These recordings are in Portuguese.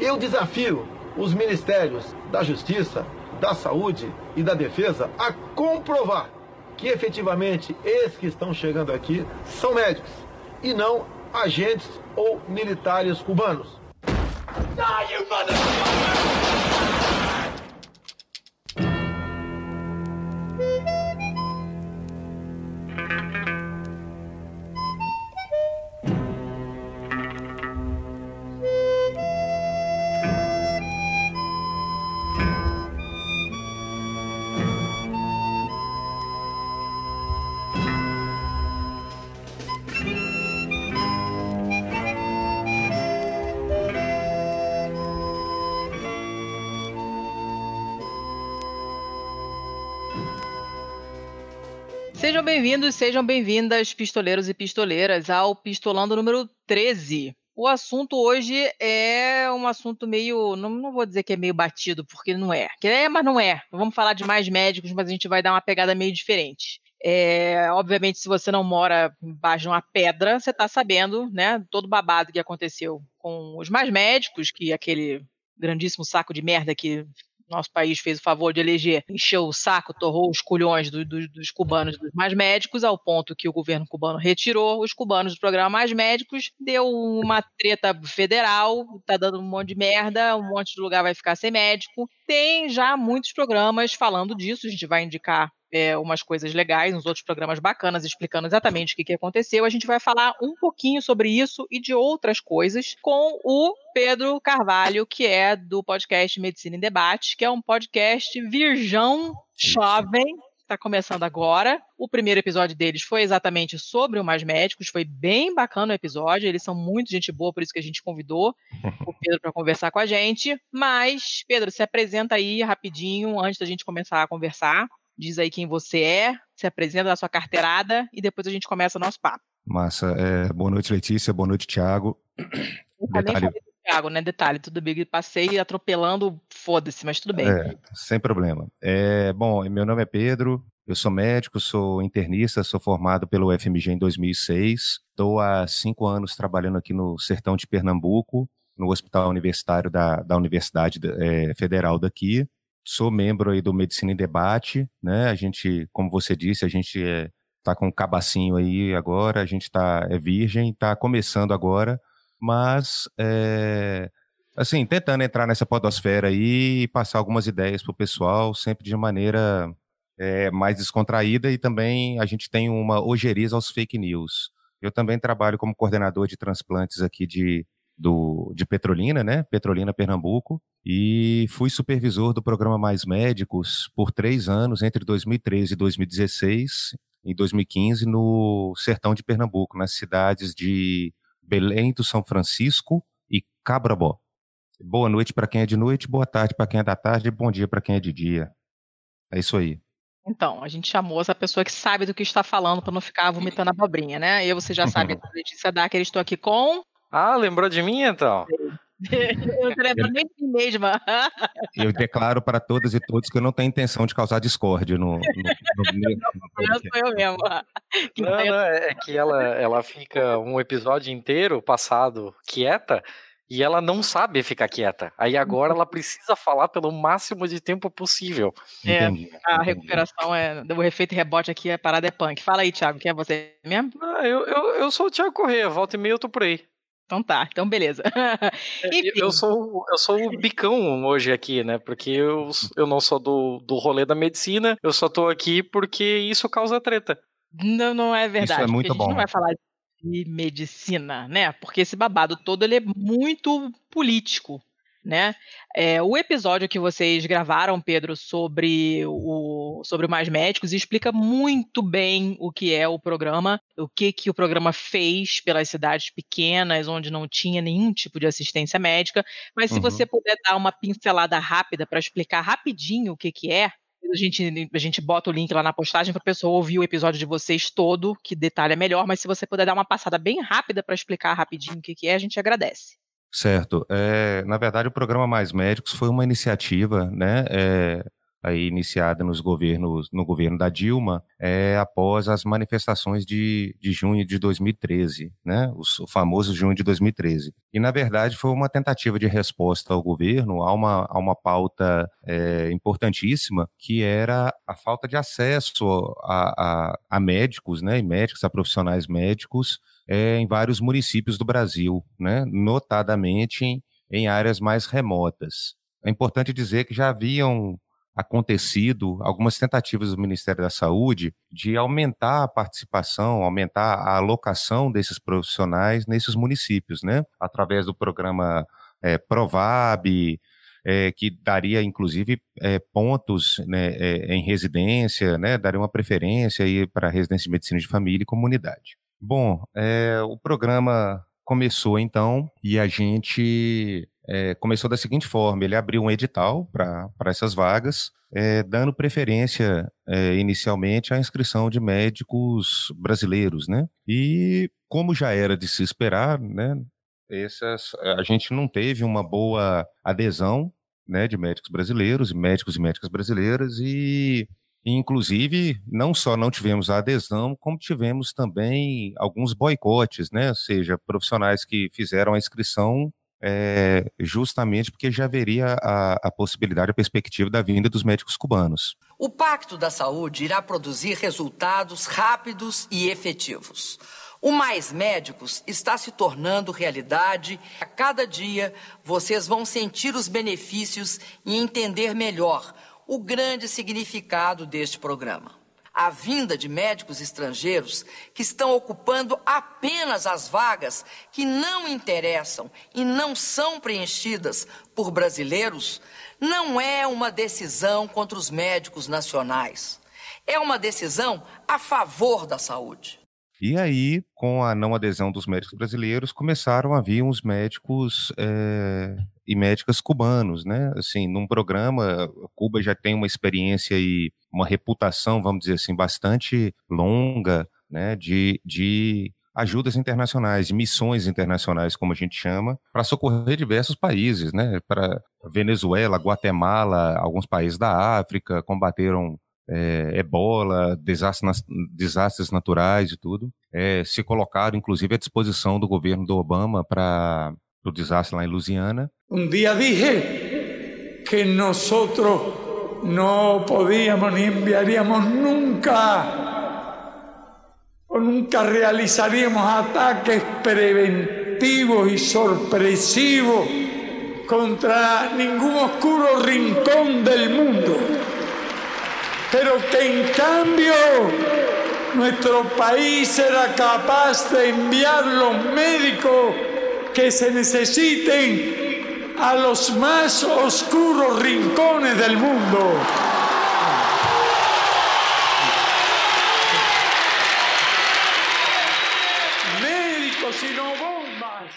Eu desafio os ministérios da Justiça, da Saúde e da Defesa a comprovar que efetivamente esses que estão chegando aqui são médicos e não agentes ou militares cubanos. Die, bem-vindos, sejam bem-vindas, pistoleiros e pistoleiras, ao Pistolando número 13. O assunto hoje é um assunto meio. Não, não vou dizer que é meio batido, porque não é. Que é, mas não é. Vamos falar de mais médicos, mas a gente vai dar uma pegada meio diferente. É, obviamente, se você não mora embaixo de uma pedra, você está sabendo, né, todo babado que aconteceu com os mais médicos, que aquele grandíssimo saco de merda que nosso país fez o favor de eleger, encheu o saco, torrou os culhões do, do, dos cubanos dos mais médicos, ao ponto que o governo cubano retirou os cubanos do programa Mais Médicos, deu uma treta federal, tá dando um monte de merda, um monte de lugar vai ficar sem médico. Tem já muitos programas falando disso, a gente vai indicar é, umas coisas legais, uns outros programas bacanas explicando exatamente o que, que aconteceu. A gente vai falar um pouquinho sobre isso e de outras coisas com o Pedro Carvalho, que é do podcast Medicina em Debate, que é um podcast virgão jovem está começando agora. O primeiro episódio deles foi exatamente sobre o Mais Médicos, foi bem bacana o episódio. Eles são muito gente boa, por isso que a gente convidou o Pedro para conversar com a gente. Mas, Pedro, se apresenta aí rapidinho antes da gente começar a conversar diz aí quem você é, se apresenta da sua carteirada e depois a gente começa o nosso papo. Massa. É, boa noite, Letícia. Boa noite, Thiago. Detalhe... Thiago, né? Detalhe, tudo bem. Passei atropelando, foda-se, mas tudo bem. É, sem problema. É, bom, meu nome é Pedro, eu sou médico, sou internista, sou formado pelo FMG em 2006. Estou há cinco anos trabalhando aqui no sertão de Pernambuco, no Hospital Universitário da, da Universidade é, Federal daqui sou membro aí do Medicina em Debate, né? A gente, como você disse, a gente é, tá com um cabacinho aí agora, a gente tá, é virgem, tá começando agora, mas, é, assim, tentando entrar nessa podosfera aí e passar algumas ideias pro pessoal, sempre de maneira é, mais descontraída e também a gente tem uma ojeriza aos fake news. Eu também trabalho como coordenador de transplantes aqui de do, de Petrolina, né? Petrolina Pernambuco, e fui supervisor do programa Mais Médicos por três anos, entre 2013 e 2016, em 2015, no sertão de Pernambuco, nas cidades de Belém do São Francisco e Cabrabó. Boa noite para quem é de noite, boa tarde para quem é da tarde e bom dia para quem é de dia. É isso aí. Então, a gente chamou essa pessoa que sabe do que está falando para não ficar vomitando abobrinha, né? E você já sabe, a Letícia eu estou aqui com ah, lembrou de mim então? Eu não lembro nem de mim mesma. Eu declaro para todas e todos que eu não tenho intenção de causar discórdia no. no, no, no eu sou eu mesmo. Não, não, é que ela, ela fica um episódio inteiro passado quieta e ela não sabe ficar quieta. Aí agora ela precisa falar pelo máximo de tempo possível. É, entendi, a entendi. recuperação é. O efeito rebote aqui, a parada é punk. Fala aí, Thiago, quem é você mesmo? Ah, eu, eu, eu sou o Thiago Corrêa, volta e meia eu tô por aí. Então tá, então beleza. É, eu sou, eu sou o bicão hoje aqui, né? Porque eu, eu não sou do, do rolê da medicina, eu só tô aqui porque isso causa treta. Não, não é verdade. Isso é muito a gente bom. não vai falar de medicina, né? Porque esse babado todo ele é muito político né? É, o episódio que vocês gravaram, Pedro, sobre o sobre o Mais Médicos explica muito bem o que é o programa, o que que o programa fez pelas cidades pequenas onde não tinha nenhum tipo de assistência médica. Mas se uhum. você puder dar uma pincelada rápida para explicar rapidinho o que que é, a gente, a gente bota o link lá na postagem para a pessoa ouvir o episódio de vocês todo, que detalha melhor, mas se você puder dar uma passada bem rápida para explicar rapidinho o que, que é, a gente agradece. Certo. É, na verdade, o programa Mais Médicos foi uma iniciativa, né, é, aí iniciada nos governos, no governo da Dilma, é, após as manifestações de, de junho de 2013, né, o, famoso junho de 2013. E, na verdade, foi uma tentativa de resposta ao governo a uma, a uma pauta é, importantíssima, que era a falta de acesso a, a, a médicos, né, e médicos, a profissionais médicos, é, em vários municípios do Brasil, né, notadamente em, em áreas mais remotas. É importante dizer que já haviam acontecido algumas tentativas do Ministério da Saúde de aumentar a participação, aumentar a alocação desses profissionais nesses municípios, né? Através do programa é, Provab, é, que daria inclusive é, pontos né, em residência, né? Daria uma preferência para residência de medicina de família e comunidade. Bom, o programa começou então e a gente é, começou da seguinte forma: ele abriu um edital para essas vagas, é, dando preferência é, inicialmente à inscrição de médicos brasileiros, né? E como já era de se esperar, né? Essas, a gente não teve uma boa adesão né, de médicos brasileiros, médicos e médicas brasileiras, e Inclusive, não só não tivemos a adesão, como tivemos também alguns boicotes, né? Ou seja, profissionais que fizeram a inscrição é, justamente porque já haveria a, a possibilidade, a perspectiva da vinda dos médicos cubanos. O Pacto da Saúde irá produzir resultados rápidos e efetivos. O Mais Médicos está se tornando realidade. A cada dia vocês vão sentir os benefícios e entender melhor o grande significado deste programa a vinda de médicos estrangeiros que estão ocupando apenas as vagas que não interessam e não são preenchidas por brasileiros, não é uma decisão contra os médicos nacionais. É uma decisão a favor da saúde. E aí, com a não adesão dos médicos brasileiros, começaram a vir uns médicos é, e médicas cubanos, né? Assim, num programa, Cuba já tem uma experiência e uma reputação, vamos dizer assim, bastante longa, né? De, de ajudas internacionais, missões internacionais, como a gente chama, para socorrer diversos países, né? Para Venezuela, Guatemala, alguns países da África combateram é, ebola, desastres, desastres naturais e tudo, é, se colocaram inclusive à disposição do governo do Obama para o desastre dije que nós não podíamos nem enviaríamos nunca o nunca realizaríamos ataques preventivos y sorpresivos contra ningún oscuro rincón del mundo. pero que en cambio nuestro país era capaz de enviar los médicos que se necesiten a los más oscuros rincones del mundo. Médicos y no bombas.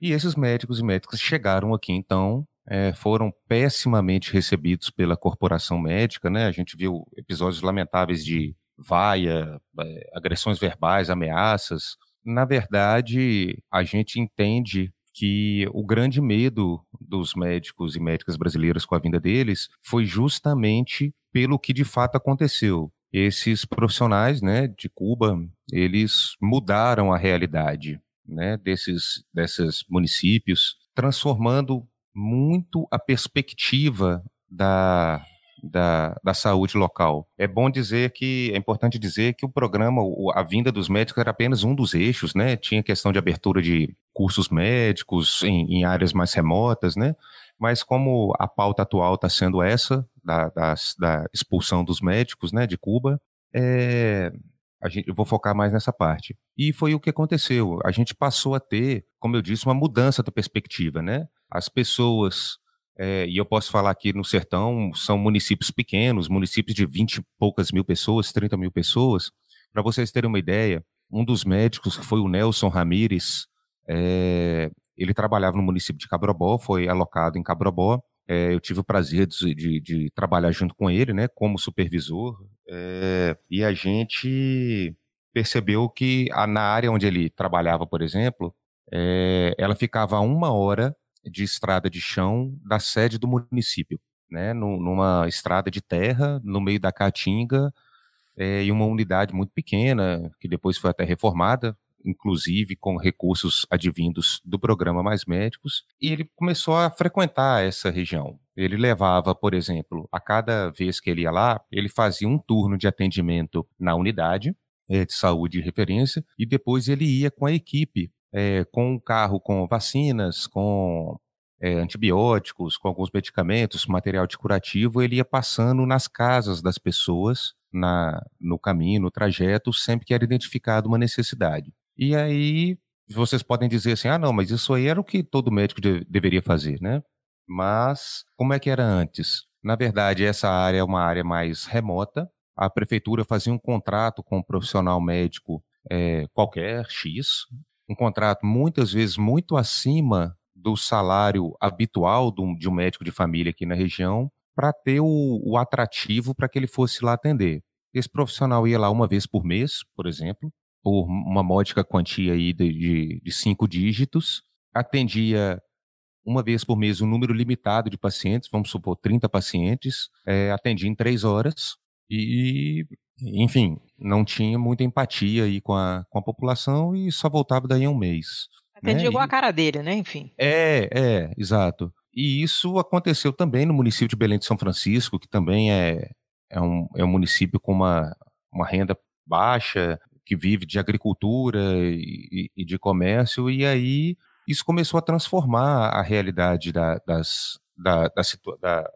E esses médicos e médicas chegaram aqui então é, foram pessimamente recebidos pela corporação médica, né? A gente viu episódios lamentáveis de vaia, é, agressões verbais, ameaças. Na verdade, a gente entende que o grande medo dos médicos e médicas brasileiras com a vinda deles foi justamente pelo que de fato aconteceu. Esses profissionais, né, de Cuba, eles mudaram a realidade, né, desses desses municípios, transformando muito a perspectiva da, da, da, saúde local. É bom dizer que, é importante dizer que o programa, a vinda dos médicos era apenas um dos eixos, né? Tinha questão de abertura de cursos médicos em, em áreas mais remotas, né? Mas como a pauta atual está sendo essa, da, da, da, expulsão dos médicos, né, de Cuba, é, a gente, eu vou focar mais nessa parte. E foi o que aconteceu. A gente passou a ter, como eu disse, uma mudança da perspectiva, né? As pessoas, é, e eu posso falar aqui no Sertão, são municípios pequenos, municípios de 20 e poucas mil pessoas, 30 mil pessoas. Para vocês terem uma ideia, um dos médicos, que foi o Nelson Ramires, é, ele trabalhava no município de Cabrobó, foi alocado em Cabrobó. É, eu tive o prazer de, de, de, trabalhar junto com ele, né, como supervisor, é, e a gente percebeu que a, na área onde ele trabalhava, por exemplo, é, ela ficava uma hora de estrada de chão da sede do município. né, numa estrada de terra, no meio da Caatinga, é, e uma unidade muito pequena, que depois foi até reformada, inclusive com recursos advindos do programa Mais Médicos, e ele começou a frequentar essa região. Ele levava, por exemplo, a cada vez que ele ia lá, ele fazia um turno de atendimento na unidade é, de saúde de referência, e depois ele ia com a equipe, é, com um carro com vacinas, com é, antibióticos, com alguns medicamentos, material de curativo, ele ia passando nas casas das pessoas, na, no caminho, no trajeto, sempre que era identificada uma necessidade. E aí vocês podem dizer assim, ah, não, mas isso aí era o que todo médico de, deveria fazer, né? Mas como é que era antes? Na verdade, essa área é uma área mais remota. A prefeitura fazia um contrato com um profissional médico é, qualquer, X, um contrato muitas vezes muito acima do salário habitual de um médico de família aqui na região para ter o, o atrativo para que ele fosse lá atender. Esse profissional ia lá uma vez por mês, por exemplo, por uma módica quantia aí de, de, de cinco dígitos, atendia uma vez por mês um número limitado de pacientes, vamos supor 30 pacientes, é, atendia em três horas e, enfim, não tinha muita empatia aí com a, com a população e só voltava daí a um mês. Atendia né? a cara dele, né? Enfim. É, é, exato. E isso aconteceu também no município de Belém de São Francisco, que também é, é, um, é um município com uma, uma renda baixa, que vive de agricultura e, e de comércio, e aí isso começou a transformar a realidade da, das, da, da, situa da,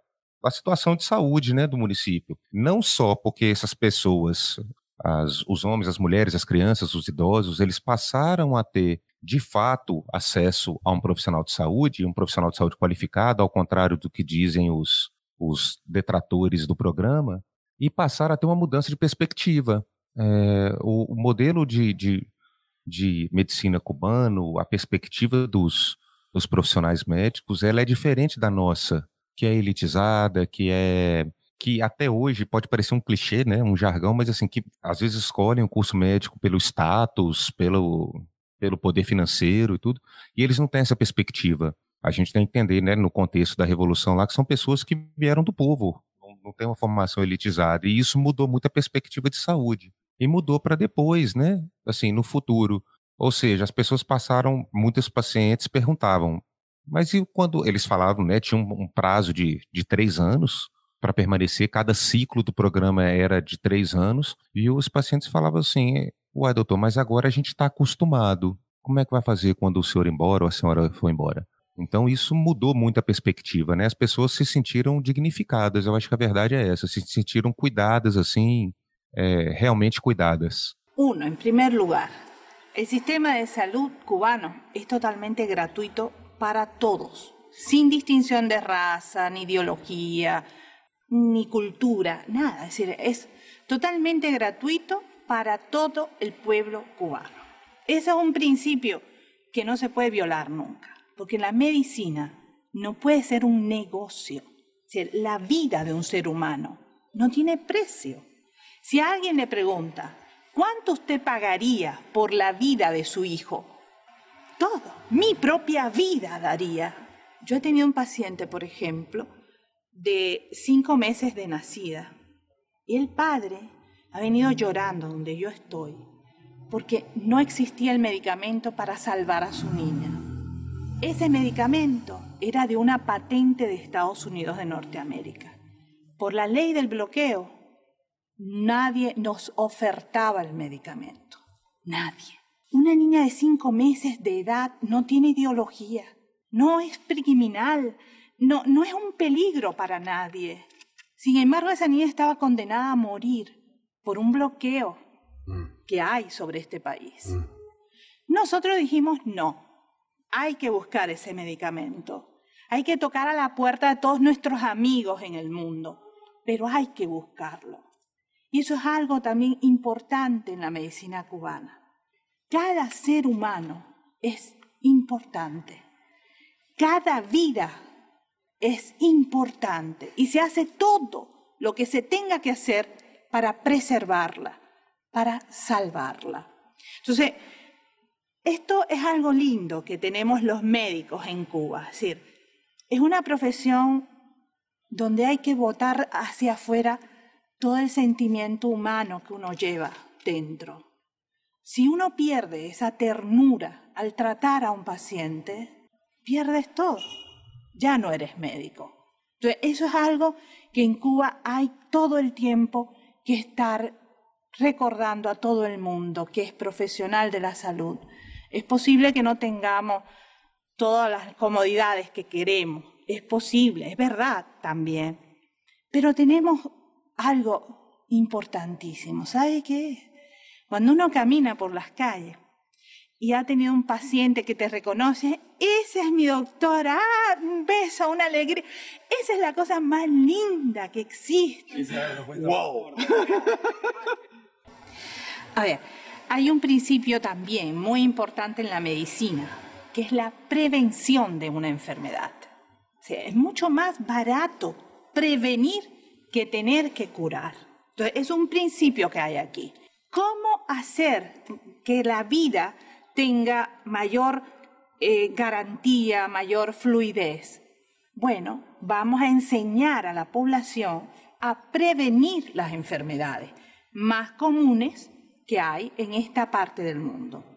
da situação de saúde né, do município. Não só porque essas pessoas, as, os homens, as mulheres, as crianças, os idosos, eles passaram a ter de fato acesso a um profissional de saúde, um profissional de saúde qualificado, ao contrário do que dizem os, os detratores do programa, e passaram a ter uma mudança de perspectiva. É, o, o, modelo de, de, de, medicina cubano, a perspectiva dos, dos profissionais médicos, ela é diferente da nossa, que é elitizada, que é que até hoje pode parecer um clichê, né, um jargão, mas assim que às vezes escolhem o curso médico pelo status, pelo pelo poder financeiro e tudo, e eles não têm essa perspectiva. A gente tem que entender, né, no contexto da revolução lá, que são pessoas que vieram do povo, não, não tem uma formação elitizada, e isso mudou muito a perspectiva de saúde. E mudou para depois, né, assim, no futuro. Ou seja, as pessoas passaram, muitos pacientes perguntavam, mas e quando eles falavam, né, tinha um, um prazo de, de três anos para permanecer, cada ciclo do programa era de três anos, e os pacientes falavam assim, Uai, doutor, mas agora a gente está acostumado. Como é que vai fazer quando o senhor ir embora ou a senhora for embora? Então isso mudou muito a perspectiva, né? As pessoas se sentiram dignificadas. Eu acho que a verdade é essa, se sentiram cuidadas assim, é, realmente cuidadas. Uno, em primeiro lugar, o sistema de saúde cubano é totalmente gratuito para todos, sem distinção de raça, ni ideologia, ni cultura, nada. Es decir, es totalmente gratuito para todo el pueblo cubano. Ese es un principio que no se puede violar nunca, porque la medicina no puede ser un negocio. La vida de un ser humano no tiene precio. Si alguien le pregunta, ¿cuánto usted pagaría por la vida de su hijo? Todo, mi propia vida daría. Yo he tenido un paciente, por ejemplo, de cinco meses de nacida, y el padre ha venido llorando donde yo estoy, porque no existía el medicamento para salvar a su niña. Ese medicamento era de una patente de Estados Unidos de Norteamérica. Por la ley del bloqueo, nadie nos ofertaba el medicamento. Nadie. Una niña de cinco meses de edad no tiene ideología, no es criminal, no, no es un peligro para nadie. Sin embargo, esa niña estaba condenada a morir por un bloqueo mm. que hay sobre este país. Mm. Nosotros dijimos no, hay que buscar ese medicamento, hay que tocar a la puerta de todos nuestros amigos en el mundo, pero hay que buscarlo. Y eso es algo también importante en la medicina cubana. Cada ser humano es importante. Cada vida es importante y se hace todo lo que se tenga que hacer para preservarla, para salvarla. Entonces, esto es algo lindo que tenemos los médicos en Cuba, es decir, es una profesión donde hay que botar hacia afuera todo el sentimiento humano que uno lleva dentro. Si uno pierde esa ternura al tratar a un paciente, pierdes todo. Ya no eres médico. Entonces, eso es algo que en Cuba hay todo el tiempo que estar recordando a todo el mundo que es profesional de la salud. Es posible que no tengamos todas las comodidades que queremos, es posible, es verdad también, pero tenemos algo importantísimo. ¿Sabe qué? Cuando uno camina por las calles y ha tenido un paciente que te reconoce, ese es mi doctora, ah, un beso, una alegría. Esa es la cosa más linda que existe. Wow. A ver, hay un principio también muy importante en la medicina, que es la prevención de una enfermedad. O sea, es mucho más barato prevenir que tener que curar. Entonces, es un principio que hay aquí. ¿Cómo hacer que la vida tenga mayor eh, garantía, mayor fluidez? Bueno, vamos a enseñar a la población a prevenir las enfermedades más comunes que hay en esta parte del mundo.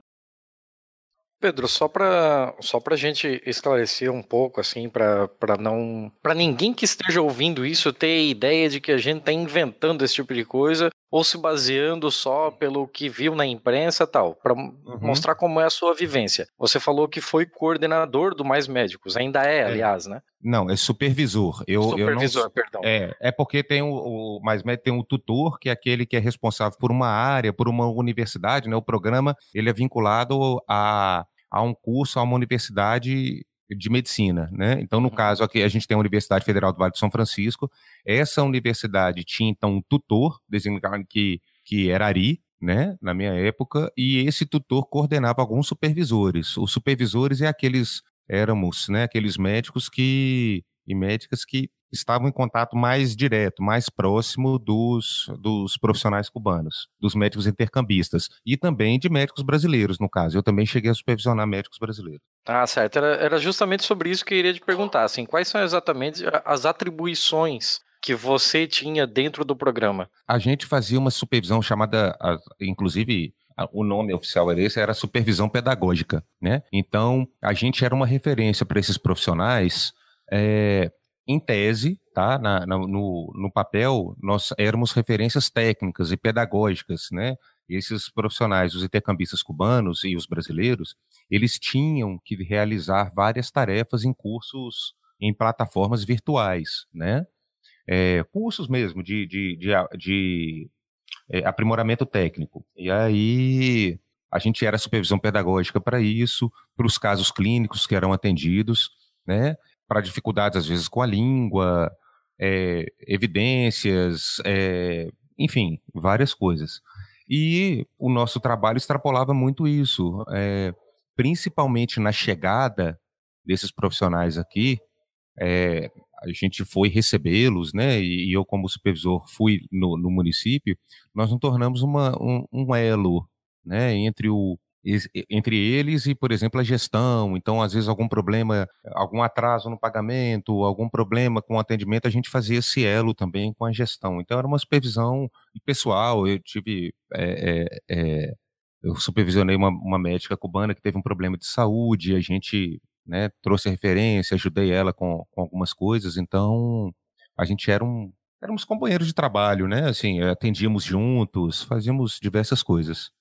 Pedro, só para só a gente esclarecer um pouco, assim, para não. para ninguém que esteja ouvindo isso ter a ideia de que a gente está inventando esse tipo de coisa ou se baseando só pelo que viu na imprensa tal, para uhum. mostrar como é a sua vivência. Você falou que foi coordenador do Mais Médicos, ainda é, é. aliás, né? Não, é supervisor. Eu, supervisor, eu não... perdão. É, é porque tem o, o Mais tem um tutor, que é aquele que é responsável por uma área, por uma universidade, né? O programa, ele é vinculado a a um curso, a uma universidade de medicina, né? Então, no uhum. caso aqui, a gente tem a Universidade Federal do Vale de São Francisco. Essa universidade tinha, então, um tutor, designado que, que era Ari, né, na minha época, e esse tutor coordenava alguns supervisores. Os supervisores é aqueles, éramos, né, aqueles médicos que, e médicas que estavam em contato mais direto, mais próximo dos, dos profissionais cubanos, dos médicos intercambistas e também de médicos brasileiros, no caso. Eu também cheguei a supervisionar médicos brasileiros. Ah, certo. Era, era justamente sobre isso que eu iria te perguntar. Assim, quais são exatamente as atribuições que você tinha dentro do programa? A gente fazia uma supervisão chamada, inclusive o nome oficial era esse, era supervisão pedagógica, né? Então, a gente era uma referência para esses profissionais é, em tese, tá, na, na, no, no papel, nós éramos referências técnicas e pedagógicas, né? Esses profissionais, os intercambistas cubanos e os brasileiros, eles tinham que realizar várias tarefas em cursos em plataformas virtuais, né? É, cursos mesmo de, de, de, de é, aprimoramento técnico. E aí a gente era supervisão pedagógica para isso, para os casos clínicos que eram atendidos, né? para dificuldades, às vezes, com a língua, é, evidências, é, enfim, várias coisas. E o nosso trabalho extrapolava muito isso, é, principalmente na chegada desses profissionais aqui. A gente foi recebê-los, né? E, eu, como supervisor, fui no, no município. Nós nos tornamos uma, um, um elo, né? Entre o, entre eles e, por exemplo, a gestão. Então, às vezes, algum problema, algum atraso no pagamento, algum problema com o atendimento, a gente fazia esse elo também com a gestão. Então, era uma supervisão pessoal. Eu tive. É, é, é, eu supervisionei uma, uma médica cubana que teve um problema de saúde, a gente né, trouxe referência, ajudei ela com, com algumas coisas. Então, a gente era um. Éramos companheiros de trabalho, né? Assim, atendíamos juntos, fazíamos diversas coisas.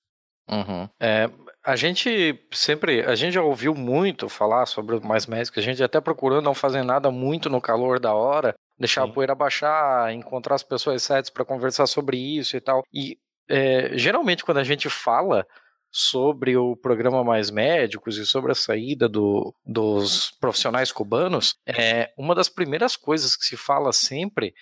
Uhum. É, a gente sempre, a gente já ouviu muito falar sobre o Mais Médicos, a gente até procurou não fazer nada muito no calor da hora, deixar Sim. a poeira baixar, encontrar as pessoas certas para conversar sobre isso e tal. E é, geralmente quando a gente fala sobre o programa Mais Médicos e sobre a saída do, dos profissionais cubanos, é, uma das primeiras coisas que se fala sempre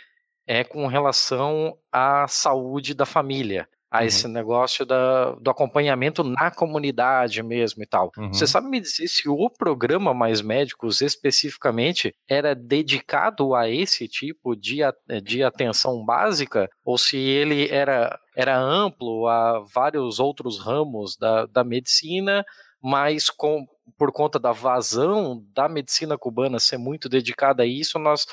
é com relação à saúde da família a uhum. esse negócio da, do acompanhamento na comunidade mesmo e tal. Uhum. Você sabe me dizer se o programa Mais Médicos especificamente era dedicado a esse tipo de, de atenção básica ou se ele era, era amplo a vários outros ramos da, da medicina, mas com, por conta da vazão da medicina cubana ser muito dedicada a isso, nós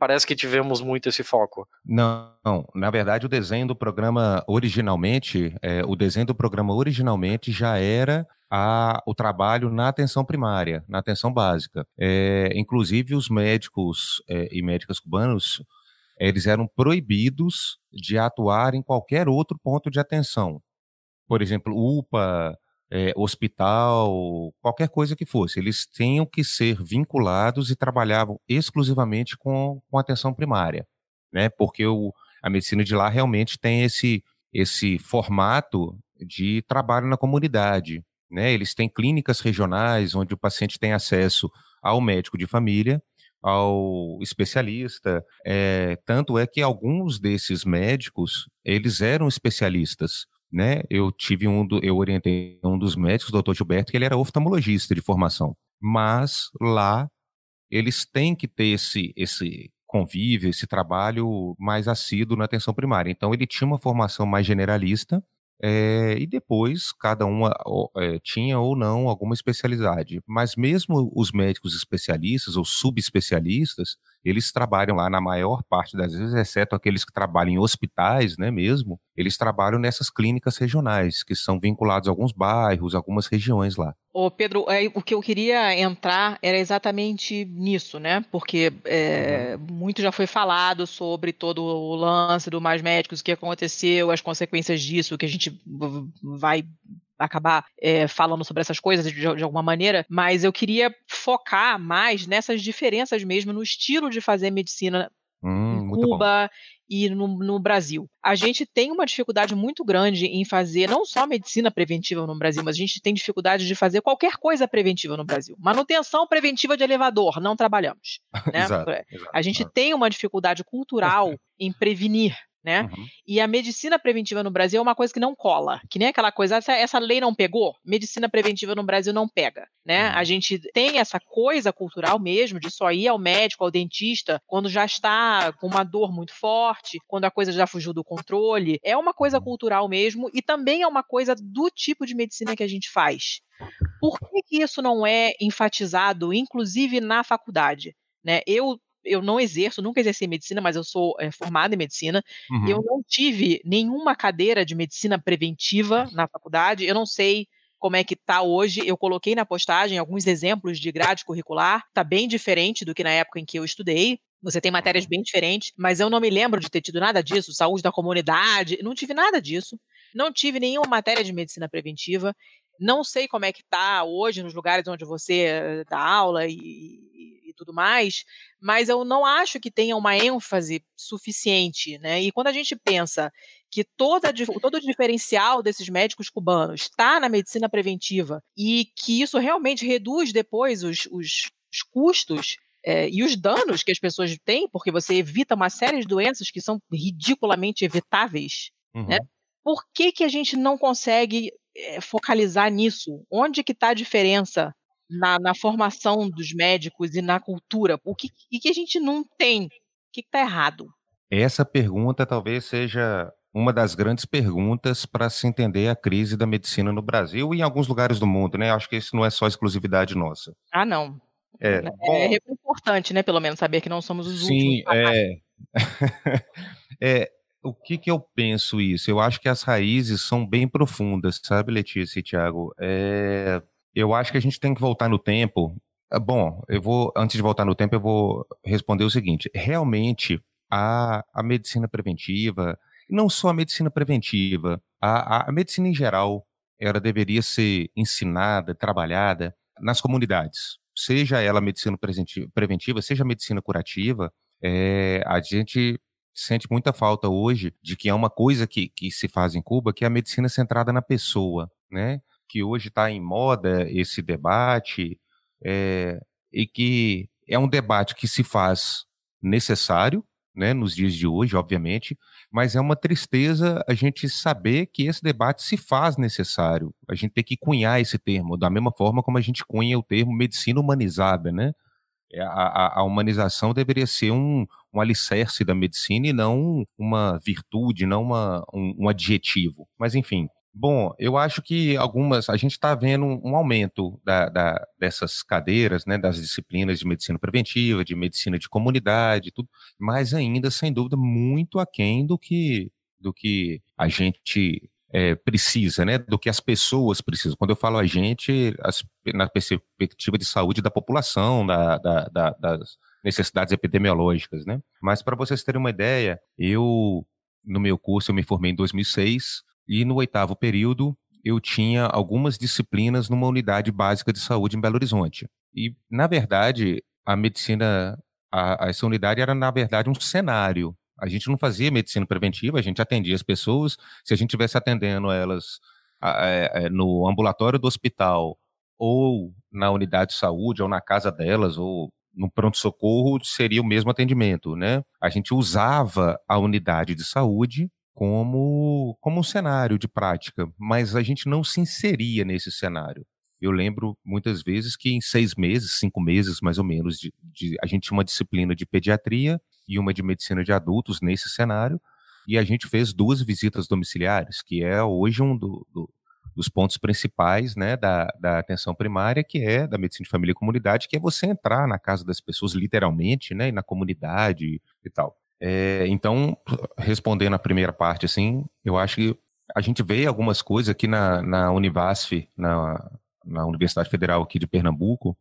parece que tivemos muito esse foco. Não, não. na verdade o desenho do programa originalmente, é, o desenho do programa originalmente já era a, o trabalho na atenção primária, na atenção básica. É, inclusive os médicos é, e médicas cubanos, eles eram proibidos de atuar em qualquer outro ponto de atenção. Por exemplo, UPA, é, hospital, qualquer coisa que fosse. Eles tinham que ser vinculados e trabalhavam exclusivamente com, com atenção primária, né? Porque o, a medicina de lá realmente tem esse, esse formato de trabalho na comunidade, né? Eles têm clínicas regionais onde o paciente tem acesso ao médico de família, ao especialista. É, tanto é que alguns desses médicos eles eram especialistas né? Eu tive um, do, eu orientei um dos médicos, o doutor Gilberto, que ele era oftalmologista de formação. Mas lá eles têm que ter esse, esse convívio, esse trabalho mais assíduo na atenção primária. Então ele tinha uma formação mais generalista é, e depois cada um é, tinha ou não alguma especialidade. Mas mesmo os médicos especialistas ou subespecialistas, eles trabalham lá na maior parte das vezes, exceto aqueles que trabalham em hospitais, né, mesmo, eles trabalham nessas clínicas regionais, que são vinculados a alguns bairros, algumas regiões lá. Ô Pedro, é, o que eu queria entrar era exatamente nisso, né? Porque é, uhum. muito já foi falado sobre todo o lance do Mais Médicos, o que aconteceu, as consequências disso, que a gente vai acabar é, falando sobre essas coisas de, de, alguma maneira, mas eu queria focar mais nessas diferenças mesmo no estilo de fazer medicina hum, em Cuba e no, no, Brasil. A gente tem uma dificuldade muito grande em fazer não só medicina preventiva no Brasil, mas a gente tem dificuldade de fazer qualquer coisa preventiva no Brasil. Manutenção preventiva de elevador, não trabalhamos. Né? exato, exato, a gente tem uma dificuldade cultural em prevenir né? Uhum. E a medicina preventiva no Brasil é uma coisa que não cola, que nem aquela coisa, essa, essa lei não pegou, medicina preventiva no Brasil não pega, né? Uhum. A gente tem essa coisa cultural mesmo de só ir ao médico, ao dentista, quando já está com uma dor muito forte, quando a coisa já fugiu do controle. É uma coisa uhum. cultural mesmo e também é uma coisa do tipo de medicina que a gente faz. Por que, que isso não é enfatizado, inclusive na faculdade? Né? Eu eu não exerço, nunca exerci medicina, mas eu sou é, formada em medicina. Uhum. Eu não tive nenhuma cadeira de medicina preventiva na faculdade. Eu não sei como é que está hoje. Eu coloquei na postagem alguns exemplos de grade curricular. Está bem diferente do que na época em que eu estudei. Você tem matérias bem diferentes, mas eu não me lembro de ter tido nada disso. Saúde da comunidade, não tive nada disso. Não tive nenhuma matéria de medicina preventiva. Não sei como é que está hoje nos lugares onde você eh, dá aula e, e, tudo mais, mas eu não acho que tenha uma ênfase suficiente, né? E quando a gente pensa que toda, todo o diferencial desses médicos cubanos está na medicina preventiva e que isso realmente reduz depois os, os, os custos é, e os danos que as pessoas têm, porque você evita uma série de doenças que são ridiculamente evitáveis, né? uhum. né? Por que, que a gente não consegue focalizar nisso? Onde que está a diferença na, na, formação dos médicos e na cultura? O que, que a gente não tem? O que está errado? Essa pergunta talvez seja uma das grandes perguntas para se entender a crise da medicina no Brasil e em alguns lugares do mundo, né? Acho que isso não é só exclusividade nossa. Ah, não. É, é, bom, é importante, né? Pelo menos saber que não somos os sim, últimos. Sim, é. é o que que eu penso isso? Eu acho que as raízes são bem profundas, sabe, Letícia e Tiago? É, eu acho que a gente tem que voltar no tempo. Ah, bom, eu vou, antes de voltar no tempo, eu vou responder o seguinte: realmente, a, a medicina preventiva, não só a medicina preventiva, a, a, a medicina em geral, ela deveria ser ensinada, trabalhada nas comunidades. Seja ela medicina preventiva, seja medicina curativa, é, a gente sente muita falta hoje de que é uma coisa que, que se faz em Cuba, que é a medicina centrada na pessoa, né? Que hoje está em moda esse debate é, e que é um debate que se faz necessário, né, nos dias de hoje, obviamente, mas é uma tristeza a gente saber que esse debate se faz necessário. A gente tem que cunhar esse termo, da mesma forma como a gente cunha o termo medicina humanizada, né? É, a, a, humanização deveria ser um, um alicerce da medicina e não uma virtude, não uma, um, um adjetivo. Mas, enfim, Bom, eu acho que algumas. A gente está vendo um aumento da, da, dessas cadeiras, né, das disciplinas de medicina preventiva, de medicina de comunidade, tudo, mas ainda, sem dúvida, muito aquém do que, do que a gente é, precisa, né, do que as pessoas precisam. Quando eu falo a gente, as, na perspectiva de saúde da população, da, da, da, das necessidades epidemiológicas, né. Mas para vocês terem uma ideia, eu, no meu curso, eu me formei em 2006, e no oitavo período, eu tinha algumas disciplinas numa unidade básica de saúde em Belo Horizonte. E, na verdade, a medicina, a, essa unidade era, na verdade, um cenário. A gente não fazia medicina preventiva, a gente atendia as pessoas. Se a gente estivesse atendendo elas é, no ambulatório do hospital, ou na unidade de saúde, ou na casa delas, ou no pronto-socorro, seria o mesmo atendimento, né? A gente usava a unidade de saúde como, como um cenário de prática, mas a gente não se inseria nesse cenário. Eu lembro muitas vezes que em seis meses, cinco meses mais ou menos, de, de, a gente tinha uma disciplina de pediatria e uma de medicina de adultos nesse cenário, e a gente fez duas visitas domiciliares, que é hoje um do, do, dos pontos principais né, da, da atenção primária, que é da medicina de família e comunidade, que é você entrar na casa das pessoas literalmente, né, e na comunidade e tal. É, então, respondendo a primeira parte, assim, eu acho que a gente vê algumas coisas aqui na, na Univasf, na, na Universidade Federal aqui de Pernambuco,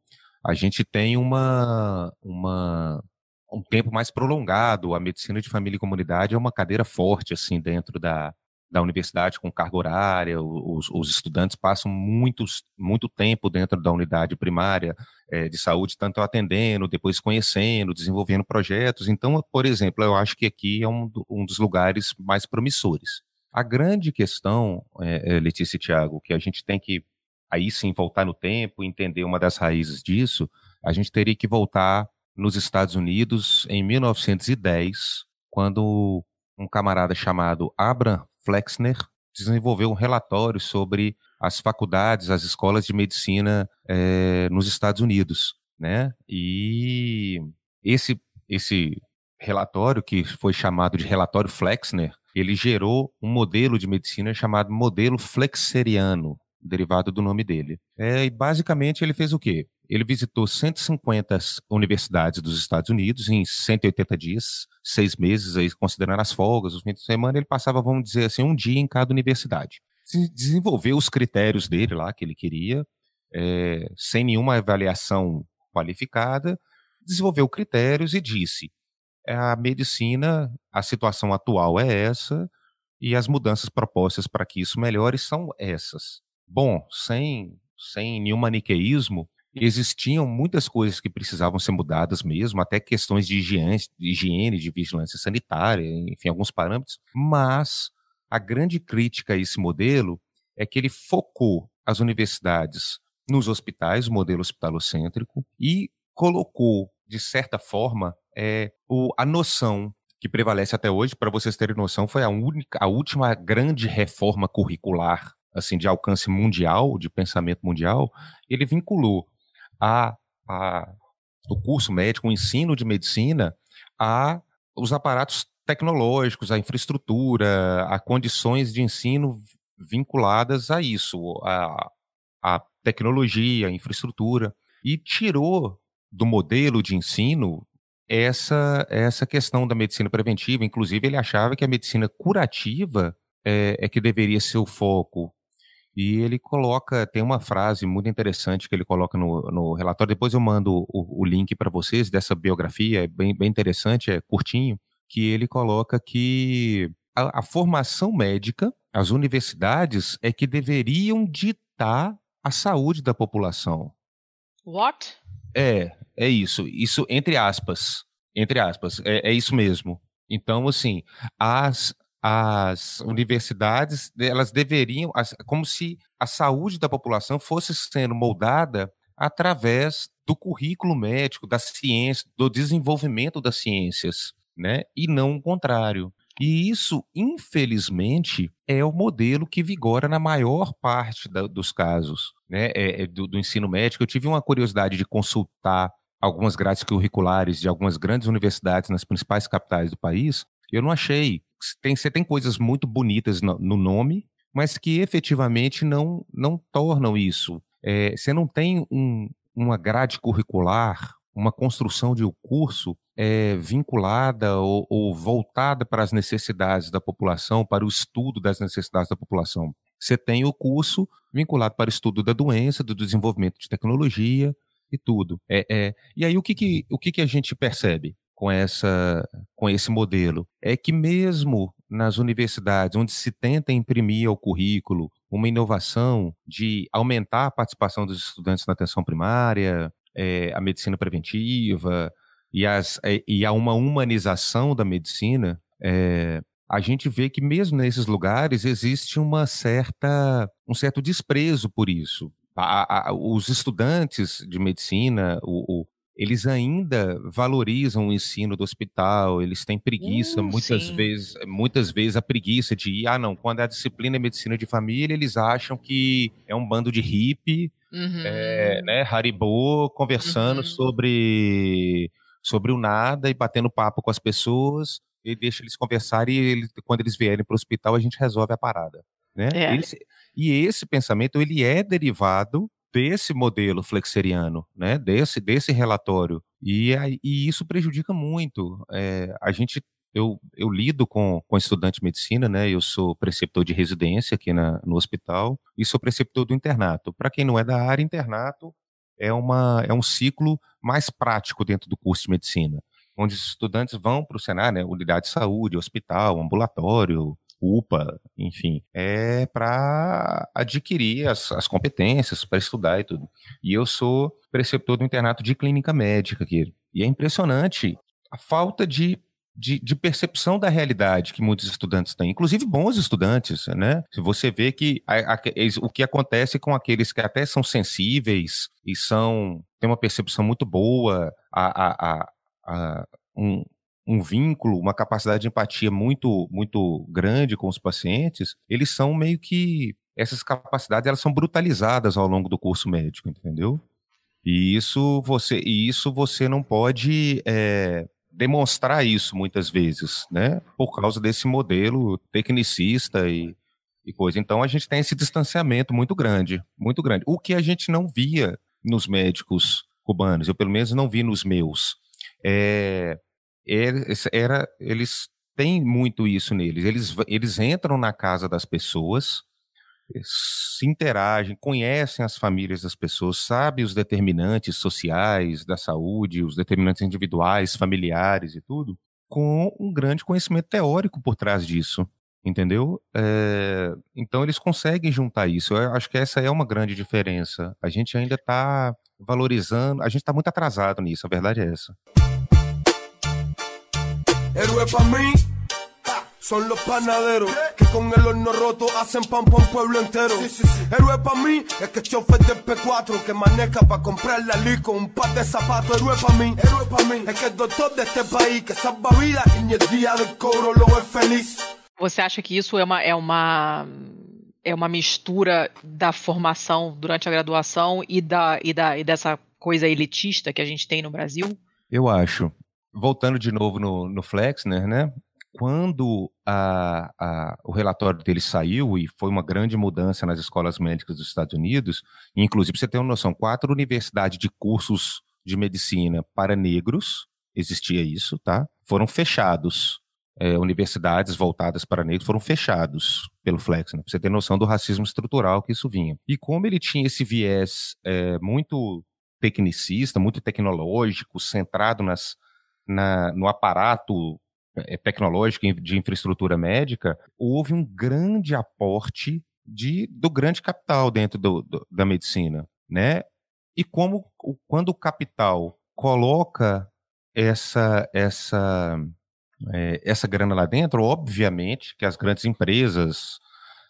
a gente tem uma, uma, um tempo mais prolongado. A medicina de família e comunidade é uma cadeira forte, assim, dentro da, da universidade com carga horária, os, os estudantes passam muito tempo dentro da unidade primária é, de saúde, tanto atendendo, depois conhecendo, desenvolvendo projetos. Então, por exemplo, eu acho que aqui é um, um dos lugares mais promissores. A grande questão, é, Letícia e Tiago, que a gente tem que aí sim voltar no tempo, entender uma das raízes disso, a gente teria que voltar nos Estados Unidos em 1910, quando um camarada chamado Abraham Flexner desenvolveu um relatório sobre as faculdades, as escolas de medicina é, nos Estados Unidos, né? E esse esse relatório que foi chamado de relatório Flexner, ele gerou um modelo de medicina chamado modelo flexeriano, derivado do nome dele. É, e basicamente ele fez o quê? Ele visitou 150 universidades dos Estados Unidos em 180 dias, seis meses, aí, considerando as folgas, os fins de semana, ele passava, vamos dizer assim, um dia em cada universidade. Desenvolveu os critérios dele lá, que ele queria, é, sem nenhuma avaliação qualificada, desenvolveu critérios e disse: a medicina, a situação atual é essa, e as mudanças propostas para que isso melhore são essas. Bom, sem, sem nenhum maniqueísmo, existiam muitas coisas que precisavam ser mudadas mesmo, até questões de higiene, de, higiene, de vigilância sanitária, enfim, alguns parâmetros, mas a grande crítica a esse modelo é que ele focou as universidades nos hospitais, o modelo hospitalocêntrico, e colocou, de certa forma, é, o, a noção que prevalece até hoje, para vocês terem noção, foi a, única, a última grande reforma curricular assim de alcance mundial, de pensamento mundial, ele vinculou a, a, o curso médico, o ensino de medicina, a os aparatos tecnológicos, a infraestrutura, a condições de ensino vinculadas a isso, a, a tecnologia, a infraestrutura, e tirou do modelo de ensino essa, essa questão da medicina preventiva. Inclusive, ele achava que a medicina curativa é, é que deveria ser o foco e ele coloca, tem uma frase muito interessante que ele coloca no, no relatório. Depois eu mando o, o link para vocês dessa biografia, é bem, bem interessante, é curtinho, que ele coloca que a, a formação médica, as universidades, é que deveriam ditar a saúde da população. What? É, é isso. Isso entre aspas. Entre aspas. É, é isso mesmo. Então, assim, as, as universidades elas deveriam como se a saúde da população fosse sendo moldada através do currículo médico da ciência do desenvolvimento das ciências né e não o contrário. E isso infelizmente é o modelo que vigora na maior parte da, dos casos né é, é do, do ensino médico. Eu tive uma curiosidade de consultar algumas grades curriculares de algumas grandes universidades nas principais capitais do país eu não achei tem, você tem coisas muito bonitas no, no nome, mas que efetivamente não, não tornam isso. É, você não tem um, uma grade curricular, uma construção de um curso é, vinculada ou, ou voltada para as necessidades da população, para o estudo das necessidades da população. Você tem o curso vinculado para o estudo da doença, do desenvolvimento de tecnologia e tudo. É, é, e aí o que, que, o que, que a gente percebe com, essa, com esse modelo? É que mesmo nas universidades, onde se tenta imprimir ao currículo uma inovação de aumentar a participação dos estudantes na atenção primária, é, a medicina preventiva e, as, é, e a uma humanização da medicina, é, a gente vê que mesmo nesses lugares existe uma certa, um certo desprezo por isso. A, a, os estudantes de medicina, o, o, eles ainda valorizam o ensino do hospital, eles têm preguiça, hum, muitas sim. vezes, muitas vezes a preguiça de ir, ah não, quando a disciplina é medicina de família, eles acham que é um bando de hippie, uhum. é, né, Haribo, conversando uhum. sobre, sobre o nada e batendo papo com as pessoas, e deixa eles conversarem e ele, quando eles vierem para o hospital a gente resolve a parada, né? É. Esse, e esse pensamento, ele é derivado desse modelo flexeriano, né, desse, desse relatório. E, e isso prejudica muito. É, a gente, eu, eu lido com, com estudante de medicina, né, eu sou preceptor de residência aqui na, no hospital e sou preceptor do internato. Para quem não é da área, internato é, uma, é um ciclo mais prático dentro do curso de medicina, onde os estudantes vão para o cenário, né, unidade de saúde, hospital, ambulatório, UPA, enfim, é para adquirir as, as competências, para estudar e tudo. E eu sou preceptor do internato de clínica médica aqui. E é impressionante a falta de de, de, percepção da realidade que muitos estudantes têm, inclusive bons estudantes, né? Se você vê que a, a, o que acontece com aqueles que até são sensíveis e são têm uma percepção muito boa, a, a um, um vínculo, uma capacidade de empatia muito, muito grande com os pacientes, eles são meio que essas capacidades elas são brutalizadas ao longo do curso médico, entendeu? E isso você, e isso você não pode é, demonstrar isso muitas vezes, né? Por causa desse modelo tecnicista e, e coisa. Então a gente tem esse distanciamento muito grande, muito grande. O que a gente não via nos médicos cubanos, eu pelo menos não vi nos meus. É, era, eles têm muito isso neles. Eles, eles entram na casa das pessoas, se interagem, conhecem as famílias das pessoas, sabem os determinantes sociais da saúde, os determinantes individuais, familiares e tudo, com um grande conhecimento teórico por trás disso. Entendeu? É, então eles conseguem juntar isso. Eu acho que essa é uma grande diferença. A gente ainda está valorizando, a gente está muito atrasado nisso, a verdade é essa. Héroe para mí son los panaderos que con el horno roto hacen pan para un pueblo entero. Héroe para mí es que chofer del P4 que maneja para comprar la lico un par de zapatos. Héroe para mí, héroe para mí es que el doctor de este país que salva vidas y ni el día del cobro lo es feliz. Você acha que isso é uma, é uma é uma mistura da formação durante a graduação e da, e da e dessa coisa elitista que a gente tem no Brasil? Eu acho voltando de novo no, no Flexner, né? Quando a, a, o relatório dele saiu, e foi uma grande mudança nas escolas médicas dos Estados Unidos, inclusive, você tem uma noção, quatro universidades de cursos de medicina para negros, existia isso, tá? Foram fechados. É, universidades voltadas para negros foram fechados pelo Flexner, para você ter noção do racismo estrutural que isso vinha. E como ele tinha esse viés é, muito tecnicista, muito tecnológico, centrado nas, na, no aparato eh, tecnológico de infraestrutura médica, houve um grande aporte de, do grande capital dentro do, do, da medicina, né? E como quando o capital coloca essa essa é, essa grana lá dentro, obviamente que as grandes empresas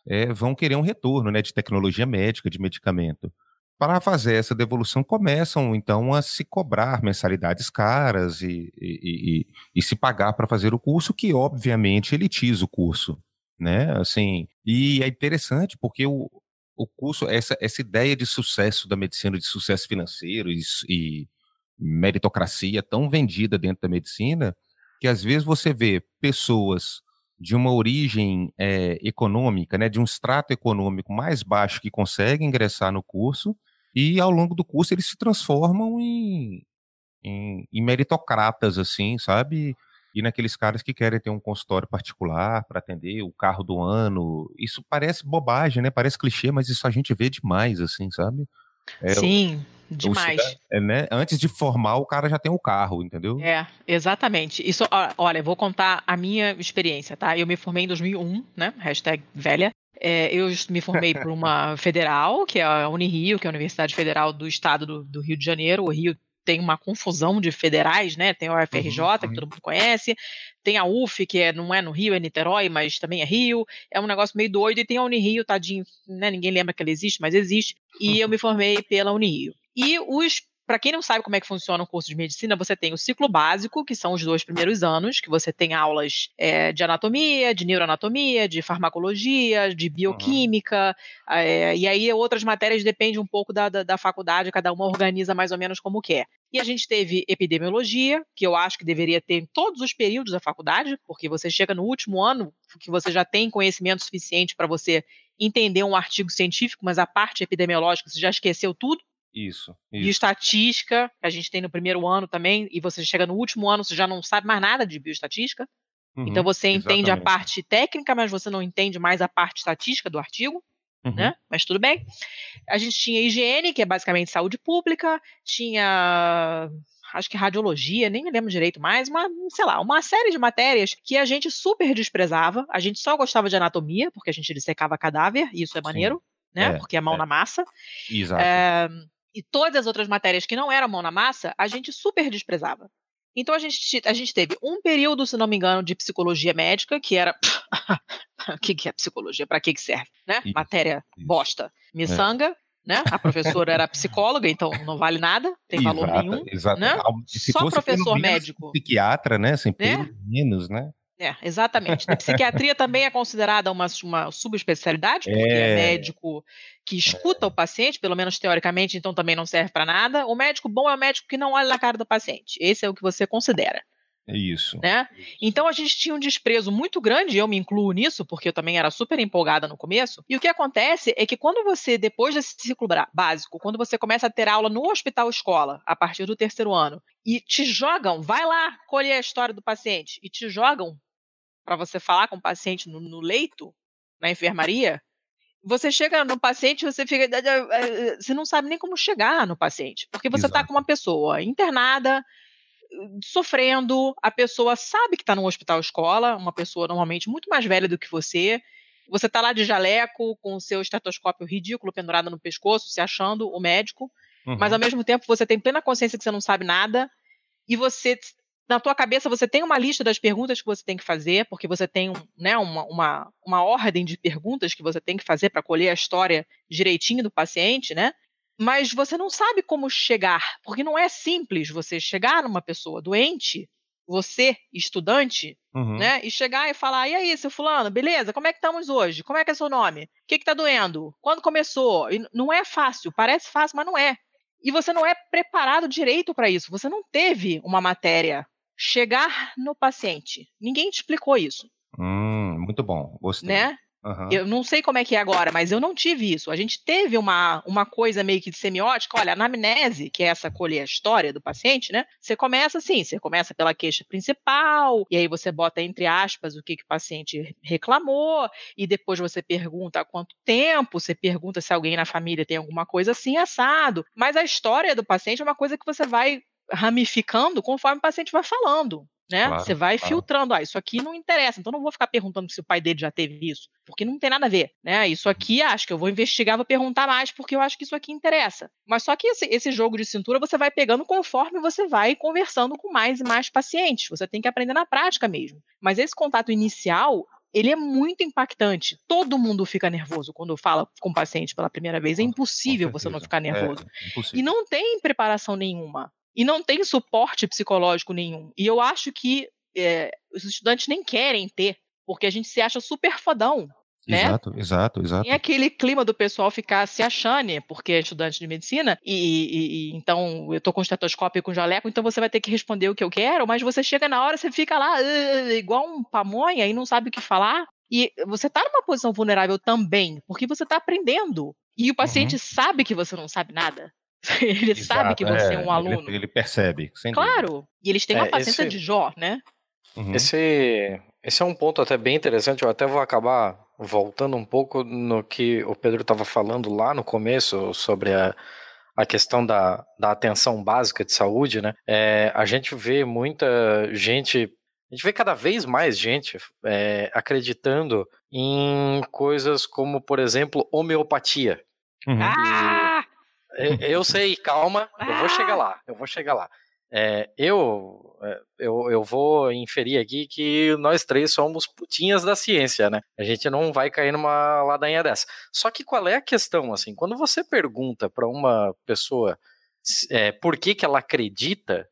é, vão querer um retorno, né, de tecnologia médica, de medicamento para fazer essa devolução, começam então a se cobrar mensalidades caras e, e, e, e se pagar para fazer o curso, que obviamente elitiza o curso, né? Assim, e é interessante porque o, o curso, essa, essa ideia de sucesso da medicina, de sucesso financeiro e, e meritocracia tão vendida dentro da medicina, que às vezes você vê pessoas de uma origem é, econômica, né, de um extrato econômico mais baixo que consegue ingressar no curso e ao longo do curso eles se transformam em, em, em meritocratas, assim, sabe? E naqueles caras que querem ter um consultório particular para atender o carro do ano. Isso parece bobagem, né? Parece clichê, mas isso a gente vê demais, assim, sabe? É, Sim, demais. É, né? Antes de formar, o cara já tem o carro, entendeu? É, exatamente. Isso, olha, vou contar a minha experiência, tá? Eu me formei em 2001, né? Hashtag velha. É, eu me formei por uma federal, que é a Unirio, que é a Universidade Federal do Estado do, do Rio de Janeiro. O Rio tem uma confusão de federais, né? Tem a UFRJ, uhum, que todo mundo conhece, tem a UF, que é, não é no Rio, é Niterói, mas também é Rio. É um negócio meio doido, e tem a Unirio, tadinho, né? Ninguém lembra que ela existe, mas existe. E uhum. eu me formei pela Unirio. E os para quem não sabe como é que funciona um curso de medicina, você tem o ciclo básico, que são os dois primeiros anos, que você tem aulas é, de anatomia, de neuroanatomia, de farmacologia, de bioquímica, uhum. é, e aí outras matérias dependem um pouco da, da, da, faculdade, cada uma organiza mais ou menos como quer. E a gente teve epidemiologia, que eu acho que deveria ter em todos os períodos da faculdade, porque você chega no último ano, que você já tem conhecimento suficiente para você entender um artigo científico, mas a parte epidemiológica você já esqueceu tudo. Isso, isso. De estatística, que a gente tem no primeiro ano também, e você chega no último ano, você já não sabe mais nada de bioestatística. Uhum, então você entende exatamente. a parte técnica, mas você não entende mais a parte estatística do artigo. Uhum. Né? Mas tudo bem. A gente tinha higiene, que é basicamente saúde pública, tinha acho que radiologia, nem me lembro direito mais, uma, sei lá, uma série de matérias que a gente super desprezava. A gente só gostava de anatomia, porque a gente dissecava cadáver, e isso é maneiro, Sim. né? É, porque é mão é. na massa. Exato. É, e todas as outras matérias que não eram mão na massa, a gente super desprezava. Então a gente, a gente teve um período, se não me engano, de psicologia médica, que era. o que, que é psicologia? Para que, que serve? Né? Isso, Matéria isso. bosta. Miçanga. É. Né? A professora era psicóloga, então não vale nada, tem valor exato, nenhum. Exato. Né? Só professor médico. Psiquiatra, né? Sem né? menos, né? É, exatamente. A psiquiatria também é considerada uma, uma subespecialidade, porque é... é... médico que escuta o paciente, pelo menos teoricamente, então também não serve para nada. O médico bom é o médico que não olha na cara do paciente. Esse é o que você considera. É isso. Né? Então a gente tinha um desprezo muito grande, eu me incluo nisso, porque eu também era super empolgada no começo. E o que acontece é que quando você, depois desse ciclo básico, quando você começa a ter aula no hospital escola, a partir do terceiro ano, e te jogam, vai lá colher a história do paciente, e te jogam para você falar com o paciente no, no, leito, na enfermaria, você chega no paciente, você fica, eh, eh, você não sabe nem como chegar no paciente, porque você está com uma pessoa internada, sofrendo, a pessoa sabe que está no hospital escola, uma pessoa normalmente muito mais velha do que você, você está lá de jaleco, com o seu estetoscópio ridículo pendurado no pescoço, se achando o médico, uhum. mas ao mesmo tempo você tem plena consciência que você não sabe nada, e você na tua cabeça você tem uma lista das perguntas que você tem que fazer, porque você tem né, uma, uma, uma ordem de perguntas que você tem que fazer para colher a história direitinho do paciente, né? Mas você não sabe como chegar, porque não é simples você chegar numa pessoa doente, você, estudante, uhum. né? E chegar e falar: e aí, seu fulano, beleza? Como é que estamos hoje? Como é que é seu nome? O que está doendo? Quando começou? E não é fácil, parece fácil, mas não é. E você não é preparado direito para isso. Você não teve uma matéria chegar no paciente. Ninguém te explicou isso. Hum, muito bom, gostei. Né? Uhum. Eu não sei como é que é agora, mas eu não tive isso. A gente teve uma, uma coisa meio que de semiótica. Olha, a anamnese, que é essa colher a história do paciente, né? Você começa assim, você começa pela queixa principal, e aí você bota entre aspas o que, que o paciente reclamou, e depois você pergunta há quanto tempo, você pergunta se alguém na família tem alguma coisa assim assado. Mas a história do paciente é uma coisa que você vai ramificando conforme o paciente vai falando. Né? Claro, você vai claro. filtrando, ah, isso aqui não interessa, então não vou ficar perguntando se o pai dele já teve isso, porque não tem nada a ver, né? Isso aqui acho que eu vou investigar, vou perguntar mais, porque eu acho que isso aqui interessa. Mas só que esse, esse jogo de cintura você vai pegando conforme você vai conversando com mais e mais pacientes. Você tem que aprender na prática mesmo. Mas esse contato inicial ele é muito impactante. Todo mundo fica nervoso quando fala com o paciente pela primeira vez. É impossível você não ficar nervoso. É, e não tem preparação nenhuma e não tem suporte psicológico nenhum. E eu acho que é, os estudantes nem querem ter, porque a gente se acha super fodão. Né? Exato, exato, exato. Tem aquele clima do pessoal ficar se achando, porque é estudante de medicina, e, e- e- então eu tô com estetoscópio e com jaleco, então você vai ter que responder o que eu quero, mas você chega na hora, você fica lá "Ah", igual um pamonha e não sabe o que falar. E você tá numa posição vulnerável também, porque você tá aprendendo. E o paciente sabe que você não sabe nada. Ele sabe que Exato, você é um ele- aluno. Ele, percebe, sem dúvida. Claro. E eles têm uma É, paciência esse- de Jó, né? Uhum. Esse, esse é um ponto até bem interessante. Eu até vou acabar voltando um pouco no que o Pedro estava falando lá no começo sobre a, a questão da, da atenção básica de saúde, né? É, a gente vê muita gente, a gente vê cada vez mais gente é, acreditando em coisas como, por exemplo, homeopatia. Uhum. Ah! Eu sei, calma, eu vou chegar lá, eu vou chegar lá. É, eu, é, eu, eu vou inferir aqui que nós três somos putinhas da ciência, né? A gente não vai cair numa ladainha dessa. Só que qual é a questão, assim? Quando você pergunta para uma pessoa é, por que, que ela acredita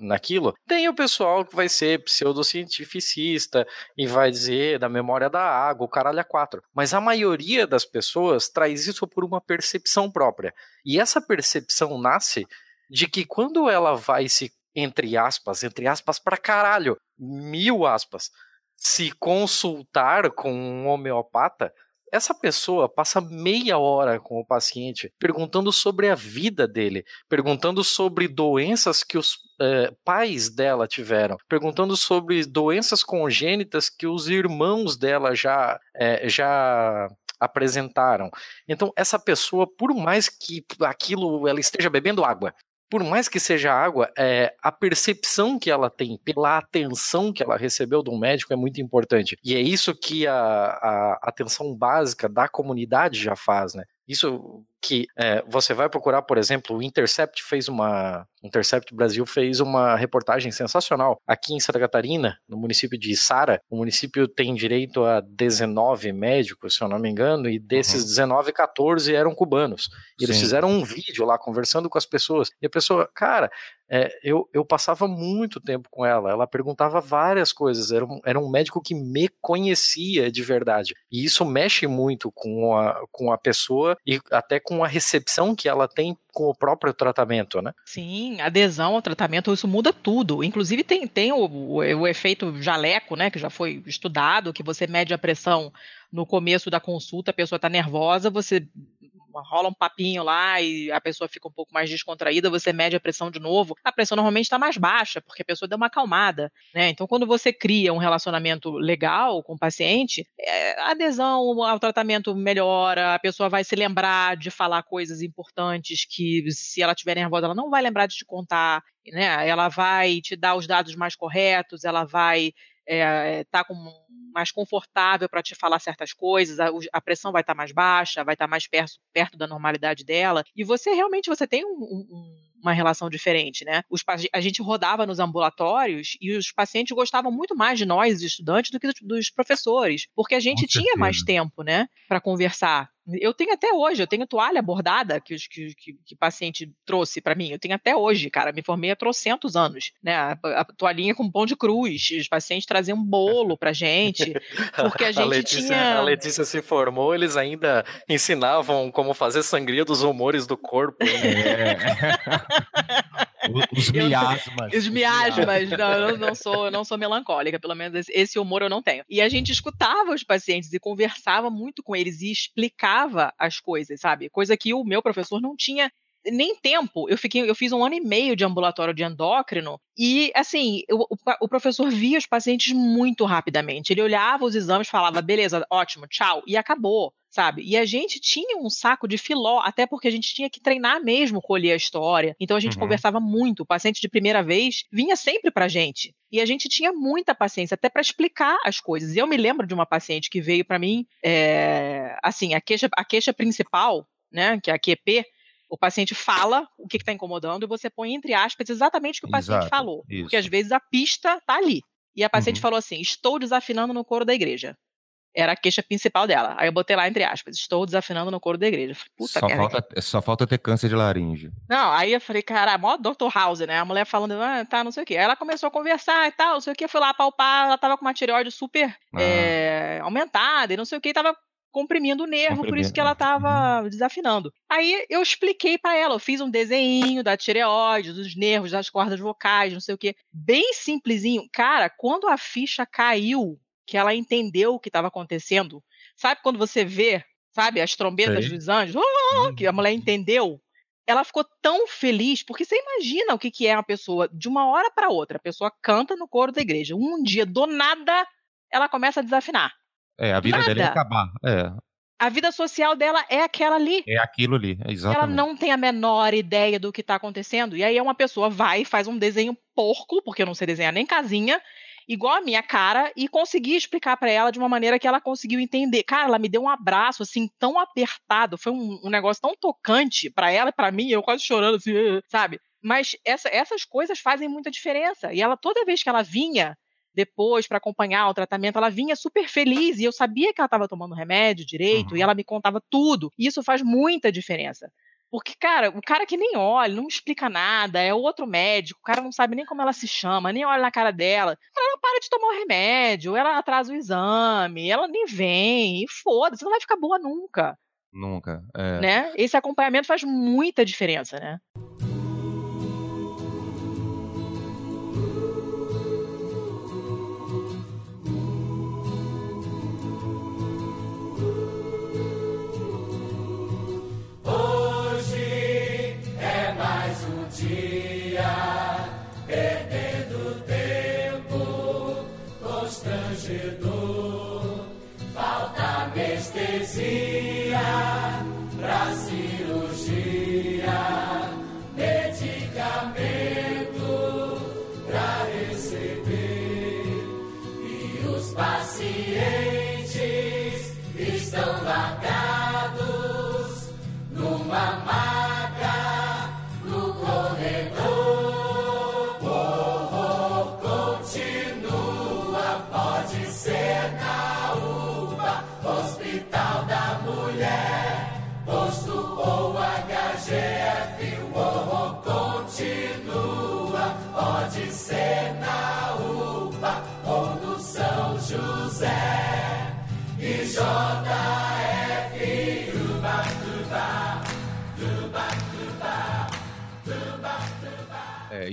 naquilo, tem o pessoal que vai ser pseudocientificista e vai dizer da memória da água, o caralho a quatro. Mas a maioria das pessoas traz isso por uma percepção própria. E essa percepção nasce de que quando ela vai se, entre aspas, entre aspas pra caralho, mil aspas, se consultar com um homeopata, essa pessoa passa meia hora com o paciente perguntando sobre a vida dele, perguntando sobre doenças que os eh, pais dela tiveram, perguntando sobre doenças congênitas que os irmãos dela já, eh, já apresentaram. Então, essa pessoa, por mais que aquilo ela esteja bebendo água, por mais que seja água, é, a percepção que ela tem pela atenção que ela recebeu de um médico é muito importante. E é isso que a, a atenção básica da comunidade já faz, né? Isso que é, você vai procurar, por exemplo, o Intercept fez uma. Intercept Brasil fez uma reportagem sensacional aqui em Santa Catarina, no município de Sara. O município tem direito a 19 médicos, se eu não me engano, e desses 19, 14 eram cubanos. E eles Sim. fizeram um vídeo lá conversando com as pessoas. E a pessoa, cara, é, eu, eu passava muito tempo com ela. Ela perguntava várias coisas. Era um, era um médico que me conhecia de verdade. E isso mexe muito com a, com a pessoa e até com a recepção que ela tem com o próprio tratamento, né? Sim, adesão ao tratamento, isso muda tudo. Inclusive tem, tem o, o, o efeito jaleco, né, que já foi estudado, que você mede a pressão no começo da consulta, a pessoa está nervosa, você rola um papinho lá e a pessoa fica um pouco mais descontraída, você mede a pressão de novo, a pressão normalmente está mais baixa, porque a pessoa deu uma acalmada, né? Então, quando você cria um relacionamento legal com o paciente, é, a adesão ao tratamento melhora, a pessoa vai se lembrar de falar coisas importantes que, se ela estiver nervosa, ela não vai lembrar de te contar, né? Ela vai te dar os dados mais corretos, ela vai estar tá com mais confortável para te falar certas coisas, a, a pressão vai estar tá mais baixa, vai estar tá mais perto, perto da normalidade dela, e você realmente você tem um, um, uma relação diferente, né? Os, a gente rodava nos ambulatórios e os pacientes gostavam muito mais de nós, estudantes, do que dos, dos professores, porque a gente tinha mais tempo, né, para conversar. Eu tenho até hoje, eu tenho toalha bordada que, que, que, que paciente trouxe para mim. Eu tenho até hoje, cara. Me formei há trocentos anos, né? A, a, toalhinha com pão de cruz. Os pacientes traziam um bolo pra gente, porque a gente a Letícia, tinha. A Letícia se formou, eles ainda ensinavam como fazer sangria dos humores do corpo. É. Os miasmas. Os miasmas. Não, eu não sou, eu não sou melancólica, pelo menos esse humor eu não tenho. E a gente escutava os pacientes e conversava muito com eles e explicava as coisas, sabe? Coisa que o meu professor não tinha nem tempo. Eu fiquei, eu fiz um ano e meio de ambulatório de endócrino e assim, eu, o, o, professor via os pacientes muito rapidamente. Ele olhava os exames, falava, beleza, ótimo, tchau, e acabou. Sabe? E a gente tinha um saco de filó, até porque a gente tinha que treinar mesmo, colher a história. Então a gente uhum. conversava muito. O paciente de primeira vez vinha sempre pra gente. E a gente tinha muita paciência, até para explicar as coisas. E eu me lembro de uma paciente que veio para mim, é, assim, a queixa, a queixa principal, né, que é a QP, o paciente fala o que está incomodando e você põe entre aspas exatamente o que o paciente Exato, falou. isso. Porque às vezes a pista está ali. E a paciente Uhum. falou assim: estou desafinando no coro da igreja. Era a queixa principal dela. Aí eu botei lá entre aspas: estou desafinando no coro da igreja. Falei, Puta Só falta, só falta ter câncer de laringe. Não, aí eu falei, cara, mó Dr. House, né? A mulher falando, ah, tá, não sei o quê. Aí ela começou a conversar e tal, não sei o quê. Eu fui lá palpar, ela tava com uma tireoide super Ah. é, aumentada e não sei o quê. E tava comprimindo o nervo, por isso que ela estava desafinando. Aí eu expliquei para ela, eu fiz um desenho da tireoide, dos nervos, das cordas vocais, não sei o quê, bem simplesinho. Cara, quando a ficha caiu, que ela entendeu o que estava acontecendo, sabe quando você vê, sabe, as trombetas Sei. dos anjos, "Ah", que a mulher entendeu? Ela ficou tão feliz, porque você imagina o que, que é uma pessoa, de uma hora para outra, a pessoa canta no coro da igreja, um dia, do nada, ela começa a desafinar. É, a vida dela ia Nada. acabar. É, A vida social dela é aquela ali. é aquilo ali, é Ela exatamente. não tem a menor ideia do que está acontecendo. E aí uma pessoa vai e faz um desenho porco, porque eu não sei desenhar nem casinha, igual a minha cara, e conseguir explicar para ela de uma maneira que ela conseguiu entender. Cara, ela me deu um abraço assim tão apertado, foi um, um negócio tão tocante para ela e para mim, eu quase chorando assim, sabe? Mas essa- essas coisas fazem muita diferença. E ela toda vez que ela vinha depois para acompanhar o tratamento, ela vinha super feliz e eu sabia que ela estava tomando remédio direito Uhum. e ela me contava tudo. E isso faz muita diferença. Porque, cara, o cara que nem olha, não explica nada, é outro médico, o cara não sabe nem como ela se chama, nem olha na cara dela. Ela não para de tomar o remédio, ela atrasa o exame, ela nem vem, e foda-se, não vai ficar boa nunca, Nunca. É. né? Esse acompanhamento faz muita diferença, né?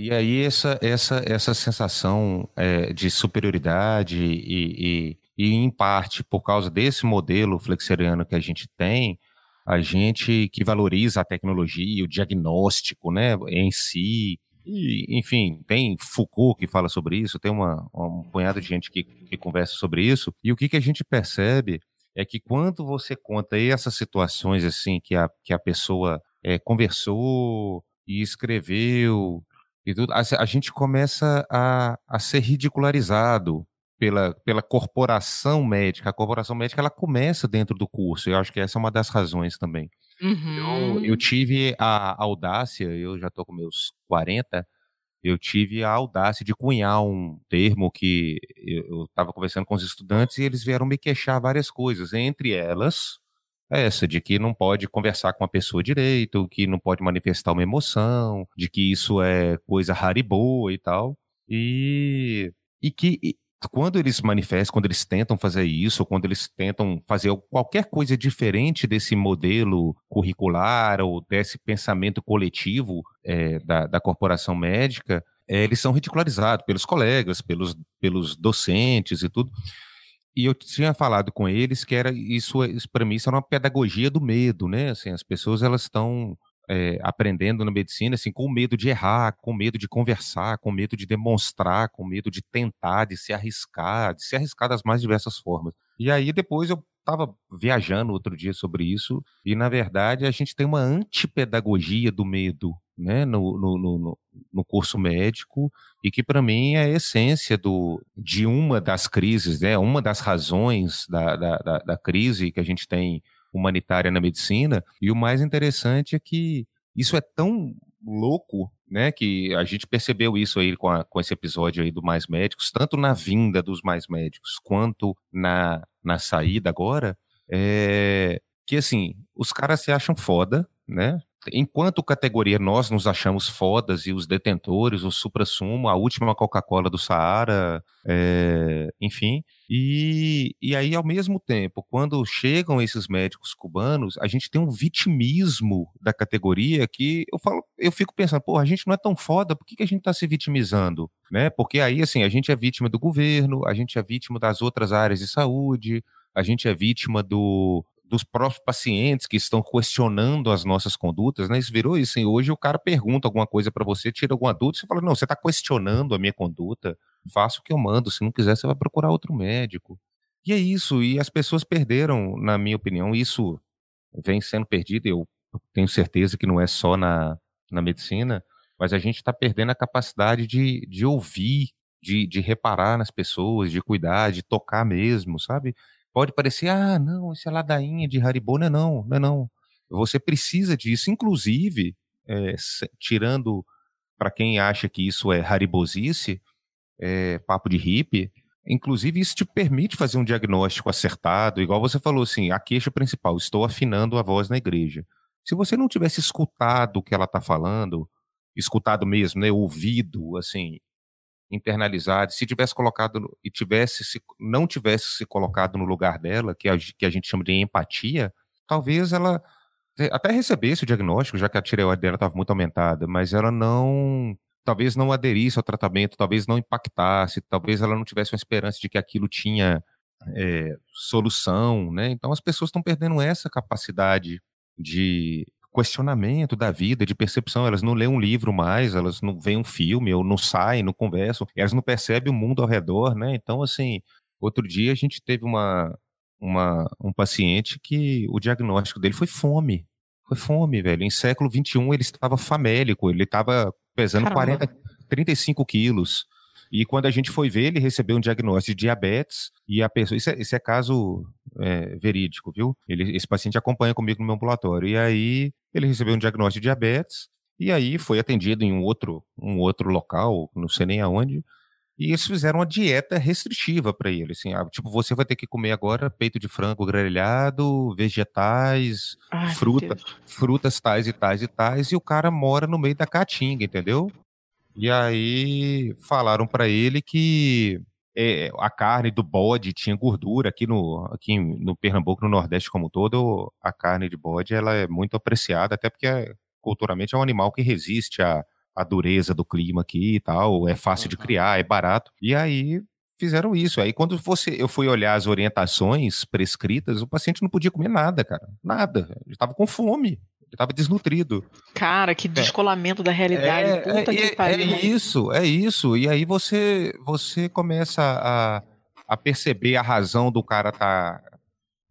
E aí essa, essa, essa sensação é, de superioridade e, e, e, em parte, por causa desse modelo flexeriano que a gente tem, a gente que valoriza a tecnologia, o diagnóstico né, em si, e, enfim, tem Foucault que fala sobre isso, tem uma, um punhado de gente que, que conversa sobre isso, e o que, que a gente percebe é que quando você conta essas situações assim que a, que a pessoa é, conversou e escreveu e tudo, a, a gente começa a, a ser ridicularizado pela, pela corporação médica. A corporação médica ela começa dentro do curso. Eu acho que essa é uma das razões também. Uhum. Eu, eu tive a audácia, eu já estou com meus 40, eu tive a audácia de cunhar um termo que eu estava conversando com os estudantes e eles vieram me queixar várias coisas, entre elas essa de que não pode conversar com a pessoa direito, que não pode manifestar uma emoção, de que isso é coisa rara e boa e tal. E, e que e, quando eles manifestam, quando eles tentam fazer isso, ou quando eles tentam fazer qualquer coisa diferente desse modelo curricular ou desse pensamento coletivo é, da, da corporação médica, é, eles são ridicularizados pelos colegas, pelos, pelos docentes e tudo. E eu tinha falado com eles que era isso, isso para mim isso era uma pedagogia do medo, né? Assim, as pessoas elas estão é, aprendendo na medicina assim com medo de errar, com medo de conversar, com medo de demonstrar, com medo de tentar, de se arriscar, de se arriscar das mais diversas formas. E aí depois eu estava viajando outro dia sobre isso e na verdade a gente tem uma antipedagogia do medo, né, no, no, no, no curso médico e que para mim é a essência do, de uma das crises, né, uma das razões da, da, da, da crise que a gente tem humanitária na medicina. E o mais interessante é que isso é tão louco, né, que a gente percebeu isso aí com, a, com esse episódio aí do Mais Médicos, tanto na vinda dos Mais Médicos quanto na, na saída agora, é que assim, os caras se acham foda, né, enquanto categoria nós nos achamos fodas e os detentores, o supra-sumo, a última Coca-Cola do Saara, é, enfim. E, e aí, ao mesmo tempo, quando chegam esses médicos cubanos, a gente tem um vitimismo da categoria que eu falo, eu fico pensando, pô, a gente não é tão foda, por que, que a gente está se vitimizando? Né? Porque aí, assim, a gente é vítima do governo, a gente é vítima das outras áreas de saúde, a gente é vítima do, dos próprios pacientes que estão questionando as nossas condutas, né? Isso virou isso. E hoje o cara pergunta alguma coisa para você, tira alguma dúvida, você fala: não, você está questionando a minha conduta, faça o que eu mando. Se não quiser, você vai procurar outro médico. E é isso. E as pessoas perderam, na minha opinião, isso vem sendo perdido. Eu tenho certeza que não é só na, na medicina, mas a gente está perdendo a capacidade de, de ouvir, de, de reparar nas pessoas, de cuidar, de tocar mesmo, sabe? Pode parecer, ah, não, isso é ladainha de Haribo, não é não, não é não. Você precisa disso, inclusive, é, tirando para quem acha que isso é haribosice, é, papo de hippie, inclusive isso te permite fazer um diagnóstico acertado, igual você falou assim, a queixa principal, estou afinando a voz na igreja. Se você não tivesse escutado o que ela está falando, escutado mesmo, né, ouvido, assim, internalizado, se tivesse colocado e tivesse se, não tivesse se colocado no lugar dela, que a, que a gente chama de empatia, talvez ela até recebesse o diagnóstico, já que a tireoide dela estava muito aumentada, mas ela não, talvez não aderisse ao tratamento, talvez não impactasse, talvez ela não tivesse uma esperança de que aquilo tinha é, solução, né? Então as pessoas estão perdendo essa capacidade de questionamento da vida, de percepção. Elas não lêem um livro mais, elas não veem um filme, ou não saem, não conversam, elas não percebem o mundo ao redor, né? Então, assim, outro dia a gente teve uma, uma, um paciente que o diagnóstico dele foi fome. Foi fome, velho. Em século XXI ele estava famélico, ele estava pesando Caramba. 40, 35 quilos. E quando a gente foi ver, ele recebeu um diagnóstico de diabetes e a pessoa. Isso é, isso é caso é, verídico, viu? Ele, esse paciente acompanha comigo no meu ambulatório. E aí ele recebeu um diagnóstico de diabetes e aí foi atendido em um outro, um outro local, não sei nem aonde. E eles fizeram uma dieta restritiva para ele, assim, ah, tipo, você vai ter que comer agora peito de frango grelhado, vegetais, Ai, fruta, frutas tais e tais e tais, e o cara mora no meio da caatinga, entendeu? E aí falaram para ele que é, a carne do bode tinha gordura aqui no aqui no Pernambuco, no Nordeste como um todo, a carne de bode ela é muito apreciada, até porque é, culturalmente é um animal que resiste à, à dureza do clima aqui e tal, é fácil de criar, é barato. E aí fizeram isso. Aí quando você eu fui olhar as orientações prescritas, o paciente não podia comer nada, cara, nada. Ele estava com fome. Ele tava desnutrido. Cara, que é. descolamento é. da realidade. É, Puta é, que é, pariu. É isso, é isso. E aí você, você começa a, a perceber a razão do cara tá,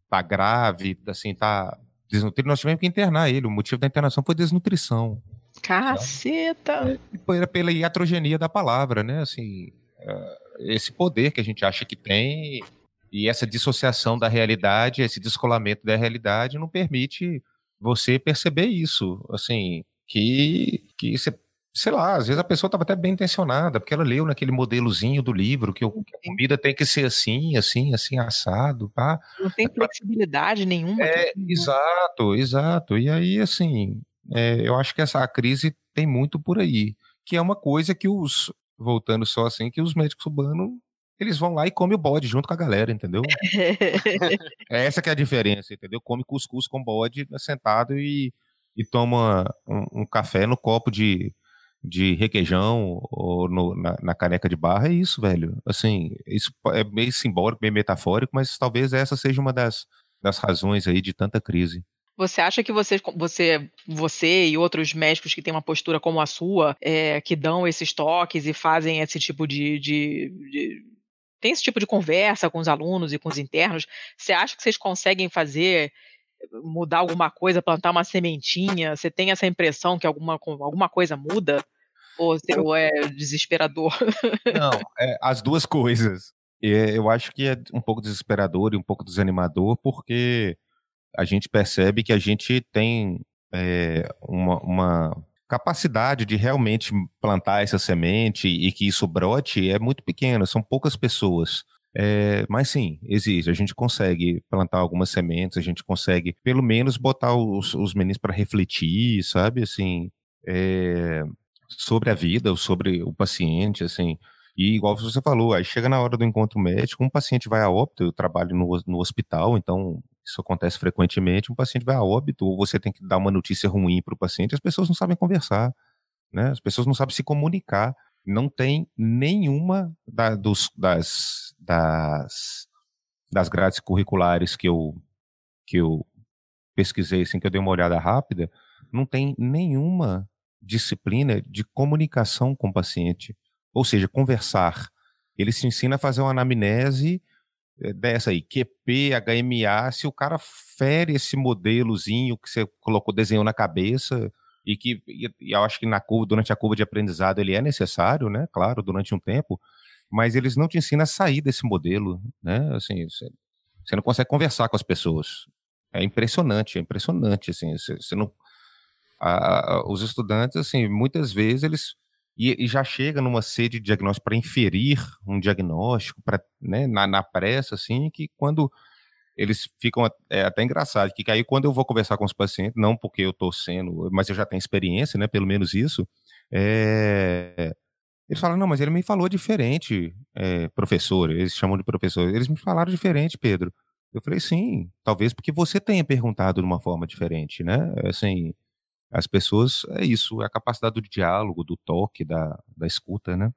tá grave, assim, tá desnutrido. Nós tivemos que internar ele. O motivo da internação foi desnutrição. Caceta! Pela, pela iatrogenia da palavra, né? Assim, esse poder que a gente acha que tem e essa dissociação da realidade, esse descolamento da realidade não permite você perceber isso, assim, que, que você, sei lá, às vezes a pessoa estava até bem intencionada, porque ela leu naquele modelozinho do livro que, que a comida tem que ser assim, assim, assim, assado, tá? Não tem flexibilidade nenhuma. É, exato, exato. E aí, assim, é, eu acho que essa crise tem muito por aí, que é uma coisa que os, voltando só assim, que os médicos cubanos eles vão lá e comem o bode junto com a galera, entendeu? é essa que é a diferença, entendeu? Come cuscuz com bode sentado e, e toma um, um café no copo de, de requeijão ou no, na, na, caneca de barra, é isso, velho. Assim, isso é meio simbólico, meio metafórico, mas talvez essa seja uma das, das razões aí de tanta crise. Você acha que você, você, você e outros médicos que têm uma postura como a sua, é, que dão esses toques e fazem esse tipo de, de, de tem esse tipo de conversa com os alunos e com os internos, você acha que vocês conseguem fazer mudar alguma coisa, plantar uma sementinha? Você tem essa impressão que alguma, alguma coisa muda? Ou, ou é desesperador? Não, é, as duas coisas. Eu acho que é um pouco desesperador e um pouco desanimador, porque a gente percebe que a gente tem é, uma, uma capacidade de realmente plantar essa semente e que isso brote é muito pequena, são poucas pessoas. É, mas sim, existe. A gente consegue plantar algumas sementes, a gente consegue, pelo menos, botar os, os meninos para refletir, sabe? Assim, é, sobre a vida, sobre o paciente, assim. E igual você falou, aí chega na hora do encontro médico, um paciente vai a óbito, eu trabalho no, no hospital, então isso acontece frequentemente, um paciente vai a óbito, ou você tem que dar uma notícia ruim para o paciente, as pessoas não sabem conversar, né? As pessoas não sabem se comunicar. Não tem nenhuma da, dos, das, das, das grades curriculares que eu, que eu pesquisei, assim, que eu dei uma olhada rápida, não tem nenhuma disciplina de comunicação com o paciente. Ou seja, conversar. Ele se ensina a fazer uma anamnese dessa aí, QP, HMA, se o cara fere esse modelozinho que você colocou, desenhou na cabeça, e que e, e eu acho que na curva, durante a curva de aprendizado ele é necessário, né? Claro, durante um tempo, mas eles não te ensinam a sair desse modelo, né? Assim, você, você não consegue conversar com as pessoas. É impressionante, é impressionante, assim, você, você não... A, a, os estudantes, assim, muitas vezes eles e, e já chega numa sede de diagnóstico para inferir um diagnóstico, para né, na, na, pressa, assim, que quando eles ficam é, até engraçado, que aí quando eu vou conversar com os pacientes, não porque eu estou sendo, mas eu já tenho experiência, né, pelo menos isso, é, eles falam, não, mas ele me falou diferente, é, professor, eles chamam de professor, eles me falaram diferente, Pedro. Eu falei, sim, talvez porque você tenha perguntado de uma forma diferente, né, assim, as pessoas, é isso, é a capacidade do diálogo, do toque, da, da escuta, né?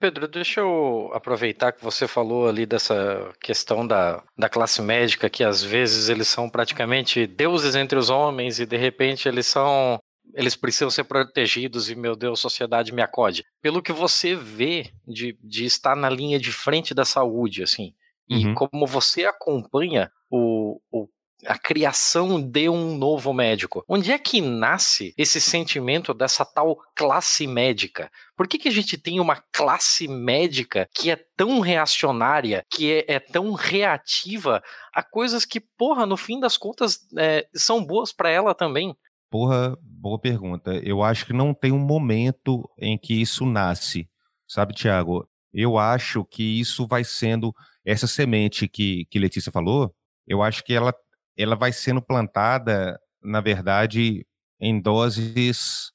Pedro, deixa eu aproveitar que você falou ali dessa questão da, da classe médica, que às vezes eles são praticamente deuses entre os homens e de repente eles são. Eles precisam ser protegidos e, meu Deus, sociedade me acode. Pelo que você vê de, de estar na linha de frente da saúde, assim, e uhum. como você acompanha o, o a criação de um novo médico. Onde é que nasce esse sentimento dessa tal classe médica? Por que, que a gente tem uma classe médica que é tão reacionária, que é, é tão reativa a coisas que, porra, no fim das contas, é, são boas para ela também? Porra, boa pergunta. Eu acho que não tem um momento em que isso nasce, sabe, Tiago? Eu acho que isso vai sendo essa semente que, que Letícia falou. Eu acho que ela ela vai sendo plantada, na verdade, em doses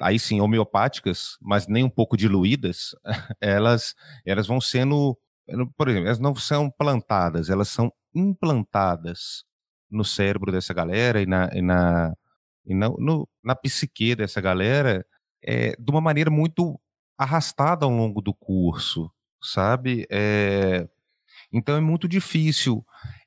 aí sim homeopáticas, mas nem um pouco diluídas, elas elas vão sendo, por exemplo, elas não são plantadas, elas são implantadas no cérebro dessa galera e na, e na, e na, no, na psique dessa galera é, de uma maneira muito arrastada ao longo do curso, sabe? É, então é muito difícil.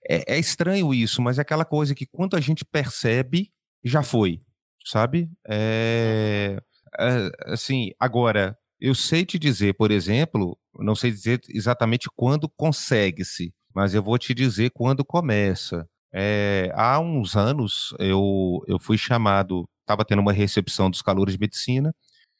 É, é, estranho isso, mas é aquela coisa que quando a gente percebe, já foi, sabe? É, é, assim, agora, eu sei te dizer, por exemplo, não sei dizer exatamente quando consegue-se, mas eu vou te dizer quando começa. É, há uns anos eu, eu fui chamado, estava tendo uma recepção dos calores de medicina,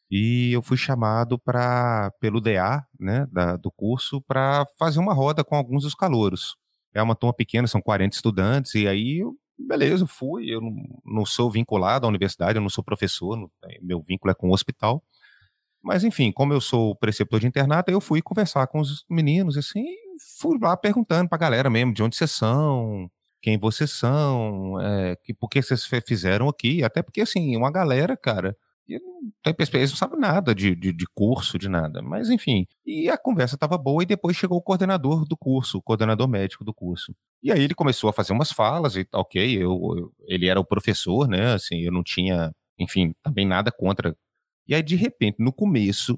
e eu fui chamado para pelo DA, né, da, do curso, para fazer uma roda com alguns dos calouros. É uma turma pequena, são 40 estudantes, e aí, eu, beleza, fui. Eu não, não, sou vinculado à universidade, eu não sou professor, não, meu vínculo é com o hospital. Mas, enfim, como eu sou preceptor de internato, eu fui conversar com os meninos, assim, fui lá perguntando para a galera mesmo de onde vocês são, quem vocês são, é, que, por que vocês fizeram aqui. Até porque, assim, uma galera, cara, e não tem perspectiva, não sabe nada de, de, de, curso, de nada. Mas, enfim. E a conversa estava boa e depois chegou o coordenador do curso, o coordenador médico do curso. E aí ele começou a fazer umas falas e, ok, eu, eu, ele era o professor, né? Assim, eu não tinha, enfim, também nada contra. E aí, de repente, no começo,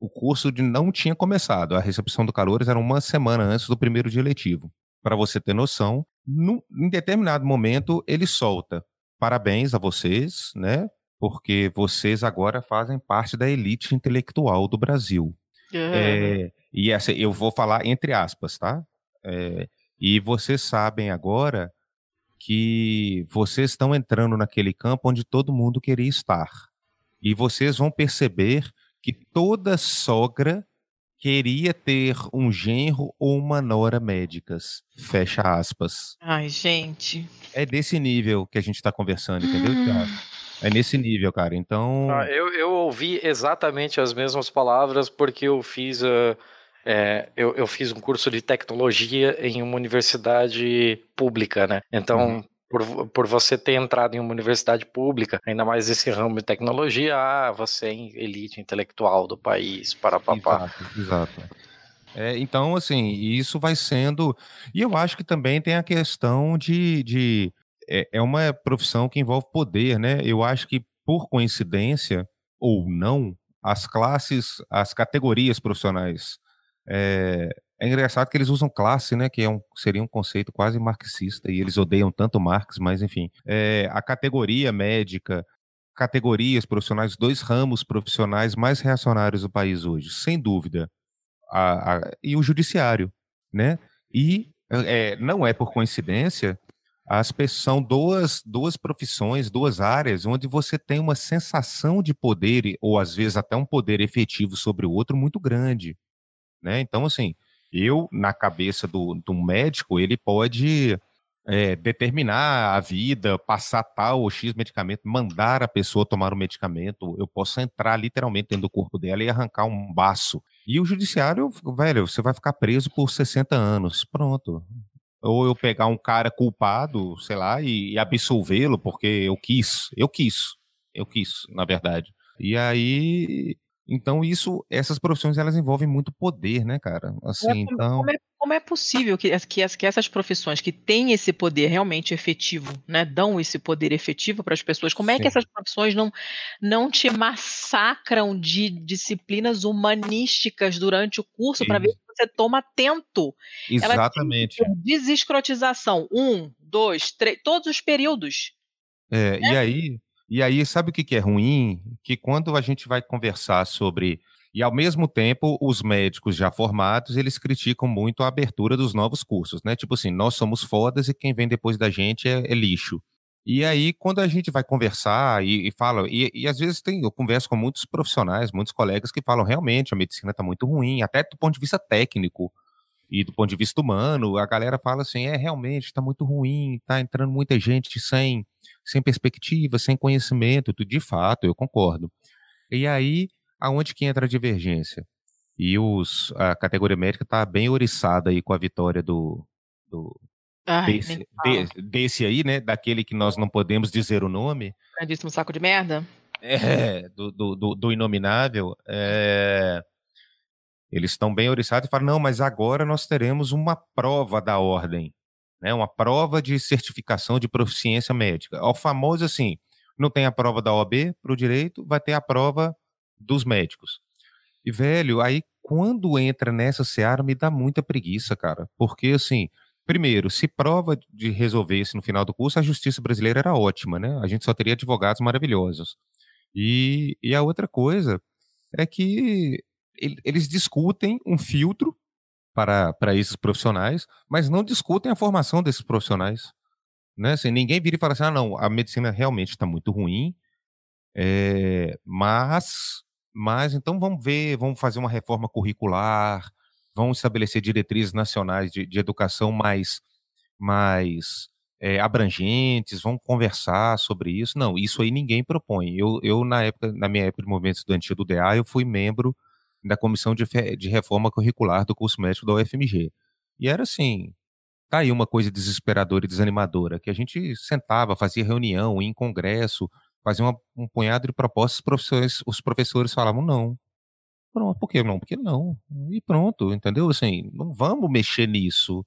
o curso de não tinha começado. A recepção do Calores era uma semana antes do primeiro dia letivo. Para você ter noção, num, em determinado momento, ele solta. Parabéns a vocês, né? Porque vocês agora fazem parte da elite intelectual do Brasil. É. É, e essa, eu vou falar entre aspas, tá? É, e vocês sabem agora que vocês estão entrando naquele campo onde todo mundo queria estar. E vocês vão perceber que toda sogra queria ter um genro ou uma nora médicas. Fecha aspas. Ai, gente. É desse nível que a gente está conversando, entendeu, Thiago? É nesse nível, cara. Então. Ah, eu, eu ouvi exatamente as mesmas palavras porque eu fiz. Uh, É, eu, eu, fiz um curso de tecnologia em uma universidade pública, né? Então, uhum. por, por você ter entrado em uma universidade pública, ainda mais esse ramo de tecnologia, ah, você é elite intelectual do país, para papá. Exato, exato. É, então, assim, isso vai sendo. E eu acho que também tem a questão de. de é, é uma profissão que envolve poder, né? Eu acho que, por coincidência, ou não, as classes, as categorias profissionais é, é, engraçado que eles usam classe, né? Que é um, seria um conceito quase marxista, e eles odeiam tanto Marx, mas enfim. É, a categoria médica, categorias profissionais, dois ramos profissionais mais reacionários do país hoje, sem dúvida. A, a, e o judiciário, né? E é, não é por coincidência as são duas, duas profissões, duas áreas, onde você tem uma sensação de poder, ou às vezes até um poder efetivo sobre o outro muito grande né? Então, assim, eu, na cabeça do, do médico, ele pode é, determinar a vida, passar tal ou X medicamento, mandar a pessoa tomar o medicamento, eu posso entrar literalmente dentro do corpo dela e arrancar um baço. E o judiciário, velho, você vai ficar preso por 60 anos. Pronto. Ou eu pegar um cara culpado, sei lá, e, e absolvê-lo porque eu quis. Eu quis. Eu quis, na verdade. E aí então, isso, essas profissões, elas envolvem muito poder, né, cara? Assim, é, então... Como é, como é possível que, que, que, essas profissões que têm esse poder realmente efetivo, né, dão esse poder efetivo para as pessoas, como Sim. é que essas profissões não, não te massacram de disciplinas humanísticas durante o curso para ver se você toma atento? Exatamente. desescrotização, um, dois, três, todos os períodos. É, né? E aí e aí, sabe o que, é ruim? Que quando a gente vai conversar sobre. E ao mesmo tempo, os médicos já formados, eles criticam muito a abertura dos novos cursos, né? Tipo assim, nós somos fodas e quem vem depois da gente é, é lixo. E aí, quando a gente vai conversar e, e fala, e, e, às vezes tem, eu converso com muitos profissionais, muitos colegas que falam realmente a medicina está muito ruim, até do ponto de vista técnico e do ponto de vista humano, a galera fala assim, é realmente está muito ruim, está entrando muita gente sem sem perspectiva, sem conhecimento, de fato, eu concordo. E aí, aonde que entra a divergência? E os, a categoria médica está bem oriçada aí com a vitória do, do Ai, desse, de, desse aí, né? Daquele que nós não podemos dizer o nome. Grandíssimo saco de merda. É, do, do, do, do inominável. É, eles estão bem oriçados e falam, não, mas agora nós teremos uma prova da ordem né, uma prova de certificação de proficiência médica. O famoso assim, não tem a prova da OAB para o direito, vai ter a prova dos médicos. E, velho, aí quando entra nessa seara me dá muita preguiça, cara. Porque, assim, primeiro, se prova de resolver isso no final do curso, a justiça brasileira era ótima, né? A gente só teria advogados maravilhosos. E, e a outra coisa é que eles discutem um filtro para, para esses profissionais, mas não discutem a formação desses profissionais. Né? Assim, ninguém vira e fala assim: ah, não, a medicina realmente está muito ruim, é, mas, mas então vamos ver, vamos fazer uma reforma curricular, vamos estabelecer diretrizes nacionais de, de educação mais, mais é, abrangentes, vamos conversar sobre isso. Não, isso aí ninguém propõe. Eu, eu na época, na minha época de movimento estudantil do DA, eu fui membro da comissão de, de reforma curricular do curso médico da UFMG. E era assim, tá aí uma coisa desesperadora e desanimadora, que a gente sentava, fazia reunião, ia em congresso, fazia uma, um punhado de propostas, os professores, os professores falavam não. Pronto, por que não? Porque não. E pronto, entendeu? Assim, não vamos mexer nisso.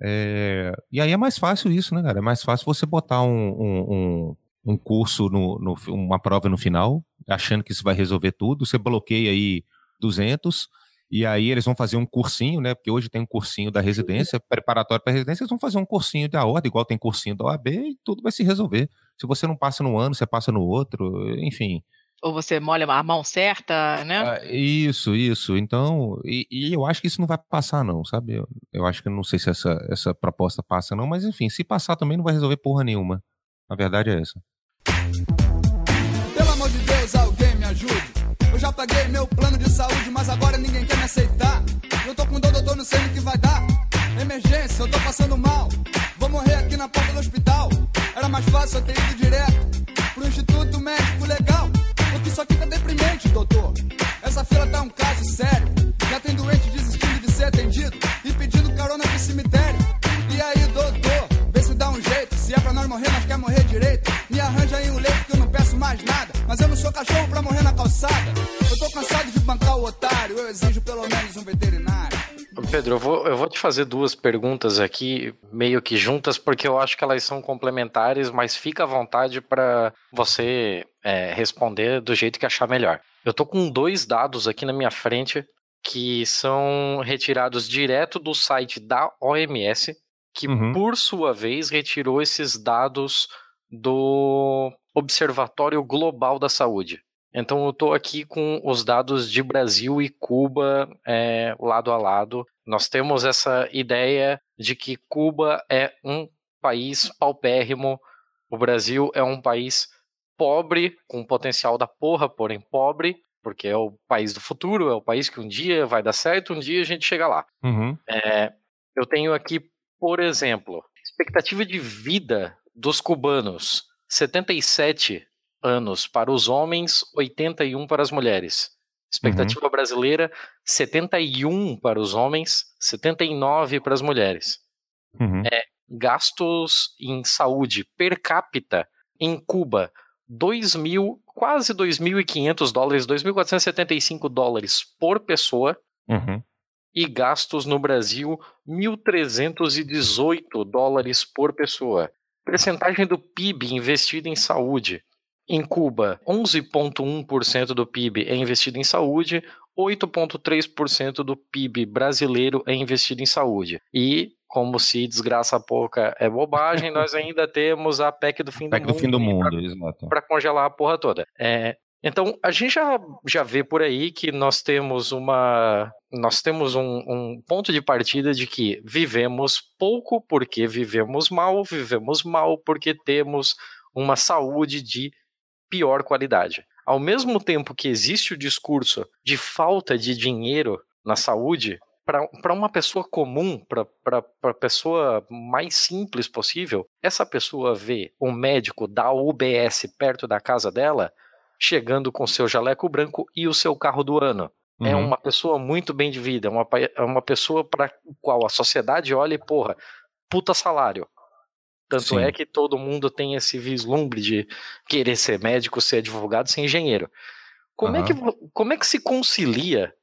É, e aí é mais fácil isso, né, cara? É mais fácil você botar um, um, um, um curso, no, no, uma prova no final, achando que isso vai resolver tudo. Você bloqueia aí 200, e aí eles vão fazer um cursinho, né? Porque hoje tem um cursinho da residência, preparatório para residência, eles vão fazer um cursinho da ordem, igual tem cursinho da OAB, e tudo vai se resolver. Se você não passa no ano, você passa no outro, enfim. Ou você molha a mão certa, né? Ah, isso, isso. Então, e, e, eu acho que isso não vai passar, não, sabe? Eu, eu acho que não sei se essa, essa proposta passa, não, mas enfim, se passar também não vai resolver porra nenhuma. A verdade é essa. Eu já paguei meu plano de saúde, mas agora ninguém quer me aceitar. Eu tô com dor, doutor, não sei o que vai dar. Emergência, eu tô passando mal. Vou morrer aqui na porta do hospital. Era mais fácil eu ter ido direto pro Instituto Médico Legal. Porque isso aqui tá deprimente, doutor. Essa feira tá um caso sério. Já tem doente desistindo bandido e pedindo carona pro cemitério. É pra nós morrer, nós quer morrer direito. Me arranja aí um leito que eu não peço mais nada. Mas eu não sou cachorro pra morrer na calçada. Eu tô cansado de bancar o otário. Eu exijo pelo menos um veterinário. Pedro, eu vou, eu vou te fazer duas perguntas aqui, meio que juntas, porque eu acho que elas são complementares, mas fica à vontade para você é, responder do jeito que achar melhor. Eu tô com dois dados aqui na minha frente que são retirados direto do site da OMS, que Uhum. por sua vez retirou esses dados do Observatório Global da Saúde. Então eu estou aqui com os dados de Brasil e Cuba é, lado a lado. Nós temos essa ideia de que Cuba é um país paupérrimo, o Brasil é um país pobre, com potencial da porra, porém pobre, porque é o país do futuro, é o país que um dia vai dar certo, um dia a gente chega lá. Uhum. É, eu tenho aqui, por exemplo, expectativa de vida dos cubanos: 77 anos para os homens, 81 para as mulheres. Expectativa brasileira: 71 para os homens, 79 para as mulheres. Uhum. É, gastos em saúde per capita em Cuba, 2 mil, quase 2.500 dólares, 2.475 dólares por pessoa Uhum. E gastos no Brasil 1.318 dólares por pessoa. Percentagem do PIB investido em saúde. Em Cuba, 11,1% do PIB é investido em saúde, 8,3% do PIB brasileiro é investido em saúde. E, como se desgraça pouca é bobagem, nós ainda temos a PEC do fim PEC do do mundo. fim do aí pra mundo, exato. para congelar a porra toda. É, então a gente já, já vê por aí que nós temos uma nós temos um, um ponto de partida de que vivemos pouco porque vivemos mal, vivemos mal porque temos uma saúde de pior qualidade. Ao mesmo tempo que existe o discurso de falta de dinheiro na saúde, para uma pessoa comum, para a pessoa mais simples possível, essa pessoa vê um médico da UBS perto da casa dela, chegando com seu jaleco branco e o seu carro do ano. É Uhum. uma pessoa muito bem de vida, é uma, é uma pessoa para qual a sociedade olha e, porra, puta salário. Tanto Sim. é que todo mundo tem esse vislumbre de querer ser médico, ser advogado, ser engenheiro. Como, é, Aham. que, como é que se concilia,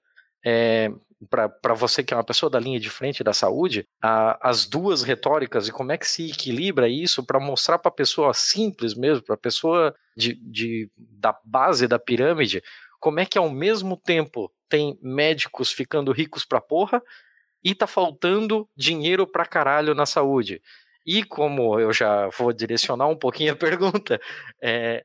para você que é uma pessoa da linha de frente da saúde, a- as duas retóricas e como é que se equilibra isso para mostrar para a pessoa simples mesmo, para a pessoa de, de- da base da pirâmide, como é que ao mesmo tempo tem médicos ficando ricos pra porra e tá faltando dinheiro pra caralho na saúde. E como eu já vou direcionar um pouquinho a pergunta, é,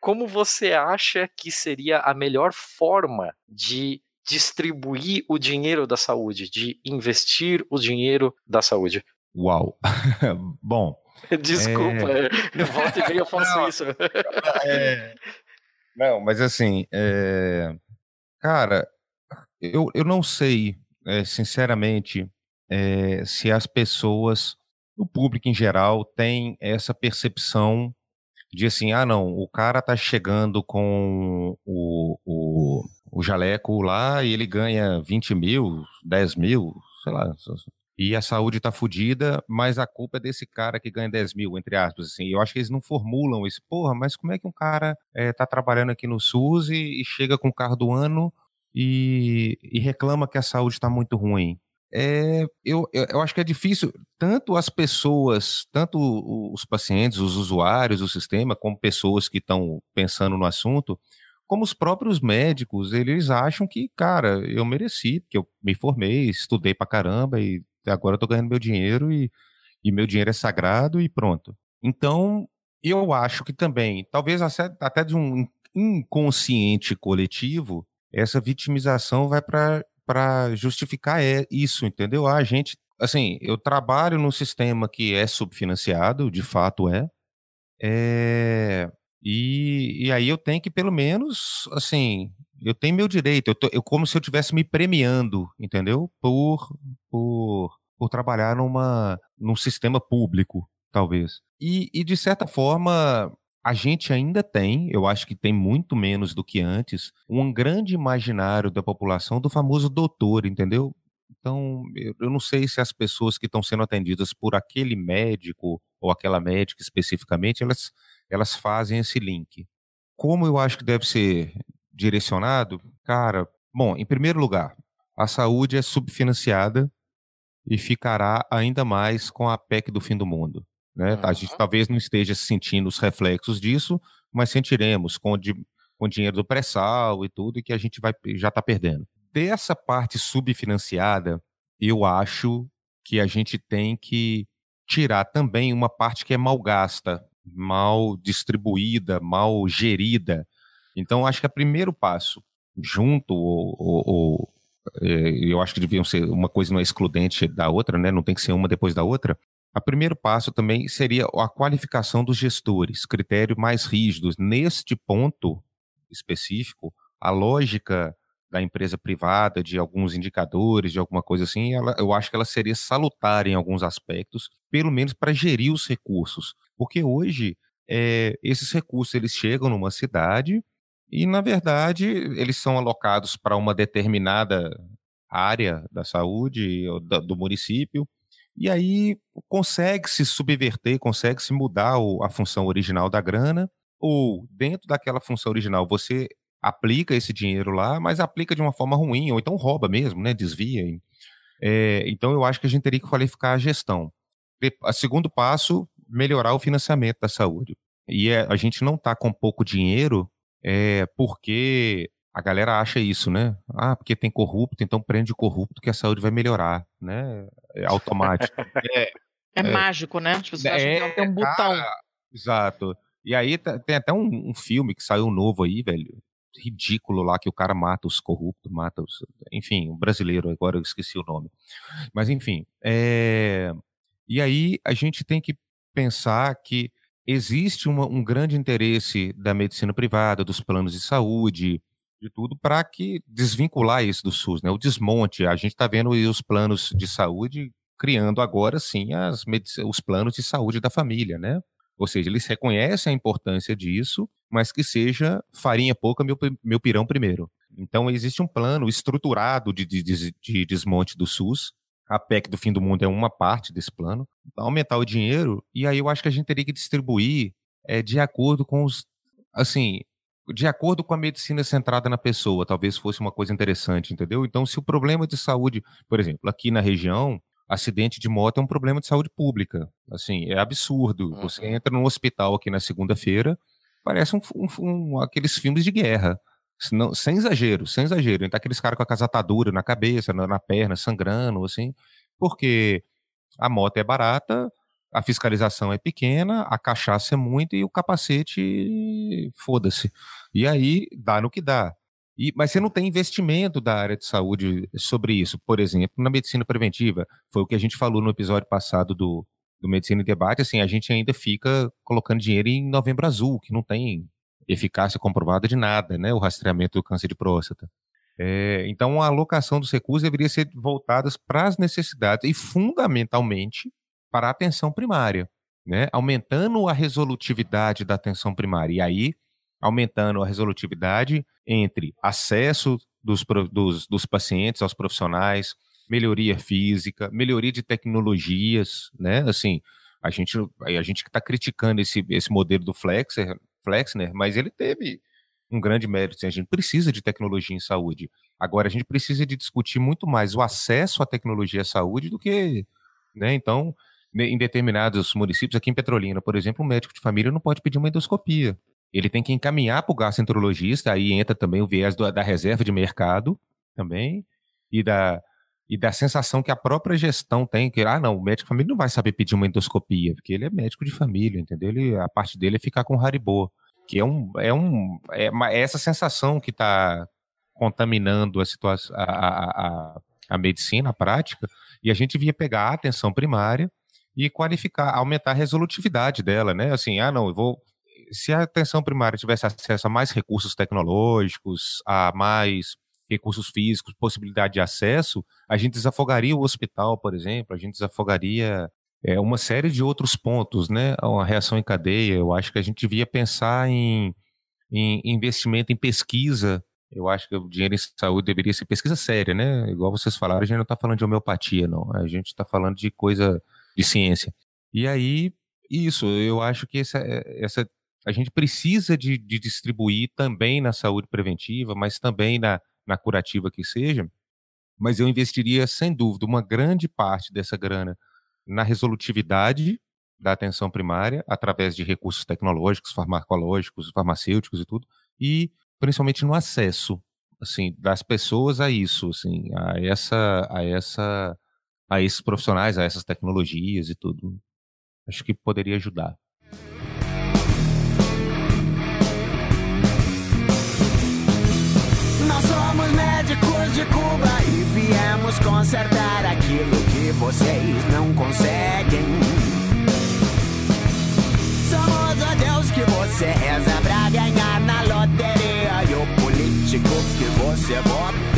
como você acha que seria a melhor forma de distribuir o dinheiro da saúde, de investir o dinheiro da saúde? Uau. Bom, Desculpa, É. volta e meia eu faço Não. isso. É, Não, mas assim, é, cara, eu, eu não sei, é, sinceramente, é, se as pessoas, o público em geral, tem essa percepção de assim, ah, não, o cara tá chegando com o, o, o jaleco lá e ele ganha 20 mil, 10 mil, sei lá, e a saúde tá fodida, mas a culpa é desse cara que ganha 10 mil, entre aspas, assim. Eu acho que eles não formulam isso. Porra, mas como é que um cara é, tá trabalhando aqui no SUS e, e chega com o carro do ano e, e reclama que a saúde tá muito ruim? É, eu, eu, eu acho que é difícil, tanto as pessoas, tanto os pacientes, os usuários do sistema, como pessoas que estão pensando no assunto, como os próprios médicos, eles acham que, cara, eu mereci, porque eu me formei, estudei pra caramba e agora eu tô ganhando meu dinheiro e, e meu dinheiro é sagrado e pronto. Então, eu acho que também, talvez até, de um inconsciente coletivo, essa vitimização vai para justificar isso, entendeu? Ah, a gente, assim, eu trabalho num sistema que é subfinanciado, de fato é, é e, e aí eu tenho que pelo menos, assim, eu tenho meu direito, eu, tô, eu como se eu estivesse me premiando, entendeu? Por, por, por trabalhar numa, num sistema público, talvez. E, e de certa forma, a gente ainda tem, eu acho que tem muito menos do que antes, um grande imaginário da população do famoso doutor, entendeu? Então, eu, eu não sei se as pessoas que estão sendo atendidas por aquele médico ou aquela médica especificamente, elas, elas fazem esse link. Como eu acho que deve ser direcionado? Cara, bom, em primeiro lugar, a saúde é subfinanciada e ficará ainda mais com a PEC do fim do mundo. Né? Uhum. A gente talvez não esteja sentindo os reflexos disso, mas sentiremos com, di com dinheiro do pré-sal e tudo, e que a gente vai, já está perdendo. Dessa parte subfinanciada, eu acho que a gente tem que tirar também uma parte que é mal gasta, mal distribuída, mal gerida. Então, acho que é o primeiro passo, junto ou, ou, ou é, eu acho que deviam ser uma coisa não é excludente da outra, né? Não tem que ser uma depois da outra. O primeiro passo também seria a qualificação dos gestores, critérios mais rígidos. Neste ponto específico, a lógica da empresa privada, de alguns indicadores, de alguma coisa assim, ela, eu acho que ela seria salutar em alguns aspectos, pelo menos para gerir os recursos. Porque hoje, é, esses recursos eles chegam numa cidade e, na verdade, eles são alocados para uma determinada área da saúde do município, e aí consegue-se subverter, consegue-se mudar a função original da grana, ou dentro daquela função original você aplica esse dinheiro lá, mas aplica de uma forma ruim, ou então rouba mesmo, né? Desvia. É, então eu acho que a gente teria que qualificar a gestão. O segundo passo, melhorar o financiamento da saúde. E é, a gente não está com pouco dinheiro é porque a galera acha isso, né? Ah, porque tem corrupto, então prende o corrupto que a saúde vai melhorar, né? É automático. é, é, é, mágico, né? As pessoas é, acham que tem um botão. Cara, exato. E aí tem até um, um, filme que saiu novo aí, velho. Ridículo lá, que o cara mata os corruptos, mata os. Enfim, um brasileiro, agora eu esqueci o nome. Mas enfim. É... E aí a gente tem que pensar que existe uma, um grande interesse da medicina privada, dos planos de saúde, de tudo, para que desvincular isso do SUS, né? O desmonte. A gente está vendo os planos de saúde criando agora sim as os planos de saúde da família, né? Ou seja, eles reconhecem a importância disso, mas que seja farinha pouca, meu, meu pirão primeiro. Então, existe um plano estruturado de, de, de, de desmonte do SUS, a PEC do fim do mundo é uma parte desse plano, aumentar o dinheiro, e aí eu acho que a gente teria que distribuir é, de acordo com os. Assim, de acordo com a medicina centrada na pessoa, talvez fosse uma coisa interessante, entendeu? Então, se o problema de saúde, por exemplo, aqui na região, acidente de moto é um problema de saúde pública. Assim, é absurdo. Você uhum. entra num hospital aqui na segunda-feira, parece um, um, um, aqueles filmes de guerra. Não, sem exagero, sem exagero. Então, aqueles caras com a casatadura na cabeça, na, na, perna, sangrando, assim, porque a moto é barata, a fiscalização é pequena, a cachaça é muito e o capacete, foda-se. E aí dá no que dá. E, mas você não tem investimento da área de saúde sobre isso. Por exemplo, na medicina preventiva, foi o que a gente falou no episódio passado do, do Medicina em Debate, assim, a gente ainda fica colocando dinheiro em Novembro Azul, que não tem eficácia comprovada de nada, né? O rastreamento do câncer de próstata. É, então, a alocação dos recursos deveria ser voltadas para as necessidades e, fundamentalmente, para a atenção primária, né? Aumentando a resolutividade da atenção primária. E aí, aumentando a resolutividade entre acesso dos, dos, dos pacientes aos profissionais, melhoria física, melhoria de tecnologias, né? Assim, a gente a gente que está criticando esse, esse modelo do Flexer, Flexner, mas ele teve um grande mérito. Assim, a gente precisa de tecnologia em saúde. Agora, a gente precisa de discutir muito mais o acesso à tecnologia à saúde do que. Né? Então, em determinados municípios, aqui em Petrolina, por exemplo, um médico de família não pode pedir uma endoscopia. Ele tem que encaminhar para o gastroenterologista, aí entra também o viés do, da reserva de mercado também, e da, e da sensação que a própria gestão tem, que, ah, não, o médico de família não vai saber pedir uma endoscopia, porque ele é médico de família, entendeu? Ele, a parte dele é ficar com Haribo, que é um, é um, é, uma, é essa sensação que está contaminando a situação, a, a, a, a medicina, a prática, e a gente vinha pegar a atenção primária e qualificar, aumentar a resolutividade dela, né? Assim, ah, não, eu vou. Se a atenção primária tivesse acesso a mais recursos tecnológicos, a mais recursos físicos, possibilidade de acesso, a gente desafogaria o hospital, por exemplo, a gente desafogaria é, uma série de outros pontos, né? Uma reação em cadeia. Eu acho que a gente devia pensar em, em investimento em pesquisa Eu acho que o dinheiro em saúde deveria ser pesquisa séria, né? Igual vocês falaram, a gente não está falando de homeopatia, não. A gente está falando de coisa de ciência. E aí, isso, eu acho que essa, essa a gente precisa de, de distribuir também na saúde preventiva, mas também na, na curativa que seja. Mas eu investiria, sem dúvida, uma grande parte dessa grana na resolutividade da atenção primária, através de recursos tecnológicos, farmacológicos, farmacêuticos e tudo, e principalmente no acesso, assim, das pessoas a isso, assim, a essa, a essa, a esses profissionais, a essas tecnologias e tudo. Acho que poderia ajudar. Viemos consertar aquilo que vocês não conseguem. Somos o Deus que você reza pra ganhar na loteria e o político que você vota.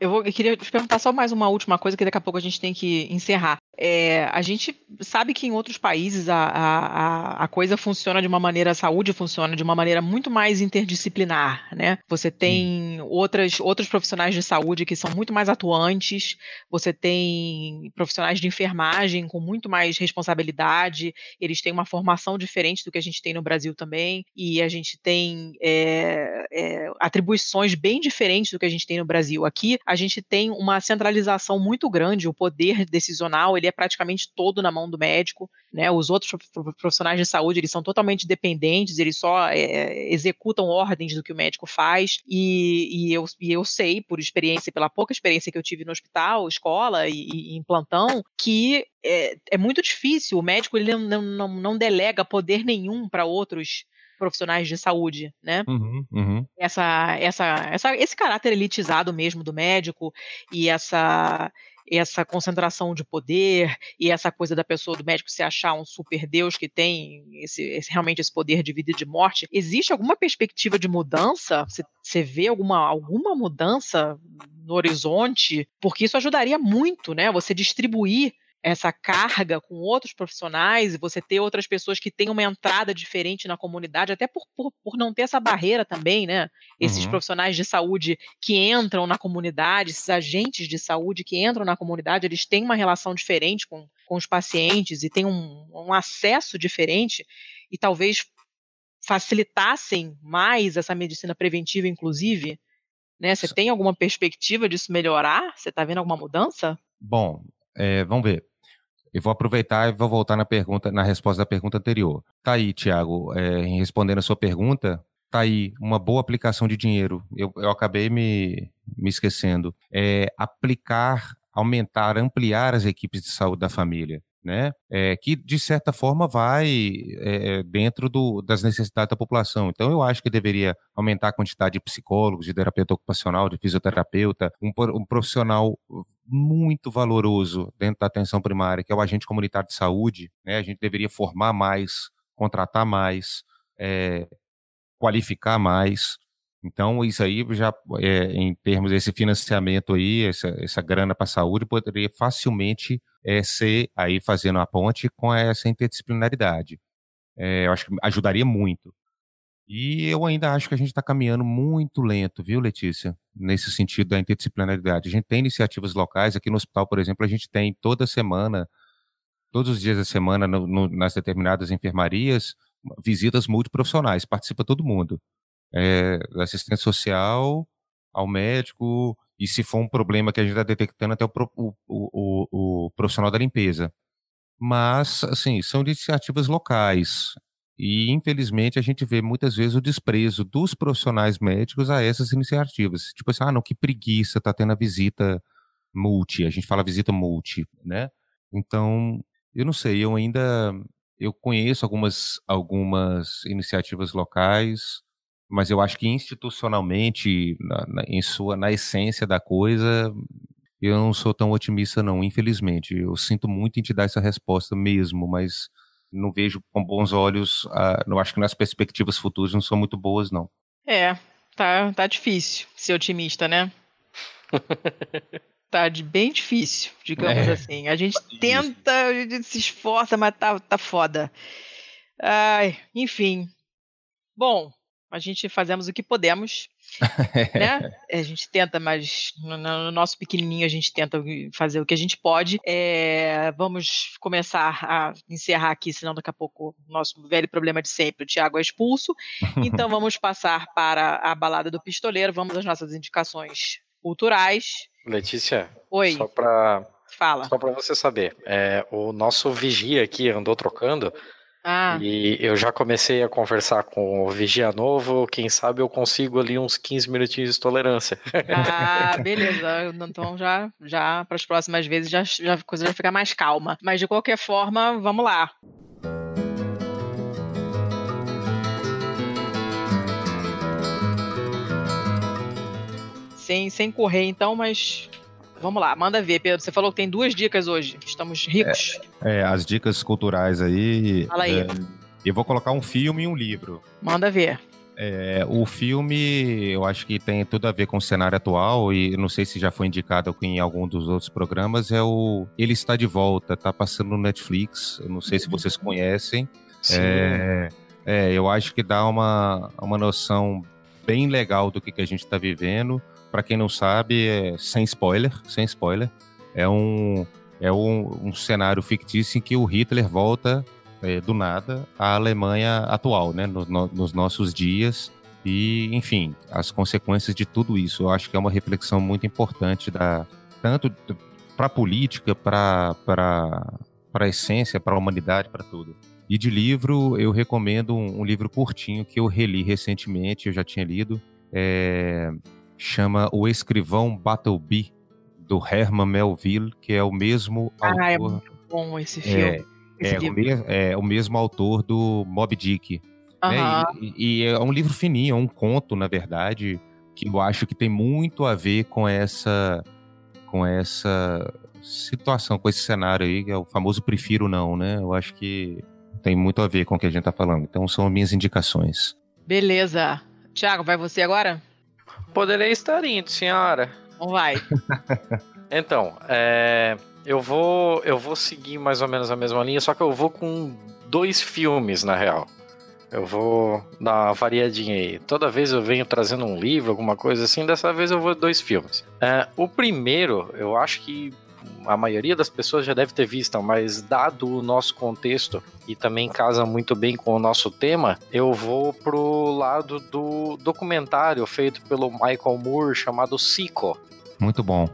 Eu, vou, eu queria te perguntar só mais uma última coisa, que daqui a pouco a gente tem que encerrar. É, a gente sabe que em outros países a, a, a coisa funciona de uma maneira, a saúde funciona de uma maneira muito mais interdisciplinar, né? Você tem outras, outros profissionais de saúde que são muito mais atuantes, você tem profissionais de enfermagem com muito mais responsabilidade, eles têm uma formação diferente do que a gente tem no Brasil também, e a gente tem é, é, atribuições bem diferentes do que a gente tem no Brasil. Aqui a gente tem uma centralização muito grande, o poder decisional ele é praticamente todo na mão do médico, né? Os outros profissionais de saúde eles são totalmente dependentes, eles só é, executam ordens do que o médico faz e, e, eu, e eu sei por experiência, pela pouca experiência que eu tive no hospital, escola e, e em plantão, que é, é, muito difícil. O médico ele não, não, não delega poder nenhum para outros profissionais de saúde, né? Uhum, uhum. Essa, essa, essa, esse caráter elitizado mesmo do médico e essa essa concentração de poder e essa coisa da pessoa, do médico se achar um super Deus que tem esse, esse realmente esse poder de vida e de morte. Existe alguma perspectiva de mudança? Você, você vê alguma, alguma mudança no horizonte? Porque isso ajudaria muito, né? Você distribuir essa carga com outros profissionais e você ter outras pessoas que têm uma entrada diferente na comunidade, até por, por, por não ter essa barreira também, né? Esses uhum. profissionais de saúde que entram na comunidade, esses agentes de saúde que entram na comunidade, eles têm uma relação diferente com, com os pacientes e têm um, um acesso diferente e talvez facilitassem mais essa medicina preventiva, inclusive. Né? Você tem alguma perspectiva disso melhorar? Você está vendo alguma mudança? Bom, é, vamos ver. Eu vou aproveitar e vou voltar na pergunta, na resposta da pergunta anterior. Tá aí, Tiago, é, respondendo a sua pergunta, tá aí uma boa aplicação de dinheiro. Eu, eu acabei me, me esquecendo. É aplicar, aumentar, ampliar as equipes de saúde da família né? É, que de certa forma vai é, dentro do, das necessidades da população. Então eu acho que deveria aumentar a quantidade de psicólogos, de terapeuta ocupacional, de fisioterapeuta, um, um profissional muito valoroso dentro da atenção primária, que é o agente comunitário de saúde. Né? A gente deveria formar mais, contratar mais, é, qualificar mais. Então, isso aí já, é, em termos desse financiamento aí, essa, essa grana para a saúde, poderia facilmente é, ser, aí fazendo a ponte com essa interdisciplinaridade. É, eu acho que ajudaria muito. E eu ainda acho que a gente está caminhando muito lento, viu, Letícia? Nesse sentido da interdisciplinaridade. A gente tem iniciativas locais, aqui no hospital, por exemplo, a gente tem toda semana, todos os dias da semana, no, no, nas determinadas enfermarias, visitas multiprofissionais, participa todo mundo é, assistente social ao médico, e se for um problema que a gente está detectando, até o, o, o, o, profissional da limpeza. Mas, assim, são iniciativas locais. E, infelizmente, a gente vê muitas vezes o desprezo dos profissionais médicos a essas iniciativas. Tipo assim, ah, não, que preguiça, tá tendo a visita multi. A gente fala visita multi, né? Então, eu não sei, eu ainda eu conheço algumas, algumas iniciativas locais, mas eu acho que institucionalmente, na, na, em sua, na essência da coisa, eu não sou tão otimista não, infelizmente. Eu sinto muito em te dar essa resposta mesmo, mas não vejo com bons olhos, uh, não acho que nas perspectivas futuras não são muito boas não. É, tá, tá difícil ser otimista, né? tá de bem difícil, digamos é, assim. A gente tá tenta, a gente se esforça, mas tá, tá foda. Ai, enfim. Bom, a gente fazemos o que podemos, né? A gente tenta, mas no, no, nosso pequenininho a gente tenta fazer o que a gente pode. É, vamos começar a encerrar aqui, senão daqui a pouco o nosso velho problema de sempre, o Tiago é expulso. Então vamos passar para a balada do pistoleiro, vamos às nossas indicações culturais. Letícia, Oi. só para Fala. Só para você saber, é, o nosso vigia aqui andou trocando ah. e eu já comecei a conversar com o vigia novo. Quem sabe eu consigo ali uns 15 minutinhos de tolerância. Ah, beleza. Então já, já para as próximas vezes já, já a coisa vai ficar mais calma. Mas de qualquer forma, vamos lá. Sem, sem correr, então, mas Vamos lá, manda ver, Pedro. Você falou que tem duas dicas hoje. Estamos ricos. É, é as dicas culturais aí. Fala aí. É, eu vou colocar um filme e um livro. Manda ver. É, o filme, eu acho que tem tudo a ver com o cenário atual e não sei se já foi indicado em algum dos outros programas. É o Ele Está de Volta, tá passando no Netflix. Eu não sei se vocês conhecem. Sim. É, é, eu acho que dá uma, uma noção bem legal do que, que a gente está vivendo. Para quem não sabe, é, sem spoiler, sem spoiler, é um é um, um cenário fictício em que o Hitler volta é, do nada à Alemanha atual, né, no, no, nos nossos dias e, enfim, as consequências de tudo isso. Eu acho que é uma reflexão muito importante da tanto para a política, para para a essência, para a humanidade, para tudo. E de livro, eu recomendo um, um, livro curtinho que eu reli recentemente, eu já tinha lido, é, chama O Escrivão Battleby, do Herman Melville, que é o mesmo ah, autor. é muito bom esse filme. É, é, o me, é, o mesmo autor do Moby Dick. Né? E, e, é um livro fininho, é um conto, na verdade, que eu acho que tem muito a ver com essa com essa situação, com esse cenário aí, que é o famoso prefiro não, né? Eu acho que tem muito a ver com o que a gente tá falando. Então são minhas indicações. Beleza. Tiago, vai você agora? Poderei estar indo, senhora. Não vai. então, é, eu vou eu vou seguir mais ou menos a mesma linha, só que eu vou com dois filmes na real. Eu vou dar uma variadinha aí. Toda vez eu venho trazendo um livro, alguma coisa assim. Dessa vez eu vou dois filmes. É, o primeiro, eu acho que a maioria das pessoas já deve ter visto, mas dado o nosso contexto e também casa muito bem com o nosso tema, eu vou pro lado do documentário feito pelo Michael Moore chamado Sico. Muito bom.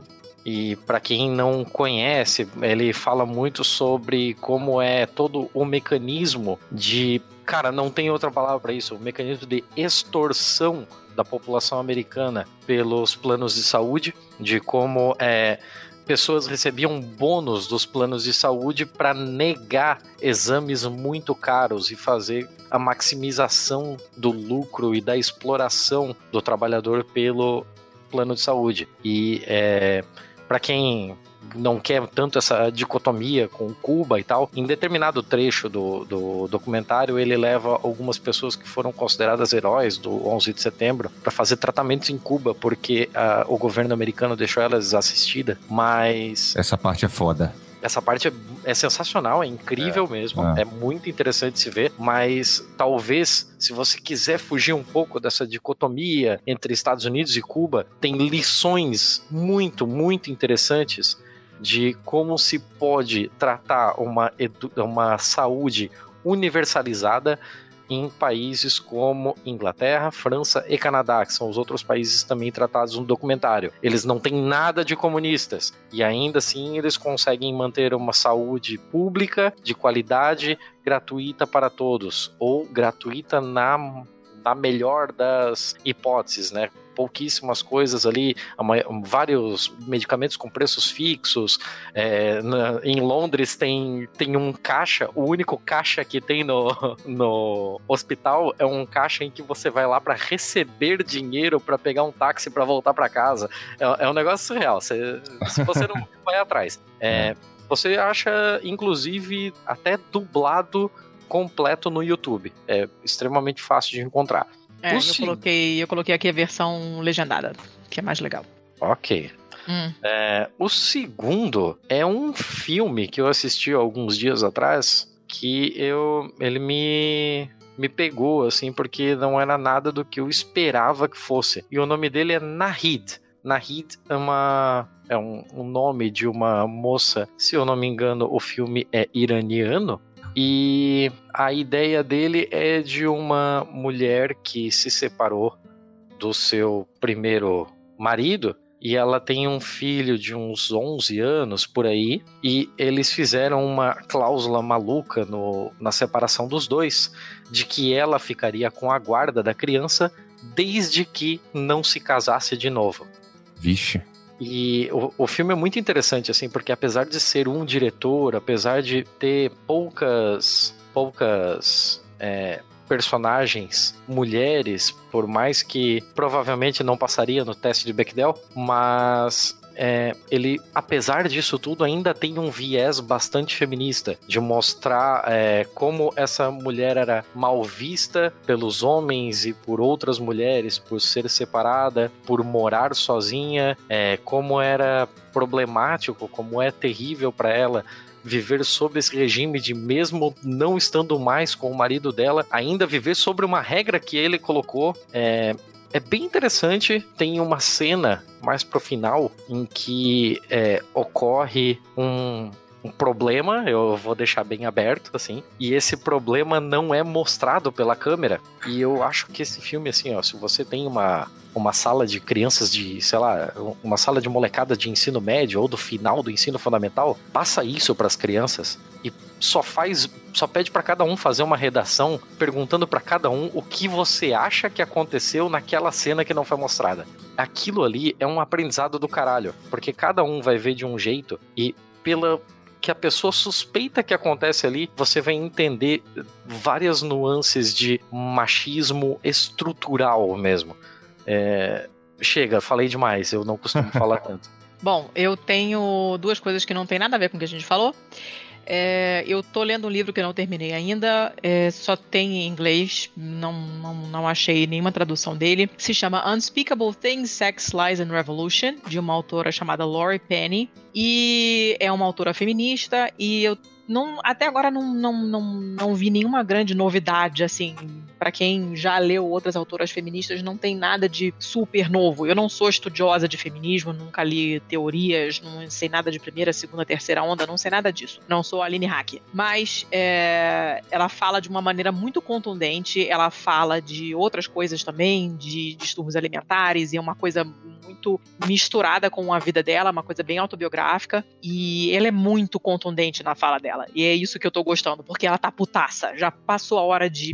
E para quem não conhece, ele fala muito sobre como é todo o mecanismo de, cara, não tem outra palavra para isso, o mecanismo de extorsão da população americana pelos planos de saúde, de como é pessoas recebiam bônus dos planos de saúde para negar exames muito caros e fazer a maximização do lucro e da exploração do trabalhador pelo plano de saúde. E é, para quem não quer tanto essa dicotomia com Cuba e tal. Em determinado trecho do, do documentário, ele leva algumas pessoas que foram consideradas heróis do 11 de setembro para fazer tratamentos em Cuba, porque uh, o governo americano deixou elas desassistidas, mas... Essa parte é foda essa parte é, é, sensacional, é incrível é, mesmo, é. é. muito interessante se ver, mas talvez se você quiser fugir um pouco dessa dicotomia entre Estados Unidos e Cuba, tem lições muito, muito interessantes de como se pode tratar uma, uma saúde universalizada em países como Inglaterra, França e Canadá, que são os outros países também tratados no documentário. Eles não têm nada de comunistas e ainda assim eles conseguem manter uma saúde pública de qualidade gratuita para todos ou gratuita na na melhor das hipóteses, né? Pouquíssimas coisas ali, vários medicamentos com preços fixos. É, na, em Londres tem, tem um caixa, o único caixa que tem no, no hospital é um caixa em que você vai lá para receber dinheiro para pegar um táxi para voltar para casa. É, é, um negócio surreal. Você, se você não vai atrás. É, você acha, inclusive, até dublado completo no YouTube. É extremamente fácil de encontrar. É, eu coloquei, eu coloquei aqui a versão legendada, que é mais legal. Ok. Hum. É, o segundo é um filme que eu assisti alguns dias atrás que eu ele me me pegou, assim, porque não era nada do que eu esperava que fosse. E o nome dele é Nahid. Nahid é uma é um, um, nome de uma moça, se eu não me engano, o filme é iraniano. E a ideia dele é de uma mulher que se separou do seu primeiro marido e ela tem um filho de uns 11 anos por aí, e eles fizeram uma cláusula maluca no, na separação dos dois, de que ela ficaria com a guarda da criança desde que não se casasse de novo. Vixe. E o, o filme é muito interessante, assim, porque apesar de ser um diretor, apesar de ter poucas poucas é, personagens mulheres, por mais que provavelmente não passaria no teste de Bechdel, mas é, ele, apesar disso tudo, ainda tem um viés bastante feminista de mostrar é, como essa mulher era mal vista pelos homens e por outras mulheres, por ser separada, por morar sozinha, é, como era problemático, como é terrível para ela viver sob esse regime de mesmo não estando mais com o marido dela, ainda viver sobre uma regra que ele colocou. É, é bem interessante. Tem uma cena mais pro final em que é, ocorre um, um problema, eu vou deixar bem aberto, assim, e esse problema não é mostrado pela câmera. E eu acho que esse filme, assim, ó, se você tem uma, uma sala de crianças de, sei lá, uma sala de molecada de ensino médio ou do final do ensino fundamental, passa isso para as crianças e só faz, só pede para cada um fazer uma redação perguntando para cada um o que você acha que aconteceu naquela cena que não foi mostrada. Aquilo ali é um aprendizado do caralho, porque cada um vai ver de um jeito e pela que a pessoa suspeita que acontece ali, você vai entender várias nuances de machismo estrutural mesmo. É, chega, falei demais, eu não costumo falar tanto. Bom, eu tenho duas coisas que não tem nada a ver com o que a gente falou. É, eu tô lendo um livro que não terminei ainda, é, só tem em inglês, não, não, não achei nenhuma tradução dele. Se chama Unspeakable Things, Sex, Lies and Revolution, de uma autora chamada Laurie Penny. E é uma autora feminista, e eu não, até agora não, não, não, não vi nenhuma grande novidade, assim. para quem já leu outras autoras feministas, não tem nada de super novo. Eu não sou estudiosa de feminismo, nunca li teorias, não sei nada de primeira, segunda, terceira onda, não sei nada disso. Não sou Aline Hack. Mas é, ela fala de uma maneira muito contundente, ela fala de outras coisas também, de distúrbios alimentares, e é uma coisa muito misturada com a vida dela, uma coisa bem autobiográfica. E ela é muito contundente na fala dela dela. E é isso que eu tô gostando, porque ela tá putaça. Já passou a hora de,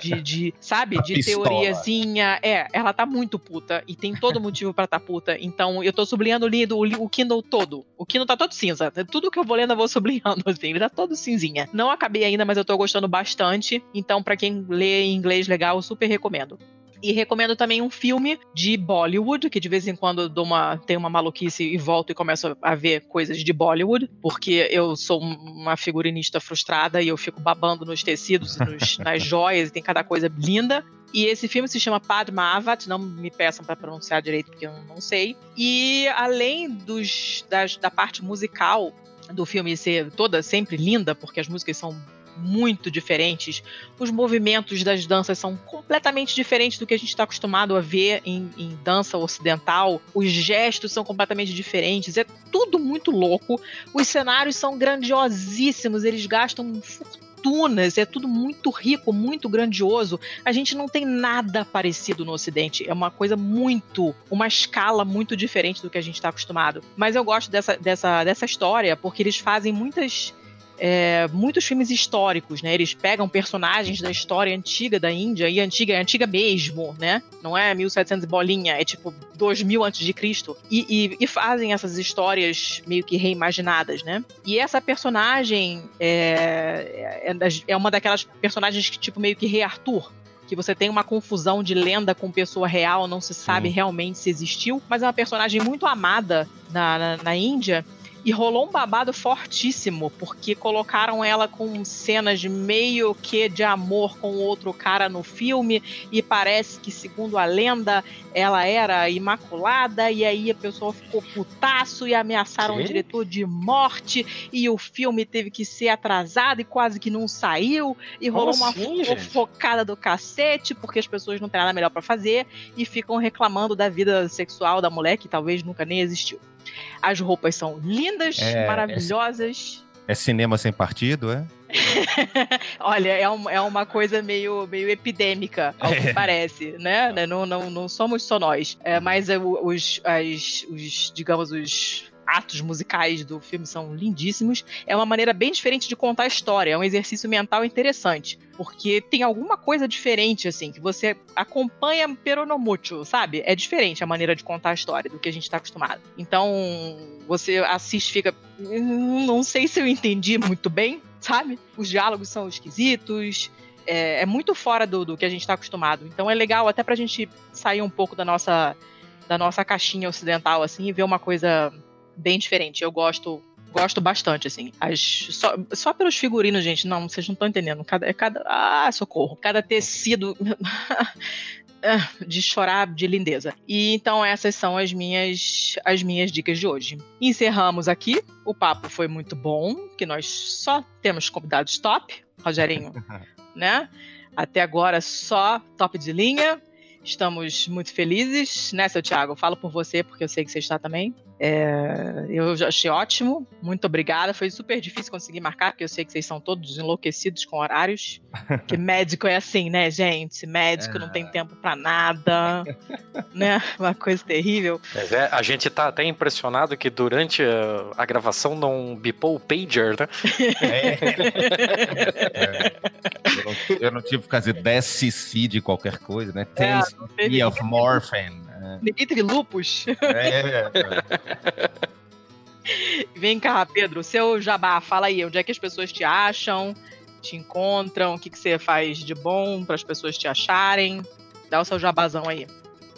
de, de sabe, de Pistola. teoriazinha. É, ela tá muito puta e tem todo motivo para tá puta. Então eu tô sublinhando lido o, o Kindle todo. O Kindle tá todo cinza. Tudo que eu vou lendo eu vou sublinhando, assim. Ele tá todo cinzinha. Não acabei ainda, mas eu tô gostando bastante. Então, para quem lê em inglês legal, eu super recomendo. E recomendo também um filme de Bollywood, que de vez em quando dou uma, tenho uma maluquice e volto e começo a ver coisas de Bollywood, porque eu sou uma figurinista frustrada e eu fico babando nos tecidos, nos, nas joias, e tem cada coisa linda. E esse filme se chama Padmavat, não me peçam para pronunciar direito porque eu não sei. E além dos, das, da parte musical do filme ser toda sempre linda, porque as músicas são muito diferentes. Os movimentos das danças são completamente diferentes do que a gente está acostumado a ver em, em, dança ocidental. Os gestos são completamente diferentes. É tudo muito louco. Os cenários são grandiosíssimos. Eles gastam fortunas. É tudo muito rico, muito grandioso. A gente não tem nada parecido no Ocidente. É uma coisa muito, uma escala muito diferente do que a gente está acostumado. Mas eu gosto dessa, dessa, dessa história porque eles fazem muitas é, muitos filmes históricos, né? Eles pegam personagens da história antiga da Índia, e antiga é antiga mesmo, né? Não é 1700 bolinha, é tipo 2000 antes de Cristo. E, e, fazem essas histórias meio que reimaginadas, né? E essa personagem é, é, é uma daquelas personagens que, tipo, meio que Rei Arthur, que você tem uma confusão de lenda com pessoa real, não se sabe realmente se existiu, mas é uma personagem muito amada na, na, na Índia E rolou um babado fortíssimo, porque colocaram ela com cenas de meio que de amor com outro cara no filme, e parece que, segundo a lenda, ela era imaculada, e aí a pessoa ficou putaço e ameaçaram Quê? o diretor de morte, e o filme teve que ser atrasado e quase que não saiu, e rolou uma assim, gente? fofocada do cacete, porque as pessoas não têm nada melhor pra fazer, e ficam reclamando da vida sexual da mulher, que talvez nunca nem existiu. As roupas são lindas, É, maravilhosas. É cinema sem partido, é? Olha, é, um- é uma coisa meio, meio epidêmica, ao que É. parece, né? Não, não, não somos só nós. É, mas é, os, as- os, digamos, os atos musicais do filme são lindíssimos. É uma maneira bem diferente de contar a história. É um exercício mental interessante. Porque tem alguma coisa diferente, assim, que você acompanha peronomútil, sabe? É diferente a maneira de contar a história do que a gente tá acostumado. Então, você assiste fica. "Hum, Não sei se eu entendi muito bem, sabe? Os diálogos são esquisitos. É, é muito fora do, do que a gente tá acostumado. Então é legal até pra gente sair um pouco da nossa, da nossa caixinha ocidental, assim, e ver uma coisa bem diferente. Eu gosto. Gosto bastante, assim. As, só, só pelos figurinos, gente. Não, vocês não estão entendendo. Cada, é cada. Ah, socorro. Cada tecido. Ah, de chorar de lindeza. E então essas são as minhas as minhas dicas de hoje. Encerramos aqui. O papo foi muito bom, que nós só temos convidados top, Rogerinho, né? Até agora só top de linha. Estamos muito felizes, né, seu Thiago? Falo por você, porque eu sei que você está também. É, eu já achei ótimo. Muito obrigada. Foi super difícil conseguir marcar, porque eu sei que vocês são todos enlouquecidos com horários. Que médico é assim, né, gente? Médico não tem tempo pra nada, né? Uma coisa terrível. Mas é, a gente tá até impressionado que durante a, gravação não bipou o pager, né? Eu não, eu não tive que fazer 10 cc de qualquer coisa, né? 10 É, of morphine. Ninguém teve lupus. É, é, Vem cá, Pedro, seu jabá, fala aí, onde é que as pessoas te acham, te encontram, o que, que você faz de bom para as pessoas te acharem? Dá o seu jabazão aí.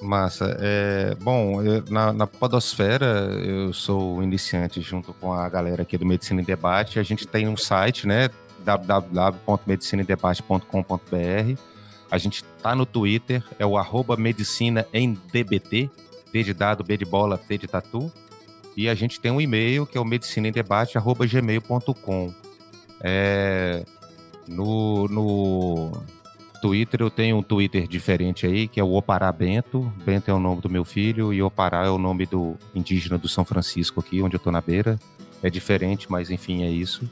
Massa. É, bom, eu- na, na Podosfera eu sou iniciante junto com a galera aqui do Medicina em Debate. A gente tem um site, né? www.medicinaemdebate.com.br. A gente tá no Twitter, é o arroba medicina em DBT, D de dado, B de bola, T de tatu. E a gente tem um e-mail que é o medicinaemdebate.gmail.com. É, no, no Twitter eu tenho um Twitter diferente aí, que é o Opará Bento. Bento é o nome do meu filho e Opará é o nome do indígena do São Francisco aqui, onde eu tô na beira. É diferente, mas enfim, é isso.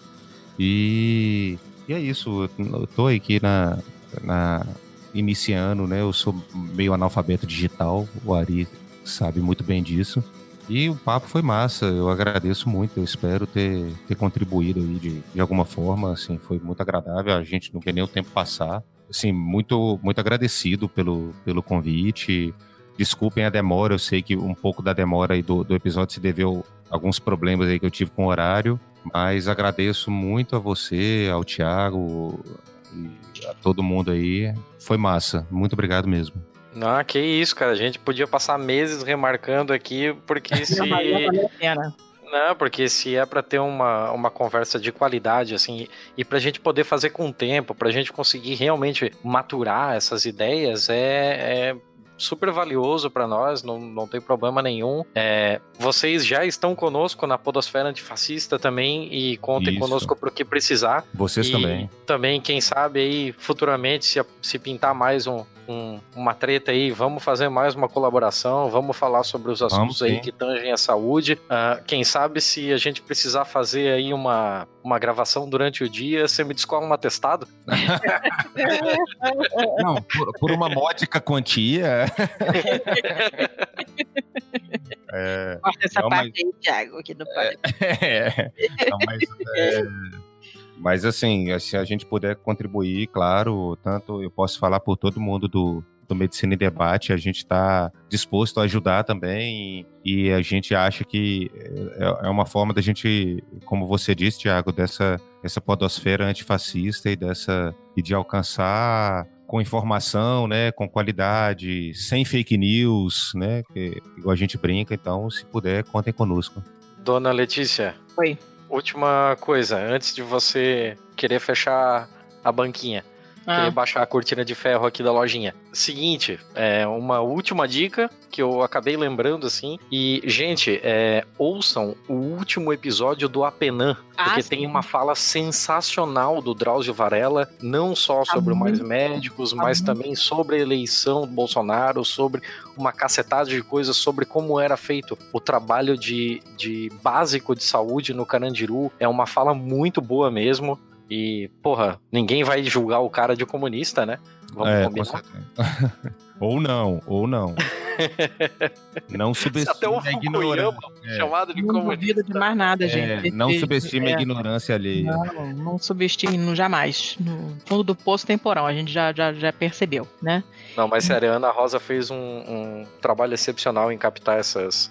E, e é isso. Eu tô aqui na, na iniciando, né? Eu sou meio analfabeto digital, o Ari sabe muito bem disso. E o papo foi massa, eu agradeço muito, eu espero ter, ter contribuído aí de, de alguma forma, assim, foi muito agradável, a gente não vê nem o tempo passar. Assim, muito, muito agradecido pelo, pelo convite, desculpem a demora, eu sei que um pouco da demora aí do, do episódio se deveu a alguns problemas aí que eu tive com o horário, mas agradeço muito a você, ao Thiago a todo mundo aí, foi massa, muito obrigado mesmo. Não, que isso, cara. A gente podia passar meses remarcando aqui, porque se. Não a porque se é pra ter uma, uma conversa de qualidade, assim, e pra gente poder fazer com o tempo, pra gente conseguir realmente maturar essas ideias, é, é super valioso pra nós, não, não tem problema nenhum. É, vocês já estão conosco na Podosfera Antifascista também, e contem Isso. conosco pro que precisar. Vocês E também. Também, quem sabe aí, futuramente, se, se pintar mais um, um- uma treta aí, vamos fazer mais uma colaboração, vamos falar sobre os assuntos Vamos, aí sim. que tangem a saúde. Ah, quem sabe se a gente precisar fazer aí uma, uma gravação durante o dia, você me descola um atestado? Não, por, por uma módica quantia. é, Corta essa Não, parte aí, Thiago, que não pode. é, não, mas, é, mas assim, se a gente puder contribuir, claro, tanto eu posso falar por todo mundo do, do Medicina em Debate, a gente está disposto a ajudar também e, e a gente acha que é, é uma forma da gente, como você disse, Tiago, dessa essa podosfera antifascista e dessa e de alcançar com informação, né, com qualidade, sem fake news, né, que, igual a gente brinca, então se puder, contem conosco. Dona Letícia. Oi. Última coisa, antes de você querer fechar a banquinha. Ah. Baixar a cortina de ferro aqui da lojinha. Seguinte, é uma última dica que eu acabei lembrando assim. E, gente, é, ouçam o último episódio do Apenan. Ah, porque sim. tem uma fala sensacional do Drauzio Varela, não só sobre o Mais Médicos, mas muito. também sobre a eleição do Bolsonaro, sobre uma cacetada de coisas, sobre como era feito o trabalho de, de básico de saúde no Carandiru. É uma fala muito boa mesmo. E, porra, ninguém vai julgar o cara de comunista, né? Vamos É, com combinar. ou não, ou não. Não subestime Até o a ignorância. Fukuyama, chamado de Não comunista. de mais nada, gente. É, não Esse- subestime é. a ignorância alheia. Não, não subestime não, jamais. No fundo do poço temporal, a gente já, já, já percebeu, né? Não, mas sério, a Ana Rosa fez um, um trabalho excepcional em captar essas,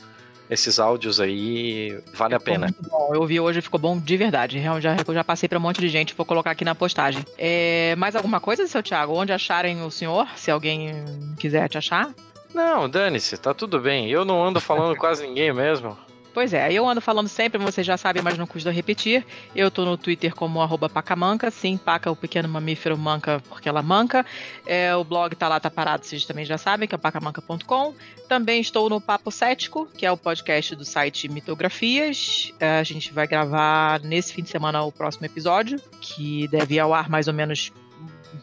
esses áudios aí. Vale a pena. bom. Eu vi hoje, ficou bom de verdade. Realmente, já, eu já passei pra um monte de gente, vou colocar aqui na postagem. É, mais alguma coisa, seu Thiago? Onde acharem o senhor? Se alguém quiser te achar? Não, dane-se, tá tudo bem. Eu não ando falando quase ninguém mesmo. Pois é, eu ando falando sempre, vocês já sabem, mas não custa repetir. Eu tô no Twitter como arroba pacamanca, sim, paca o pequeno mamífero manca porque ela manca. É, o blog tá lá, tá parado, vocês também já sabem, que é pacamanca.com. Também estou no Papo Cético, que é o podcast do site Mitografias. É, a gente vai gravar nesse fim de semana o próximo episódio, que deve ir ao ar mais ou menos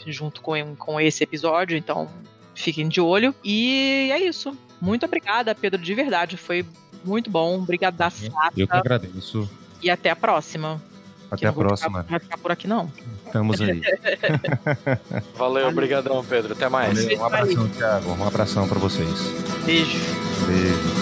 junto com, com esse episódio, então fiquem de olho. E é isso. Muito obrigada, Pedro, de verdade. Foi muito bom. Obrigada da Eu que agradeço. E até a próxima. Até a vou ficar- próxima. Não vai ficar por aqui, não. Estamos aí. Valeu, obrigadão, Pedro. Até mais. Valeu, um abração, Thiago. Um abração pra vocês. Beijo. Beijo.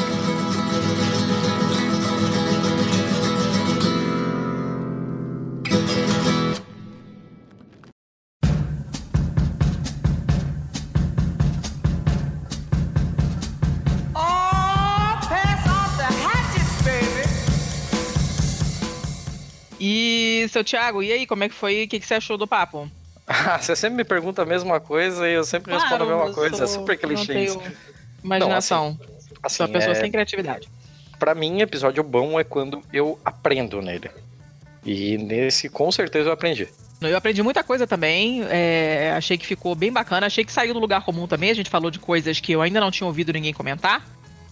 Seu Thiago, e aí, como é que foi? O que, que você achou do papo? Ah, você sempre me pergunta a mesma coisa e eu sempre respondo a Claro, mesma coisa. É sou- super não clichê isso. Imaginação. Assim, Sou uma pessoa é- sem criatividade. Pra mim, episódio bom é quando eu aprendo nele. E nesse, com certeza, eu aprendi. Eu aprendi muita coisa também. é, achei que ficou bem bacana. Achei que saiu do lugar comum também. A gente falou de coisas que eu ainda não tinha ouvido ninguém comentar.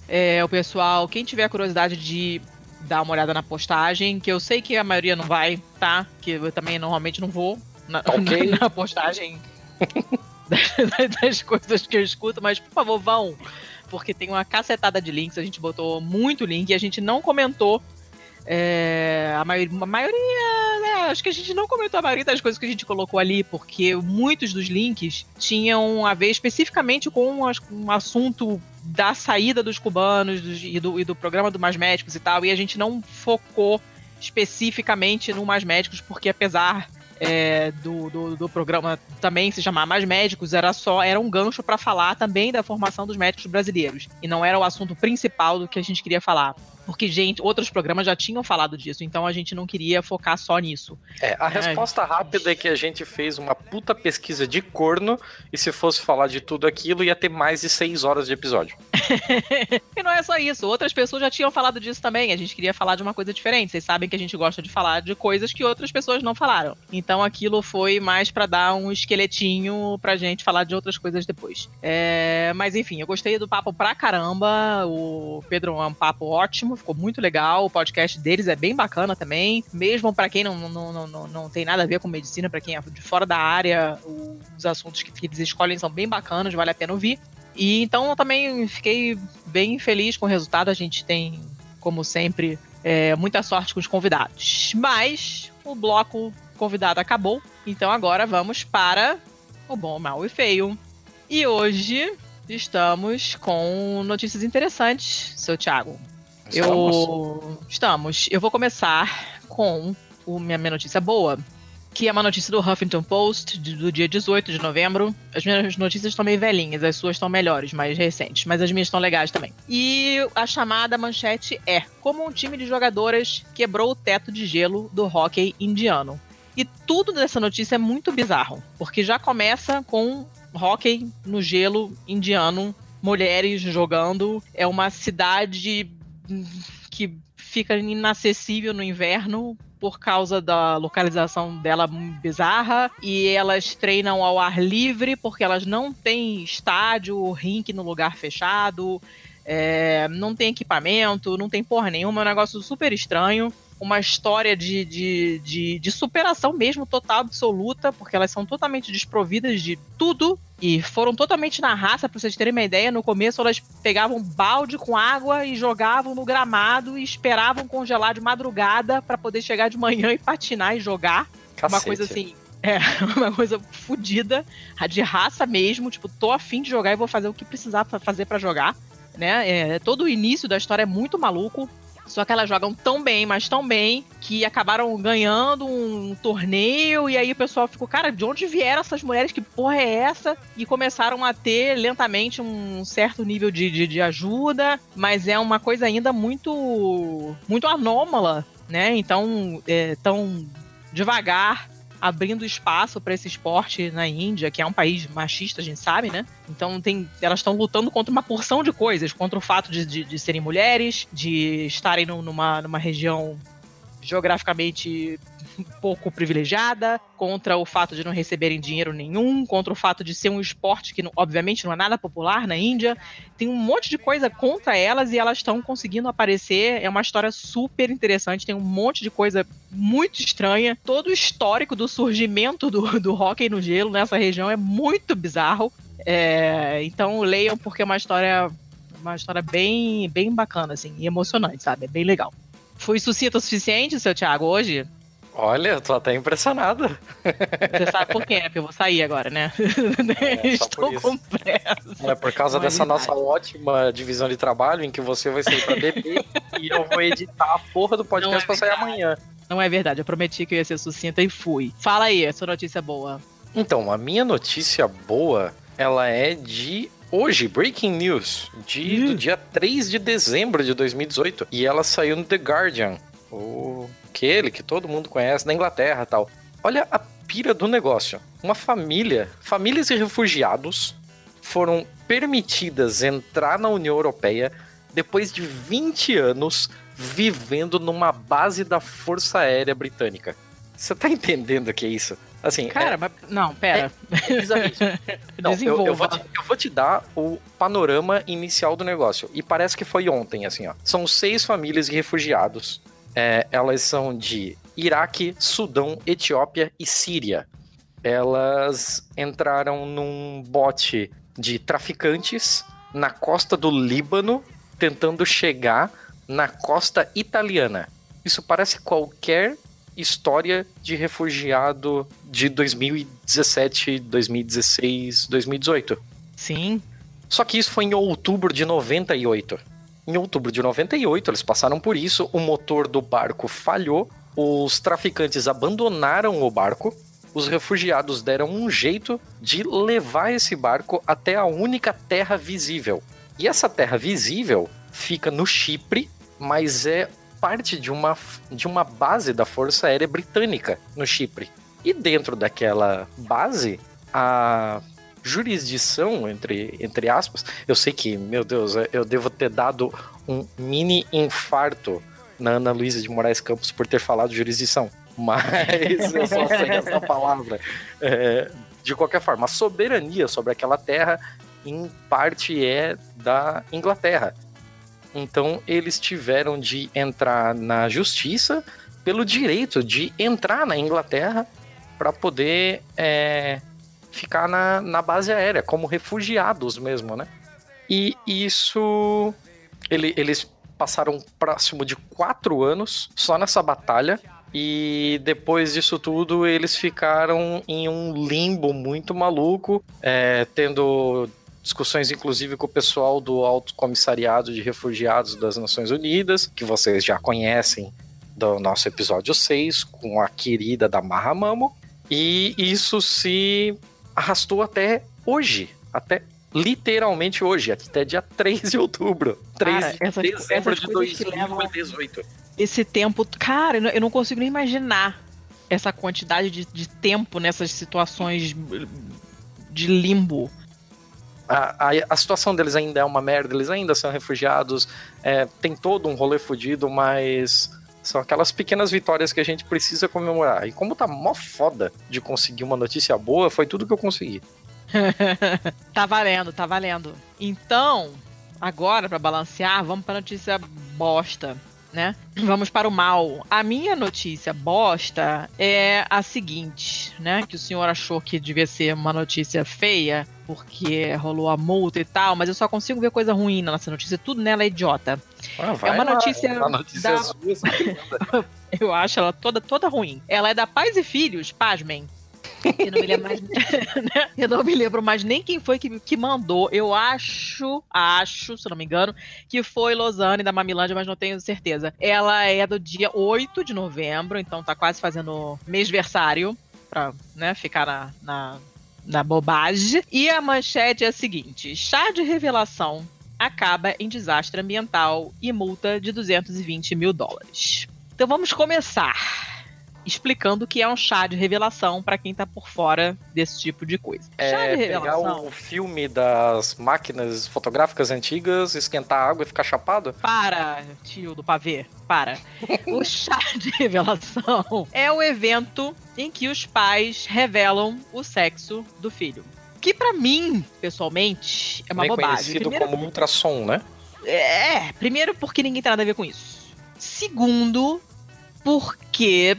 É, o pessoal, quem tiver curiosidade de dar uma olhada na postagem, que eu sei que a maioria não vai, tá? Que eu também normalmente não vou na, Ok. na- na postagem das, das coisas que eu escuto, mas por favor, vão. Porque tem uma cacetada de links, a gente botou muito link e a gente não comentou. é, a, maioria, a maioria, né, acho que a gente não comentou a maioria das coisas que a gente colocou ali, porque muitos dos links tinham a ver especificamente com um assunto da saída dos cubanos e, do, e do programa do Mais Médicos e tal, e a gente não focou especificamente no Mais Médicos, porque apesar é, do, do, do programa também se chamar Mais Médicos, era só era um gancho para falar também da formação dos médicos brasileiros. E não era o assunto principal do que a gente queria falar. Porque, gente, outros programas já tinham falado disso, então a gente não queria focar só nisso. É, a resposta rápida é que a gente fez uma puta pesquisa de corno e se fosse falar de tudo aquilo ia ter mais de seis horas de episódio. e não é só isso, outras pessoas já tinham falado disso também. A gente queria falar de uma coisa diferente. Vocês sabem que a gente gosta de falar de coisas que outras pessoas não falaram. Então aquilo foi mais pra dar um esqueletinho pra gente falar de outras coisas depois. É, mas enfim, eu gostei do papo pra caramba. O Pedro é um papo ótimo, ficou muito legal. O podcast deles é bem bacana também. Mesmo pra quem não, não, não, não, não tem nada a ver com medicina, pra quem é de fora da área, os assuntos que eles escolhem são bem bacanas, vale a pena ouvir. E então eu também fiquei bem feliz com o resultado. A gente tem, como sempre, é, muita sorte com os convidados. Mas o bloco convidado acabou. Então agora vamos para o bom, mal e feio. E hoje estamos com notícias interessantes, seu Thiago. Eu estamos. Eu vou começar com o minha, minha notícia boa, que é uma notícia do Huffington Post do dia 18 de novembro. As minhas notícias estão meio velhinhas, as suas estão melhores, mais recentes, mas as minhas estão legais também. E a chamada manchete é: Como um time de jogadoras quebrou o teto de gelo do hóquei indiano. E tudo dessa notícia é muito bizarro, porque já começa com hóquei no gelo indiano, mulheres jogando. É uma cidade que fica inacessível no inverno por causa da localização dela bizarra. E elas treinam ao ar livre porque elas não têm estádio, rink no lugar fechado, é, não tem equipamento, não tem porra nenhuma, é um negócio super estranho uma história de, de, de, de, superação mesmo, total, absoluta, porque elas são totalmente desprovidas de tudo e foram totalmente na raça, pra vocês terem uma ideia. No começo, elas pegavam balde com água e jogavam no gramado e esperavam congelar de madrugada para poder chegar de manhã e patinar e jogar. Cacete. Uma coisa assim. É, uma coisa fodida, de raça mesmo, tipo, tô afim de jogar e vou fazer o que precisar fazer para jogar, né? É, todo o início da história é muito maluco, só que elas jogam tão bem, mas tão bem, que acabaram ganhando um torneio. E aí o pessoal ficou, cara, de onde vieram essas mulheres? Que porra é essa? E começaram a ter lentamente um certo nível de, de, de ajuda, mas é uma coisa ainda muito, muito anômala, né? Então, é, tão devagar abrindo espaço para esse esporte na Índia, que é um país machista, a gente sabe, né? Então tem, elas estão lutando contra uma porção de coisas, contra o fato de, de, de serem mulheres, de estarem numa, numa região geograficamente pouco privilegiada, contra o fato de não receberem dinheiro nenhum, contra o fato de ser um esporte que, obviamente, não é nada popular na Índia. Tem um monte de coisa contra elas e elas estão conseguindo aparecer. É uma história super interessante, tem um monte de coisa muito estranha. Todo o histórico do surgimento do, do hockey no gelo nessa região é muito bizarro. É, então leiam porque é uma história uma história bem bem bacana assim e emocionante sabe é bem legal foi sucinto o suficiente seu Thiago hoje Olha, eu tô até impressionado. Você sabe por quê? Porque eu vou sair agora, né? É, Estou com pressa. É por causa dessa nossa ótima divisão de trabalho em que você vai sair pra beber e eu vou editar a porra do podcast é pra sair amanhã. Não é verdade, eu prometi que eu ia ser sucinta e fui. Fala aí, a sua notícia boa. Então, a minha notícia boa, ela é de hoje, Breaking News, de, do dia 3 de dezembro de 2018. E ela saiu no The Guardian. O aquele que todo mundo conhece, da Inglaterra tal. Olha a pira do negócio. Uma família, famílias e refugiados foram permitidas entrar na União Europeia depois de 20 anos vivendo numa base da Força Aérea Britânica. Você tá entendendo o que é isso? Assim, Cara, é, mas. Não, pera. É, não, eu, eu, vou te, eu, vou te, dar o panorama inicial do negócio. E parece que foi ontem, assim, ó. São seis famílias de refugiados é, elas são de Iraque, Sudão, Etiópia e Síria. Elas entraram num bote de traficantes na costa do Líbano, tentando chegar na costa italiana. Isso parece qualquer história de refugiado de 2017, 2016, 2018. Sim. Só que isso foi em outubro de 98. Em outubro de 98, eles passaram por isso, o motor do barco falhou, os traficantes abandonaram o barco, os refugiados deram um jeito de levar esse barco até a única terra visível. E essa terra visível fica no Chipre, mas é parte de uma, de uma base da Força Aérea Britânica no Chipre. E dentro daquela base, a jurisdição, entre, entre aspas, eu sei que, meu Deus, eu devo ter dado um mini infarto na Ana Luísa de Moraes Campos por ter falado jurisdição. Mas eu só sei essa palavra. É, de qualquer forma, a soberania sobre aquela terra, em parte, é da Inglaterra. Então, eles tiveram de entrar na justiça pelo direito de entrar na Inglaterra para poder é, ficar na, na base aérea, como refugiados mesmo, né? E isso. Ele, eles passaram próximo de quatro anos só nessa batalha. E depois disso tudo, eles ficaram em um limbo muito maluco, é, tendo discussões inclusive com o pessoal do Alto Comissariado de Refugiados das Nações Unidas, que vocês já conhecem do nosso episódio 6, com a querida da Mahamamo. E isso se arrastou até hoje, até literalmente hoje, até dia 3 de outubro. 3 cara, de essas, dezembro essas de 2018. Esse tempo, cara, eu não consigo nem imaginar essa quantidade de, de tempo nessas situações de limbo. a, a, a, situação deles ainda é uma merda, eles ainda são refugiados, é, tem todo um rolê fudido, mas são aquelas pequenas vitórias que a gente precisa comemorar. E como tá mó foda de conseguir uma notícia boa, foi tudo que eu consegui. tá valendo, tá valendo. Então, agora, para balancear, vamos pra notícia bosta né? Vamos para o mal. A minha notícia bosta é a seguinte, né? Que o senhor achou que devia ser uma notícia feia, porque rolou a multa e tal, mas eu só consigo ver coisa ruim nessa notícia. Tudo nela é idiota. Ah, é uma notícia. A notícia da... é sua, eu acho ela toda, toda ruim. Ela é da Pais e Filhos, pasmem. Eu não me lembro mais. Né? eu não me lembro mais nem quem foi que, que mandou. Eu acho, acho, se não me engano, que foi Lozane da Mamilândia, mas não tenho certeza. Ela é do dia 8 de novembro, então tá quase fazendo mêsversário pra né, ficar na, na, na bobagem. E a manchete é a seguinte: chá de revelação acaba em desastre ambiental e multa de 220 mil dólares. Então vamos começar explicando que é um chá de revelação para quem tá por fora desse tipo de coisa. É chá de pegar revelação. o filme das máquinas fotográficas antigas, esquentar a água e ficar chapado? Para, tio do pavê, para. o chá de revelação é o evento em que os pais revelam o sexo do filho. Que para mim, pessoalmente, é uma Bem bobagem. conhecido Primeiro, como ultrassom, né? É, primeiro porque ninguém tem nada a ver com isso. Segundo, porque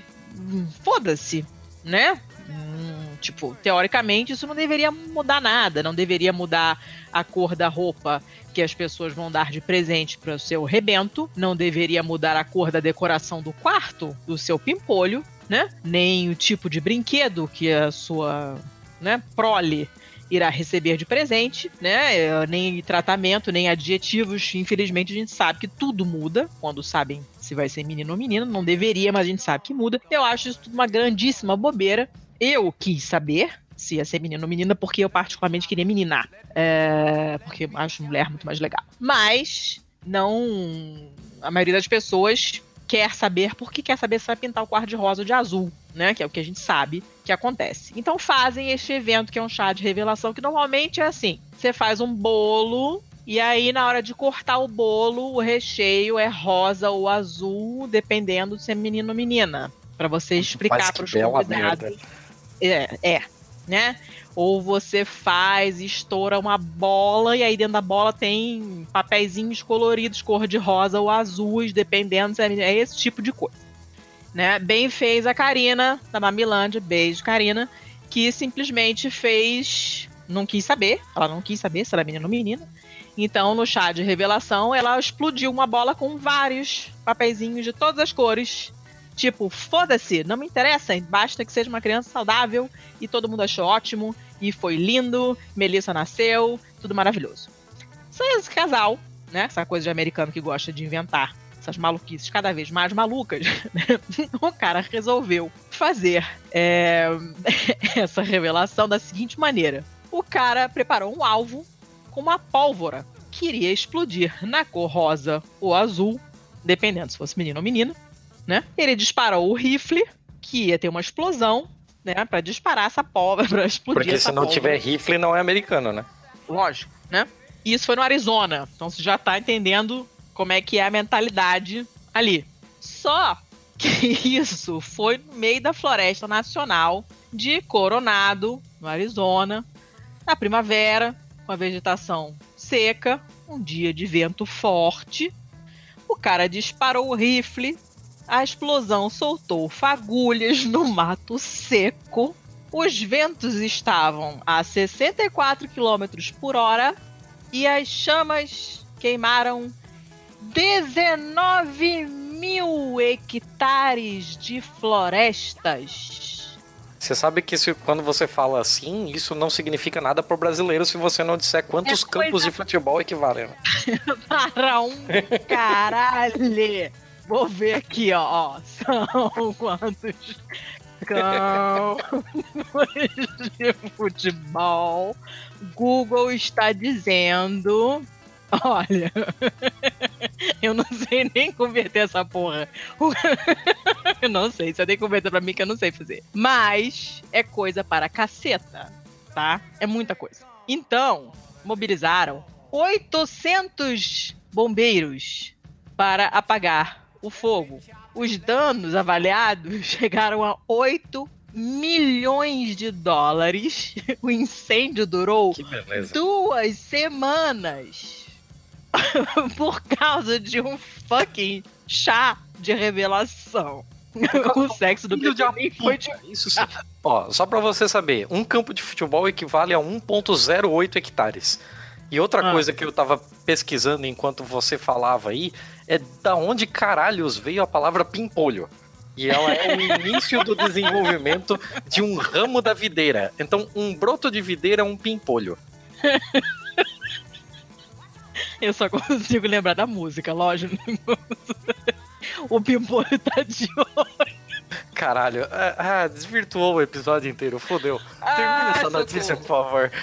foda-se, né? Hum, tipo, teoricamente isso não deveria mudar nada, não deveria mudar a cor da roupa que as pessoas vão dar de presente para o seu rebento, não deveria mudar a cor da decoração do quarto do seu pimpolho, né? Nem o tipo de brinquedo que a sua, né, prole irá receber de presente, né? Eh, Nem tratamento, nem adjetivos. Infelizmente, a gente sabe que tudo muda quando sabem se vai ser menino ou menina. Não deveria, mas a gente sabe que muda. Eu acho isso tudo uma grandíssima bobeira. Eu quis saber se ia ser menino ou menina, porque eu particularmente queria meninar. É, porque acho mulher muito mais legal. Mas não. A maioria das pessoas quer saber porque quer saber se vai pintar o quarto de rosa ou de azul, né? Que é o que a gente sabe que acontece. Então fazem este evento que é um chá de revelação, que normalmente é assim: você faz um bolo. E aí, na hora de cortar o bolo, o recheio é rosa ou azul, dependendo se é menino ou menina. Pra você explicar para os convidados. merda. É, é, né? Ou você faz, estoura uma bola e aí dentro da bola tem papeizinhos coloridos, cor de rosa ou azuis, dependendo se é, é esse tipo de coisa. Né? Bem fez a Karina, da Mamilândia, beijo Karina, que simplesmente fez, não quis saber, ela não quis saber se era menino ou menina. Então, no chá de revelação, ela explodiu uma bola com vários papeizinhos de todas as cores Tipo, foda-se, não me interessa, basta que seja uma criança saudável e todo mundo achou ótimo e foi lindo, Melissa nasceu, tudo maravilhoso. Só esse casal, né? Essa coisa de americano que gosta de inventar essas maluquices cada vez mais malucas, né? o cara resolveu fazer é, essa revelação da seguinte maneira: o cara preparou um alvo com uma pólvora que iria explodir na cor rosa ou azul, dependendo se fosse menino ou menina né? Ele disparou o rifle, que ia ter uma explosão, né? Pra disparar essa pólvora, pra explodir Porque se não pólvora. tiver rifle, não é americano, né? Lógico, né? E isso foi no Arizona. Então você já tá entendendo como é que é a mentalidade ali. Só que isso foi no meio da floresta nacional de Coronado, no Arizona, na primavera, com a vegetação seca, um dia de vento forte. O cara disparou o rifle, a explosão soltou fagulhas no mato seco. Os ventos estavam a 64 km por hora e as chamas queimaram 19 mil hectares de florestas. Você sabe que se- quando você fala assim, isso não significa nada pro brasileiro se você não disser quantos É coisa- campos de futebol equivalem. Para um caralho! Vou ver aqui, ó. São quantos campos de futebol? Google está dizendo. Olha, eu não sei nem converter essa porra. Eu não sei, se eu nem converter pra mim que eu não sei fazer. Mas é coisa para caceta, tá? É muita coisa. Então, mobilizaram 800 bombeiros para apagar o fogo. Os danos avaliados chegaram a 8 milhões de dólares. O incêndio durou duas semanas por causa de um fucking chá de revelação. o sexo do bebê foi de... Isso sim. Ó, só pra você saber, um campo de futebol equivale a 1.08 hectares. E outra Ah. coisa que eu tava pesquisando enquanto você falava aí é da onde caralhos veio a palavra pimpolho. E ela é o início do desenvolvimento de um ramo da videira. Então, um broto de videira é um pimpolho. Eu só consigo lembrar da música, lógico. o pimpolho tá de olho. Caralho, ah, ah, desvirtuou o episódio inteiro, fodeu. Termina Ah, essa notícia, por favor.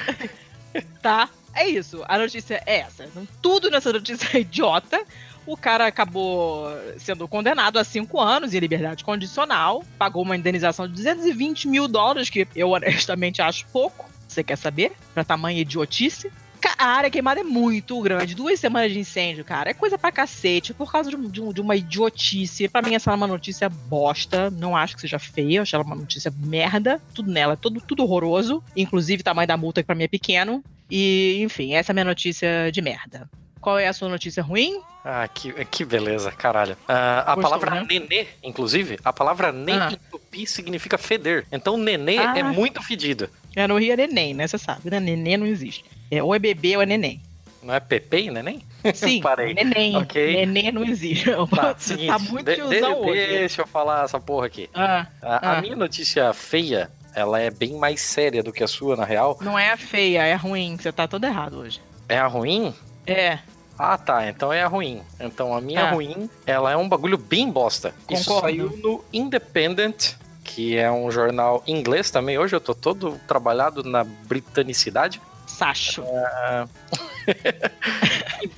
Tá? É isso. A notícia é essa. Não- Tudo nessa notícia é idiota. O cara acabou sendo condenado a cinco anos em liberdade condicional, pagou uma indenização de 220 mil dólares, que eu honestamente acho pouco. Você quer saber? Pra tamanha idiotice. A área queimada é muito grande. Duas semanas de incêndio, cara. É coisa pra cacete. Por causa de, um- de um- de uma idiotice. Pra mim, essa é uma notícia bosta. Não acho que seja feia. Acho ela uma notícia merda. Tudo nela. é Tudo, tudo horroroso. Inclusive, o tamanho da multa, que pra mim é pequeno. E, enfim, essa é a minha notícia de merda. Qual é a sua notícia ruim? Ah, que, que beleza, caralho. Ah, a Gostou, palavra né? nenê, inclusive, a palavra nem Ah. em tupi significa feder. Então nenê Ah. é muito fedido. É, no Rio é neném, né? Você sabe, né? Neném não existe. É, ou é bebê ou é neném. Não é Pepe, neném? Sim, Parei. neném. Ok. Neném não existe. Tá, Tá, seguinte, muito de- de- hoje. deixa eu falar essa porra aqui. Ah, A, a Ah. minha notícia feia, ela é bem mais séria do que a sua, na real. não é a feia, é a ruim. Você tá todo errado hoje. É a ruim? É, Ah, tá. Então é a ruim. Então a minha Ah. ruim, ela é um bagulho bem bosta. Isso Concordo. saiu no Independent, que é um jornal inglês também. Hoje eu tô todo trabalhado na britanicidade. Sacho.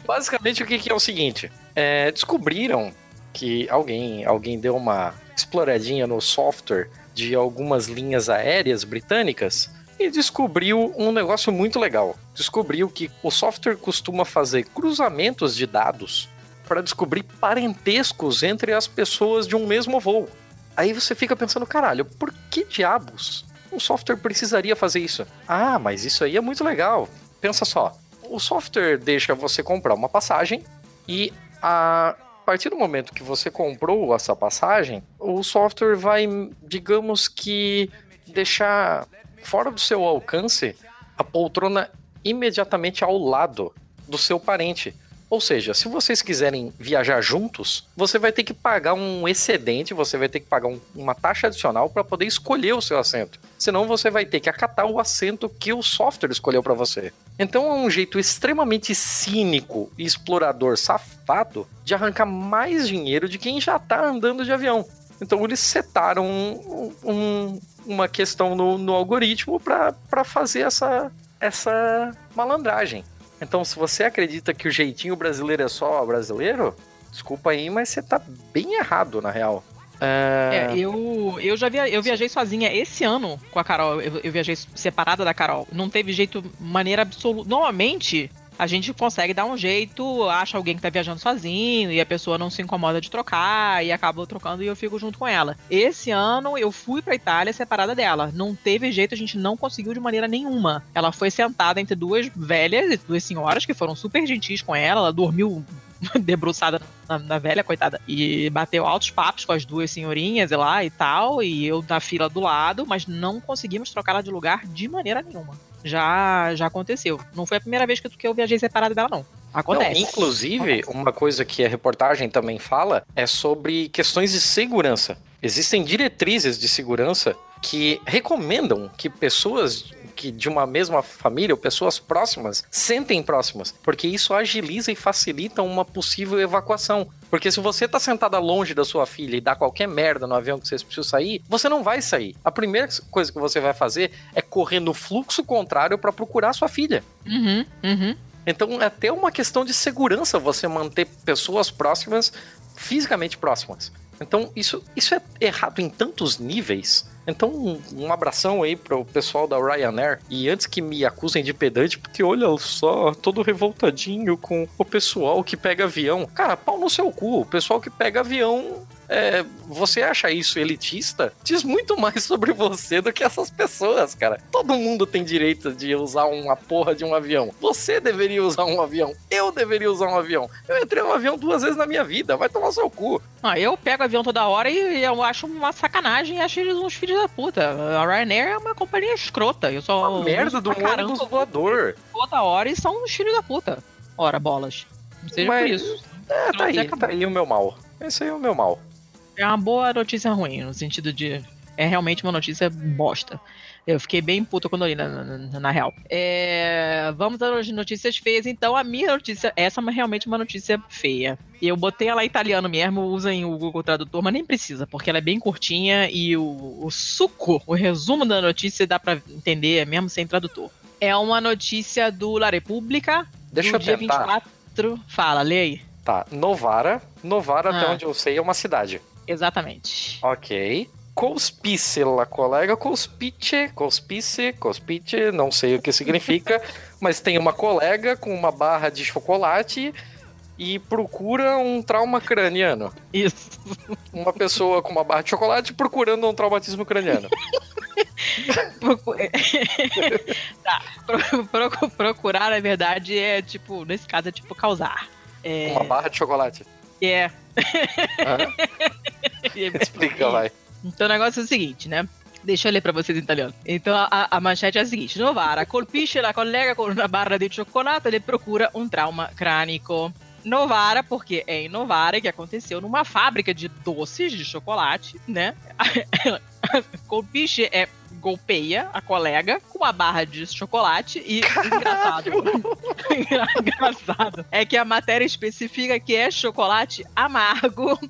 Basicamente o que, que é o seguinte: é, descobriram que alguém, alguém deu uma exploradinha no software de algumas linhas aéreas britânicas e descobriu um negócio muito legal. Descobriu que o software costuma fazer cruzamentos de dados para descobrir parentescos entre as pessoas de um mesmo voo. Aí você fica pensando, caralho, por que diabos um software precisaria fazer isso? Ah, mas isso aí é muito legal. Pensa só, o software deixa você comprar uma passagem e a partir do momento que você comprou essa passagem, o software vai, digamos que, deixar fora do seu alcance a poltrona imediatamente ao lado do seu parente. Ou seja, se vocês quiserem viajar juntos, você vai ter que pagar um excedente, você vai ter que pagar um- uma taxa adicional para poder escolher o seu assento. Senão você vai ter que acatar o assento que o software escolheu para você. Então é um jeito extremamente cínico e explorador safado de arrancar mais dinheiro de quem já tá andando de avião. Então eles setaram um- um- uma questão no, no algoritmo para fazer essa, essa malandragem. Então, se você acredita que o jeitinho brasileiro é só brasileiro, desculpa aí, mas você tá bem errado, na real. É, É, eu, eu já via, eu viajei sozinha esse ano com a Carol. Eu, eu viajei separada da Carol. Não teve jeito, maneira absoluta. Normalmente, a gente consegue dar um jeito, acha alguém que tá viajando sozinho e a pessoa não se incomoda de trocar e acaba trocando e eu fico junto com ela. Esse ano eu fui pra Itália separada dela. Não teve jeito, a gente não conseguiu de maneira nenhuma. Ela foi sentada entre duas velhas, duas senhoras que foram super gentis com ela. Ela dormiu debruçada na, na velha, coitada. E bateu altos papos com as duas senhorinhas e lá e tal. E eu na fila do lado, mas não conseguimos trocar ela de lugar de maneira nenhuma. Já, já aconteceu. Não foi a primeira vez que, que eu viajei separada dela, não. Acontece. Não, inclusive, uma coisa que a reportagem também fala é sobre questões de segurança. Existem diretrizes de segurança que recomendam que pessoas que de uma mesma família ou pessoas próximas sentem próximas, porque isso agiliza e facilita uma possível evacuação. Porque se você tá sentada longe da sua filha e dá qualquer merda no avião que vocês precisam sair, você não vai sair. A primeira coisa que você vai fazer é correr no fluxo contrário para procurar sua filha. Uhum, uhum. Então é até uma questão de segurança você manter pessoas próximas, fisicamente próximas. Então isso, isso é errado em tantos níveis Então, um, um abração aí pro pessoal da Ryanair. E antes que me acusem de pedante, porque olha só, todo revoltadinho com o pessoal que pega avião. Cara, pau no seu cu. O pessoal que pega avião é, você acha isso elitista? Diz muito mais sobre você do que essas pessoas, cara. Todo mundo tem direito de usar uma porra de um avião. Você deveria usar um avião. Eu deveria usar um avião. Eu entrei num avião duas vezes na minha vida. Vai tomar seu cu. Ah, eu pego avião toda hora e eu acho uma sacanagem e acho eles uns filhos da puta. A Ryanair é uma companhia escrota. Eu só. Uma merda do ônibus voador. Toda hora e são uns filhos da puta. Ora, bolas. Não seja Mas- por isso. É, tá aí, tá aí o meu mal. Esse aí é o meu mal. É uma boa notícia ruim, no sentido de. É realmente uma notícia bosta. Eu fiquei bem puta quando eu li, na, na, na real. É, vamos às notícias feias, então. A minha notícia, essa é realmente uma notícia feia. Eu botei ela em italiano mesmo, usem o Google Tradutor, mas nem precisa, porque ela é bem curtinha e o, o suco, o resumo da notícia dá pra entender mesmo sem tradutor. É uma notícia do La Repubblica, Deixa do eu dia tentar. 24. Fala, lê aí. Tá, Novara. Novara, até Ah. onde eu sei, é uma cidade. Exatamente. Ok. Cospice, la colega, cospice, cospice, cospice, não sei o que significa, mas tem uma colega com uma barra de chocolate e procura um trauma craniano. Isso. Uma pessoa com uma barra de chocolate procurando um traumatismo craniano. Tá. Pro- pro- procurar, na verdade, é tipo, nesse caso, é tipo causar. É. Uma barra de chocolate. É. Hã? Explica, vai. Então o negócio é o seguinte, né? Deixa eu ler pra vocês em italiano. Então a, a manchete é a seguinte: Novara colpisce la collega con una barra di cioccolato e le procura um trauma crânico. Novara, porque é em Novara que aconteceu numa fábrica de doces de chocolate, né? Colpiche é golpeia a colega com uma barra de chocolate e engraçado. Engra- engraçado é que a matéria especifica que é chocolate amargo.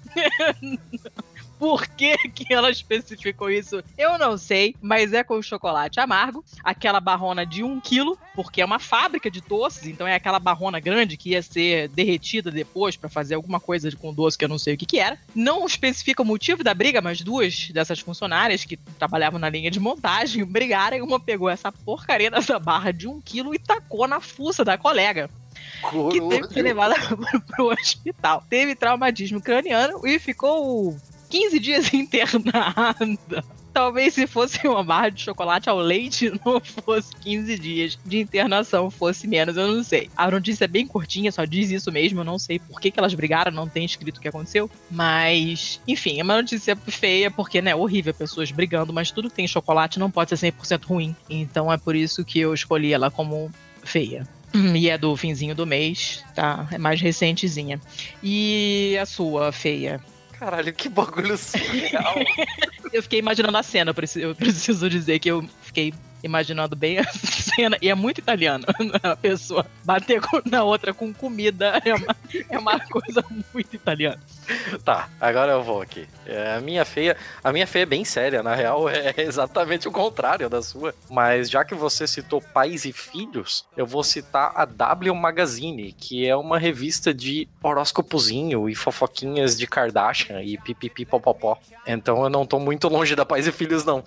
Por que, que ela especificou isso? Eu não sei, mas é com chocolate amargo, aquela barrona de um quilo, porque é uma fábrica de doces, então é aquela barrona grande que ia ser derretida depois pra fazer alguma coisa com doce que eu não sei o que que era. Não especifica o motivo da briga, mas duas dessas funcionárias que trabalhavam na linha de montagem brigaram e uma pegou essa porcaria dessa barra de um quilo e tacou na fuça da colega que teve que ser levada pro, pro hospital. Teve traumatismo craniano e ficou 15 dias internada. Talvez se fosse uma barra de chocolate ao leite, não fosse 15 dias de internação, fosse menos, eu não sei. A notícia é bem curtinha, só diz isso mesmo, eu não sei por que, que elas brigaram, não tem escrito o que aconteceu. Mas, enfim, é uma notícia feia, porque, né, horrível, pessoas brigando, mas tudo que tem chocolate não pode ser 100% ruim. Então é por isso que eu escolhi ela como feia. Hum, E é do finzinho do mês, tá? É mais recentezinha. E a sua, feia? Caralho, que bagulho surreal. Eu fiquei imaginando a cena, eu preciso, dizer que eu fiquei imaginando bem a cena. E é muito italiano. A pessoa bater na outra com comida é uma, é uma coisa muito italiana. Tá, agora eu vou aqui. É, a minha feia, a minha feia é bem séria, na real é exatamente o contrário da sua. Mas já que você citou pais e filhos, eu vou citar a W Magazine, que é uma revista de horóscopozinho e fofoquinhas de Kardashian e pipipi popopó. Então eu não tô muito longe da pais e filhos não.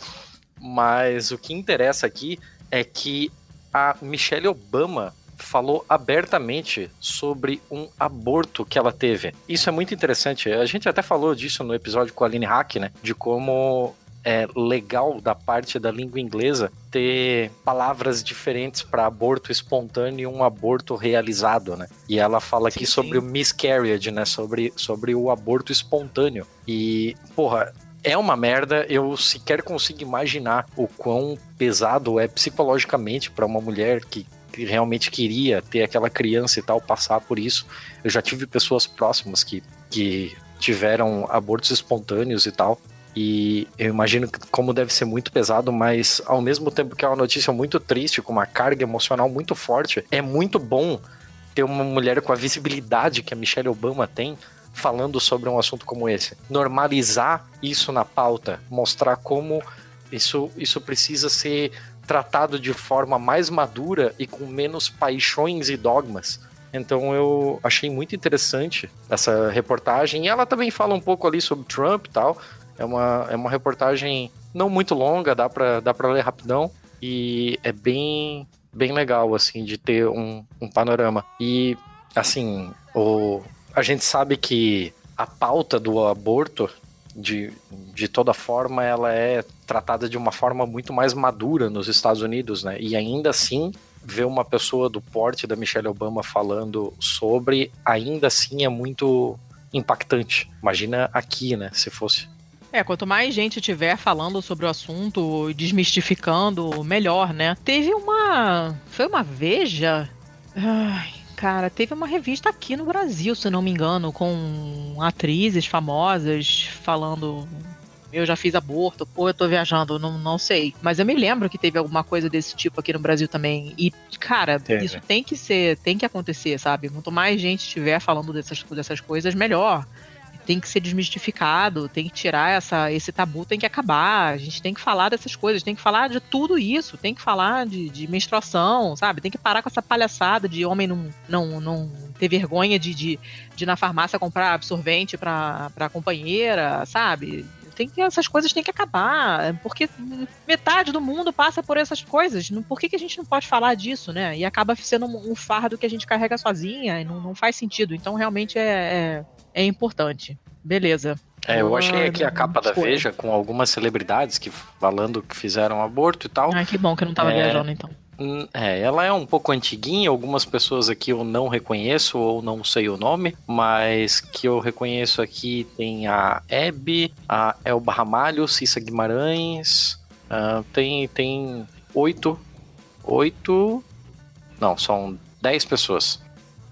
Mas o que interessa aqui é que a Michelle Obama falou abertamente sobre um aborto que ela teve. Isso é muito interessante. A gente até falou disso no episódio com a Aline Hack, né? De como é legal da parte da língua inglesa ter palavras diferentes para aborto espontâneo e um aborto realizado, né? E ela fala aqui Sim, sobre sim. o miscarriage, né? Sobre, sobre o aborto espontâneo. E, porra, é uma merda. Eu sequer consigo imaginar o quão pesado é psicologicamente para uma mulher que, realmente queria ter aquela criança e tal, passar por isso. Eu já tive pessoas próximas que, que tiveram abortos espontâneos e tal. E eu imagino como deve ser muito pesado, mas ao mesmo tempo que é uma notícia muito triste, com uma carga emocional muito forte, é muito bom ter uma mulher com a visibilidade que a Michelle Obama tem falando sobre um assunto como esse. Normalizar isso na pauta, mostrar como isso, isso precisa ser tratado de forma mais madura e com menos paixões e dogmas. Então eu achei muito interessante essa reportagem. E ela também fala um pouco ali sobre Trump e tal. É uma, é uma reportagem não muito longa, dá pra, dá ler rapidão. E é bem, bem legal, assim, de ter um, um panorama. E, assim, o, a gente sabe que a pauta do aborto, de, de toda forma, ela é tratada de uma forma muito mais madura nos Estados Unidos, né? E ainda assim, ver uma pessoa do porte da Michelle Obama falando sobre, ainda assim é muito impactante. Imagina aqui, né? Se fosse. É, quanto mais gente tiver falando sobre o assunto, desmistificando, melhor, né? Teve uma. Foi uma Veja? Ai, cara, teve uma revista aqui no Brasil, se não me engano, com atrizes famosas falando. Eu já fiz aborto, pô, eu tô viajando, não, não sei. Mas eu me lembro que teve alguma coisa desse tipo aqui no Brasil também. E, cara, Teve. isso tem que ser, tem que acontecer, sabe? Quanto mais gente estiver falando dessas, dessas coisas, melhor tem que ser desmistificado, tem que tirar essa, esse tabu, tem que acabar. A gente tem que falar dessas coisas, tem que falar de tudo isso, tem que falar de, de menstruação, sabe? Tem que parar com essa palhaçada de homem não, não, não ter vergonha de, de, de ir na farmácia comprar absorvente pra, pra companheira, sabe? Tem que, essas coisas têm que acabar, porque metade do mundo passa por essas coisas. Por que, que a gente não pode falar disso, né? E acaba sendo um, um fardo que a gente carrega sozinha e não, não faz sentido. Então, realmente é, é, é importante. Beleza. É, eu achei Ah, aqui a capa da. Veja com algumas celebridades que falando que fizeram aborto e tal. Ah, que bom que eu não tava É. viajando, então. Hum, É, ela é um pouco antiguinha, algumas pessoas aqui eu não reconheço ou não sei o nome, mas que eu reconheço aqui tem a Hebe, a Elba Ramalho, Cissa Guimarães, ah, tem, tem oito, oito, não, são dez pessoas.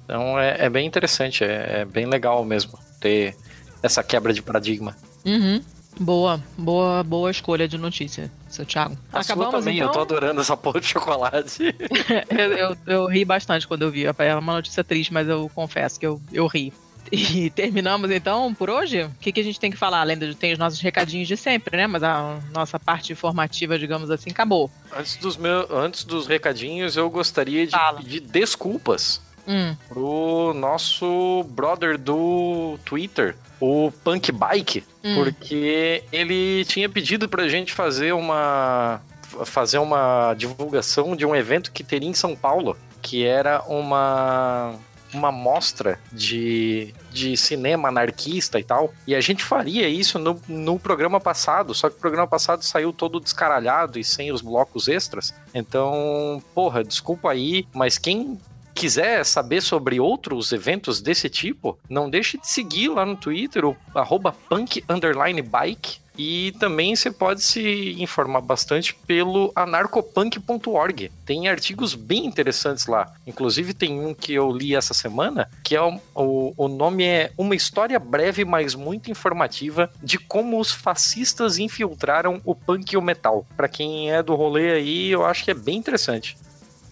Então é, é bem interessante, é, é bem legal mesmo ter essa quebra de paradigma. Uhum. Boa, boa, boa escolha de notícia, seu Thiago. A sua Acabamos também, então? eu tô adorando essa porra de chocolate. eu, eu, eu ri bastante quando eu vi. É uma notícia triste, mas eu confesso que eu, eu ri. E terminamos então por hoje? O que, que a gente tem que falar? Além de tem os nossos recadinhos de sempre, né? Mas a nossa parte informativa, digamos assim, acabou. Antes dos, meus, antes dos recadinhos, eu gostaria de pedir desculpas Hum. pro nosso brother do Twitter, o Punk Bike, Hum. porque ele tinha pedido pra gente fazer uma fazer uma divulgação de um evento que teria em São Paulo, que era uma uma mostra de, de cinema anarquista e tal. E a gente faria isso no, no programa passado, só que o programa passado saiu todo descaralhado e sem os blocos extras. Então, porra, desculpa aí, mas quem quiser saber sobre outros eventos desse tipo, não deixe de seguir lá no Twitter, o arroba punk underline bike. E também você pode se informar bastante pelo anarcopunk.org. Tem artigos bem interessantes lá. Inclusive tem um que eu li essa semana, que é o, o, o nome é Uma História Breve, mas muito informativa de como os fascistas infiltraram o punk e o metal. Pra quem é do rolê aí, eu acho que é bem interessante.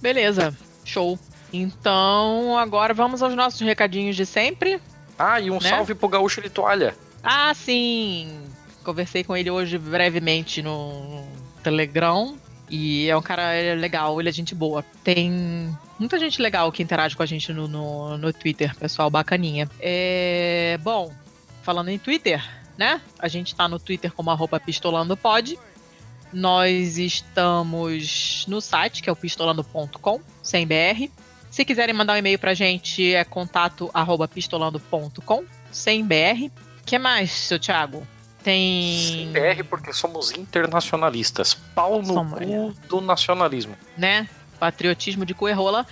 Beleza, show. Então, agora vamos aos nossos recadinhos de sempre. Ah, e um Né? salve pro Gaúcho de Toalha. Ah, sim! Conversei com ele hoje brevemente no Telegram. E é um cara legal, ele é gente boa. Tem muita gente legal que interage com a gente no, no, no Twitter, pessoal bacaninha. É, bom, falando em Twitter, né? A gente tá no Twitter como arroba pistolandopod. Nós estamos no site, que é o pistolando.com, sem BR. Se quiserem mandar um e-mail pra gente, é contato arroba pistolando.com, sem BR. que mais, seu Thiago? Tem. BR porque somos internacionalistas. Pau no Somos, cu do nacionalismo. né? Patriotismo de Coerrola.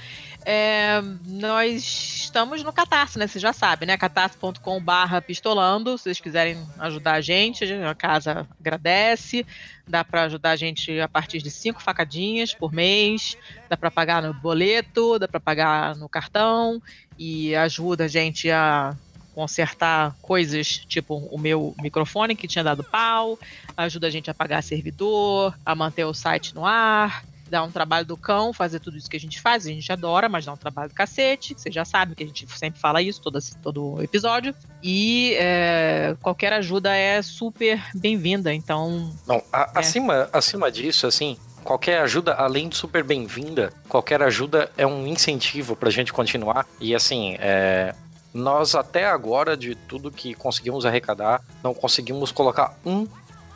É, nós estamos no Catarse, né? Você já sabe, né? catarse.com/barra pistolando. Se vocês quiserem ajudar a gente, a casa agradece. Dá para ajudar a gente a partir de cinco facadinhas por mês. Dá para pagar no boleto, dá para pagar no cartão e ajuda a gente a consertar coisas, tipo o meu microfone que tinha dado pau, ajuda a gente a pagar servidor, a manter o site no ar, dá um trabalho do cão, fazer tudo isso que a gente faz, a gente adora, mas dá um trabalho do cacete, você já sabe que a gente sempre fala isso todo, todo episódio, e é, qualquer ajuda é super bem-vinda, então... Não, a- acima, acima disso, assim, qualquer ajuda, além de super bem-vinda, qualquer ajuda é um incentivo pra gente continuar. E assim, é, nós até agora, de tudo que conseguimos arrecadar, não conseguimos colocar um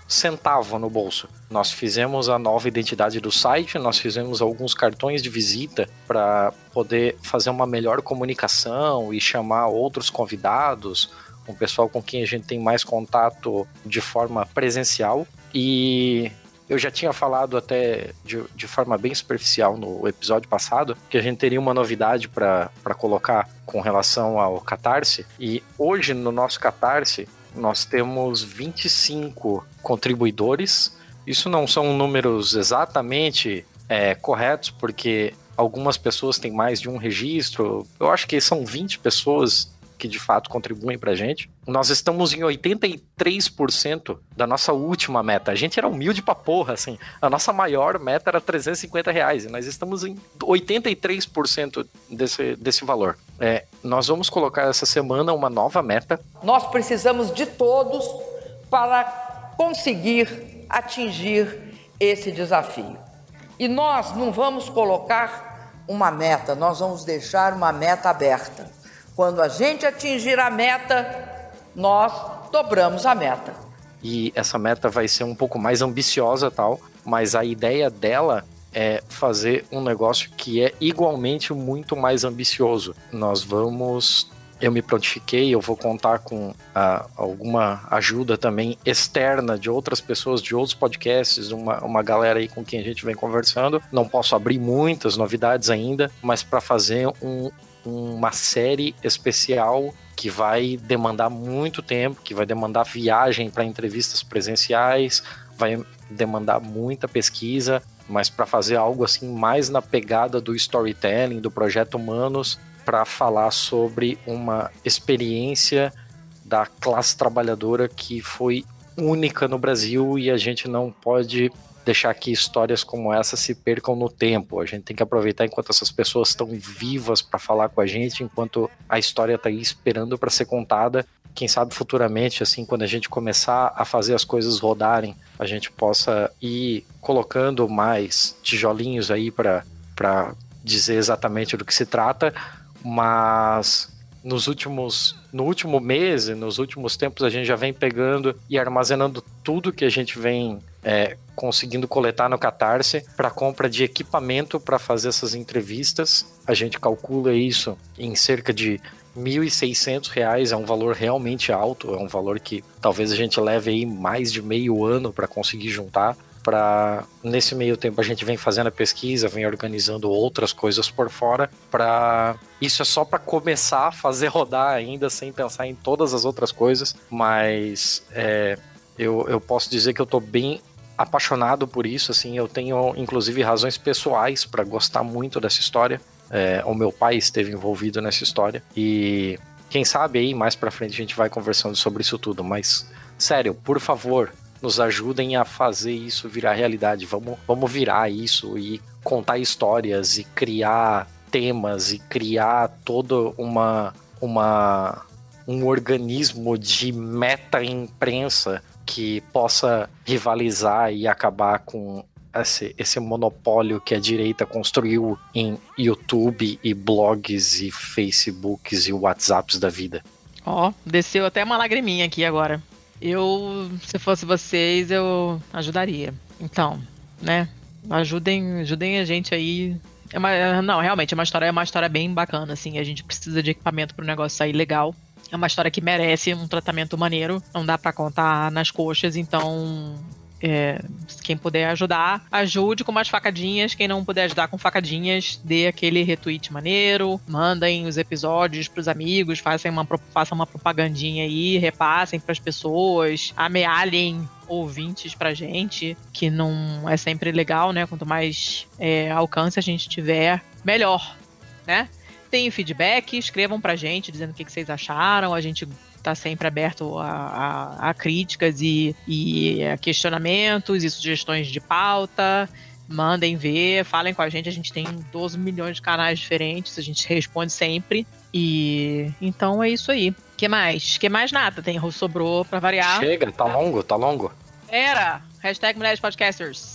centavo no bolso. Nós fizemos a nova identidade do site, nós fizemos alguns cartões de visita para poder fazer uma melhor comunicação e chamar outros convidados, um pessoal com quem a gente tem mais contato de forma presencial. E eu já tinha falado até de, de forma bem superficial no episódio passado que a gente teria uma novidade para colocar com relação ao Catarse. E hoje no nosso Catarse nós temos 25 contribuidores. Isso não são números exatamente é, corretos, porque algumas pessoas têm mais de um registro. Eu acho que são 20 pessoas que de fato contribuem pra gente. Nós estamos em 83% da nossa última meta. A gente era humilde pra porra, assim. A nossa maior meta era 350 reais e nós estamos em 83% desse, desse valor. É, nós vamos colocar essa semana uma nova meta. Nós precisamos de todos para conseguir atingir esse desafio. E nós não vamos colocar uma meta, nós vamos deixar uma meta aberta. Quando a gente atingir a meta, nós dobramos a meta. E essa meta vai ser um pouco mais ambiciosa, tal, mas a ideia dela é fazer um negócio que é igualmente muito mais ambicioso. Nós vamos eu me prontifiquei, eu vou contar com ah, alguma ajuda também externa de outras pessoas, de outros podcasts, uma, uma galera aí com quem a gente vem conversando. Não posso abrir muitas novidades ainda, mas para fazer um, uma série especial que vai demandar muito tempo, que vai demandar viagem para entrevistas presenciais, vai demandar muita pesquisa, mas para fazer algo assim mais na pegada do storytelling, do projeto Humanos, para falar sobre uma experiência da classe trabalhadora que foi única no Brasil e a gente não pode deixar que histórias como essa se percam no tempo. A gente tem que aproveitar enquanto essas pessoas estão vivas para falar com a gente, enquanto a história está aí esperando para ser contada. Quem sabe futuramente, assim, quando a gente começar a fazer as coisas rodarem, a gente possa ir colocando mais tijolinhos aí para dizer exatamente do que se trata, mas nos últimos no último mês e nos últimos tempos a gente já vem pegando e armazenando tudo que a gente vem é, conseguindo coletar no Catarse para compra de equipamento para fazer essas entrevistas. A gente calcula isso em cerca de R$ 1.600, é um valor realmente alto, é um valor que talvez a gente leve aí mais de meio ano para conseguir juntar. Para nesse meio tempo a gente vem fazendo a pesquisa, vem organizando outras coisas por fora. Para isso é só para começar a fazer rodar ainda, sem pensar em todas as outras coisas. Mas é, eu, eu posso dizer que eu estou bem apaixonado por isso, assim, eu tenho inclusive razões pessoais para gostar muito dessa história. É, o meu pai esteve envolvido nessa história e quem sabe aí mais para frente a gente vai conversando sobre isso tudo, mas sério, por favor, nos ajudem a fazer isso virar realidade. Vamos, vamos virar isso e contar histórias e criar temas e criar toda uma uma um organismo de meta imprensa que possa rivalizar e acabar com esse, esse monopólio que a direita construiu em YouTube e blogs e Facebooks e WhatsApps da vida. Ó, oh, desceu até uma lagriminha aqui agora. Eu, se fosse vocês, eu ajudaria. Então, né? Ajudem, ajudem a gente aí. É uma, não, realmente, é uma história, é uma história bem bacana, assim. A gente precisa de equipamento para o negócio sair legal. É uma história que merece um tratamento maneiro. Não dá para contar nas coxas, então é, quem puder ajudar, ajude com umas facadinhas. Quem não puder ajudar com facadinhas, dê aquele retweet maneiro, mandem os episódios pros amigos, façam uma, façam uma propagandinha aí, repassem pras pessoas, amealhem ouvintes pra gente, que não é sempre legal, né? Quanto mais é, alcance a gente tiver, melhor, né? Deem feedback, escrevam pra gente dizendo o que, que vocês acharam. A gente tá sempre aberto a, a, a críticas e, e a questionamentos e sugestões de pauta. Mandem ver, falem com a gente. A gente tem 12 milhões de canais diferentes, a gente responde sempre. E então é isso aí. que mais? que mais nada? Tem sobrou pra variar. Chega, tá longo, tá longo. Era! Hashtag Mulheres Podcasters.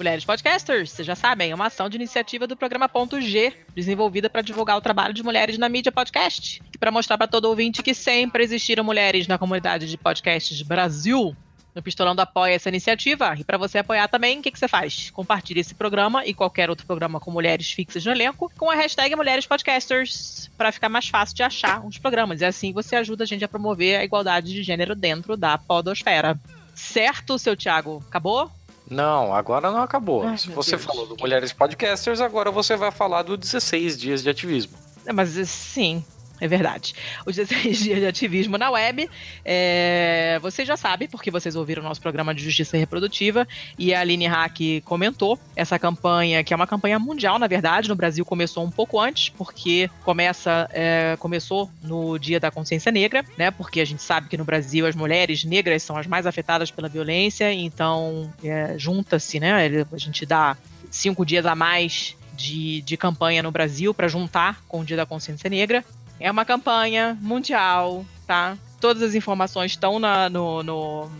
Mulheres Podcasters, vocês já sabem, é uma ação de iniciativa do programa Ponto G, desenvolvida para divulgar o trabalho de mulheres na mídia podcast e para mostrar para todo ouvinte que sempre existiram mulheres na comunidade de podcasts Brasil. no Pistolando apoia essa iniciativa. E para você apoiar também, o que, que você faz? Compartilhe esse programa e qualquer outro programa com mulheres fixas no elenco com a hashtag Mulheres Podcasters para ficar mais fácil de achar os programas. E assim você ajuda a gente a promover a igualdade de gênero dentro da podosfera. Certo, seu Thiago? Acabou? Não, agora não acabou. Ai, Se você Deus. falou do Mulheres Podcasters, agora você vai falar do 16 dias de ativismo. É, Mas sim, é verdade. Os 16 dias de ativismo na web. É, vocês já sabem, porque vocês ouviram o nosso programa de justiça reprodutiva. E a Aline Hack comentou essa campanha, que é uma campanha mundial, na verdade. No Brasil começou um pouco antes, porque começa, é, começou no Dia da Consciência Negra, né? Porque a gente sabe que no Brasil as mulheres negras são as mais afetadas pela violência. Então, é, junta-se, né? A gente dá cinco dias a mais de, de campanha no Brasil para juntar com o Dia da Consciência Negra. É uma campanha mundial, tá? Todas as informações estão na, no, no-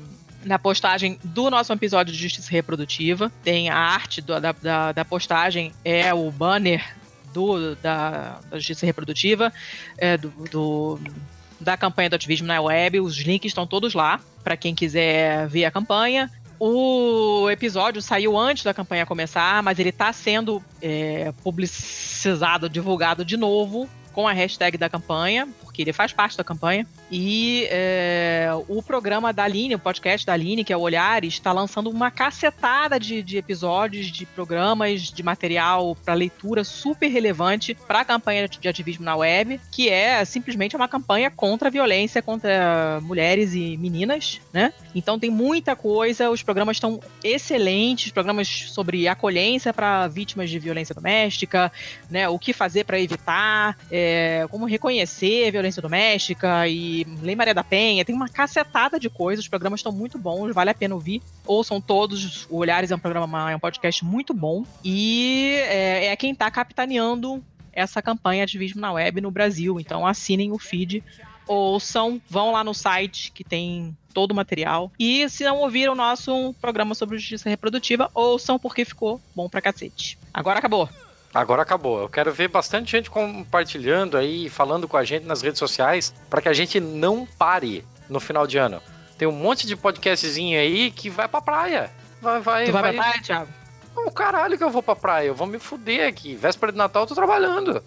na postagem do nosso episódio de Justiça Reprodutiva. Tem a arte do- da, da, da postagem, é o banner do, da, da Justiça Reprodutiva, é, do, do- da campanha do ativismo na web. Os links estão todos lá, para quem quiser ver a campanha. O episódio saiu antes da campanha começar, mas ele está sendo é, publicizado, divulgado de novo com a hashtag da campanha, porque ele faz parte da campanha. E é, o programa da Aline, o podcast da Aline, que é o Olhares, está lançando uma cacetada de, de episódios, de programas, de material para leitura super relevante para a campanha de ativismo na web, que é simplesmente uma campanha contra a violência contra mulheres e meninas, né? Então tem muita coisa, os programas estão excelentes, programas sobre acolhência para vítimas de violência doméstica, né? O que fazer para evitar, é, como reconhecer a violência doméstica e Lei Maria da Penha. Tem uma cacetada de coisas, os programas estão muito bons, vale a pena ouvir. Ouçam todos, o Olhares é um programa, é um podcast muito bom e é, é quem está capitaneando essa campanha ativismo na web no Brasil. Então assinem o feed, ouçam, vão lá no site que tem todo o material. E se não ouviram o nosso programa sobre justiça reprodutiva, ouçam porque ficou bom pra cacete. Agora acabou. Agora acabou. Eu quero ver bastante gente compartilhando aí, falando com a gente nas redes sociais, para que a gente não pare no final de ano. Tem um monte de podcastzinho aí que vai pra praia. Vai, vai, tu vai, vai. pra praia, Thiago? O caralho que eu vou pra praia. Eu vou me fuder aqui. Véspera de Natal eu tô trabalhando.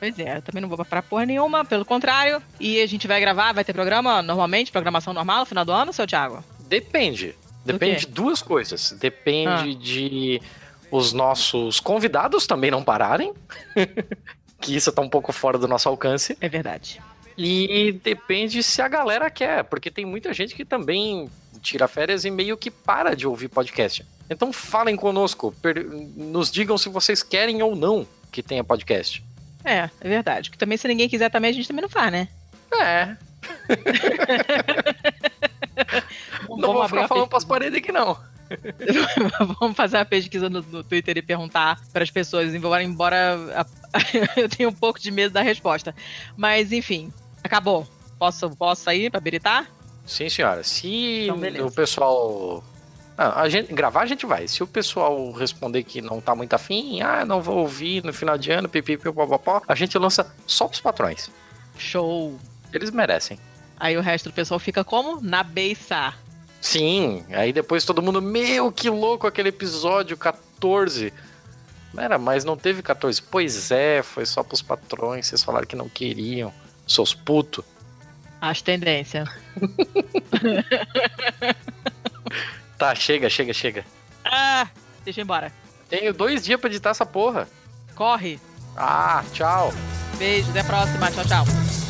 Pois é, eu também não vou pra porra nenhuma, pelo contrário. E a gente vai gravar, vai ter programa normalmente, programação normal no final do ano, seu Thiago? Depende. Depende de duas coisas. Depende Ah. de os nossos convidados também não pararem. que isso tá um pouco fora do nosso alcance. É verdade. E depende se a galera quer, porque tem muita gente que também tira férias e meio que para de ouvir podcast. Então falem conosco, nos digam se vocês querem ou não que tenha podcast. É, é verdade. Que também, se ninguém quiser também, a gente também não faz, né? É, não vou ficar falando pras paredes aqui não. Vamos fazer uma pesquisa no, no Twitter e perguntar para as pessoas, embora, embora a- eu tenha um pouco de medo da resposta. Mas, enfim, acabou. Posso, posso sair para habilitar? Sim, senhora. Se Então, o pessoal. Ah, a gente, gravar a gente vai. Se o pessoal responder que não tá muito afim, ah, não vou ouvir no final de ano, pipipi, popopó, a gente lança só pros patrões. Show. Eles merecem. Aí o resto do pessoal fica como? Na beiça. Sim, aí depois todo mundo, meu, que louco aquele episódio 14. Era, mas não teve 14. Pois é, foi só pros patrões, vocês falaram que não queriam. Seus putos. As tendências. Tá, chega, chega, chega. Ah, deixa eu ir embora. Tenho dois dias pra editar essa porra. Corre. Ah, tchau. Beijo, até a próxima. Tchau, tchau.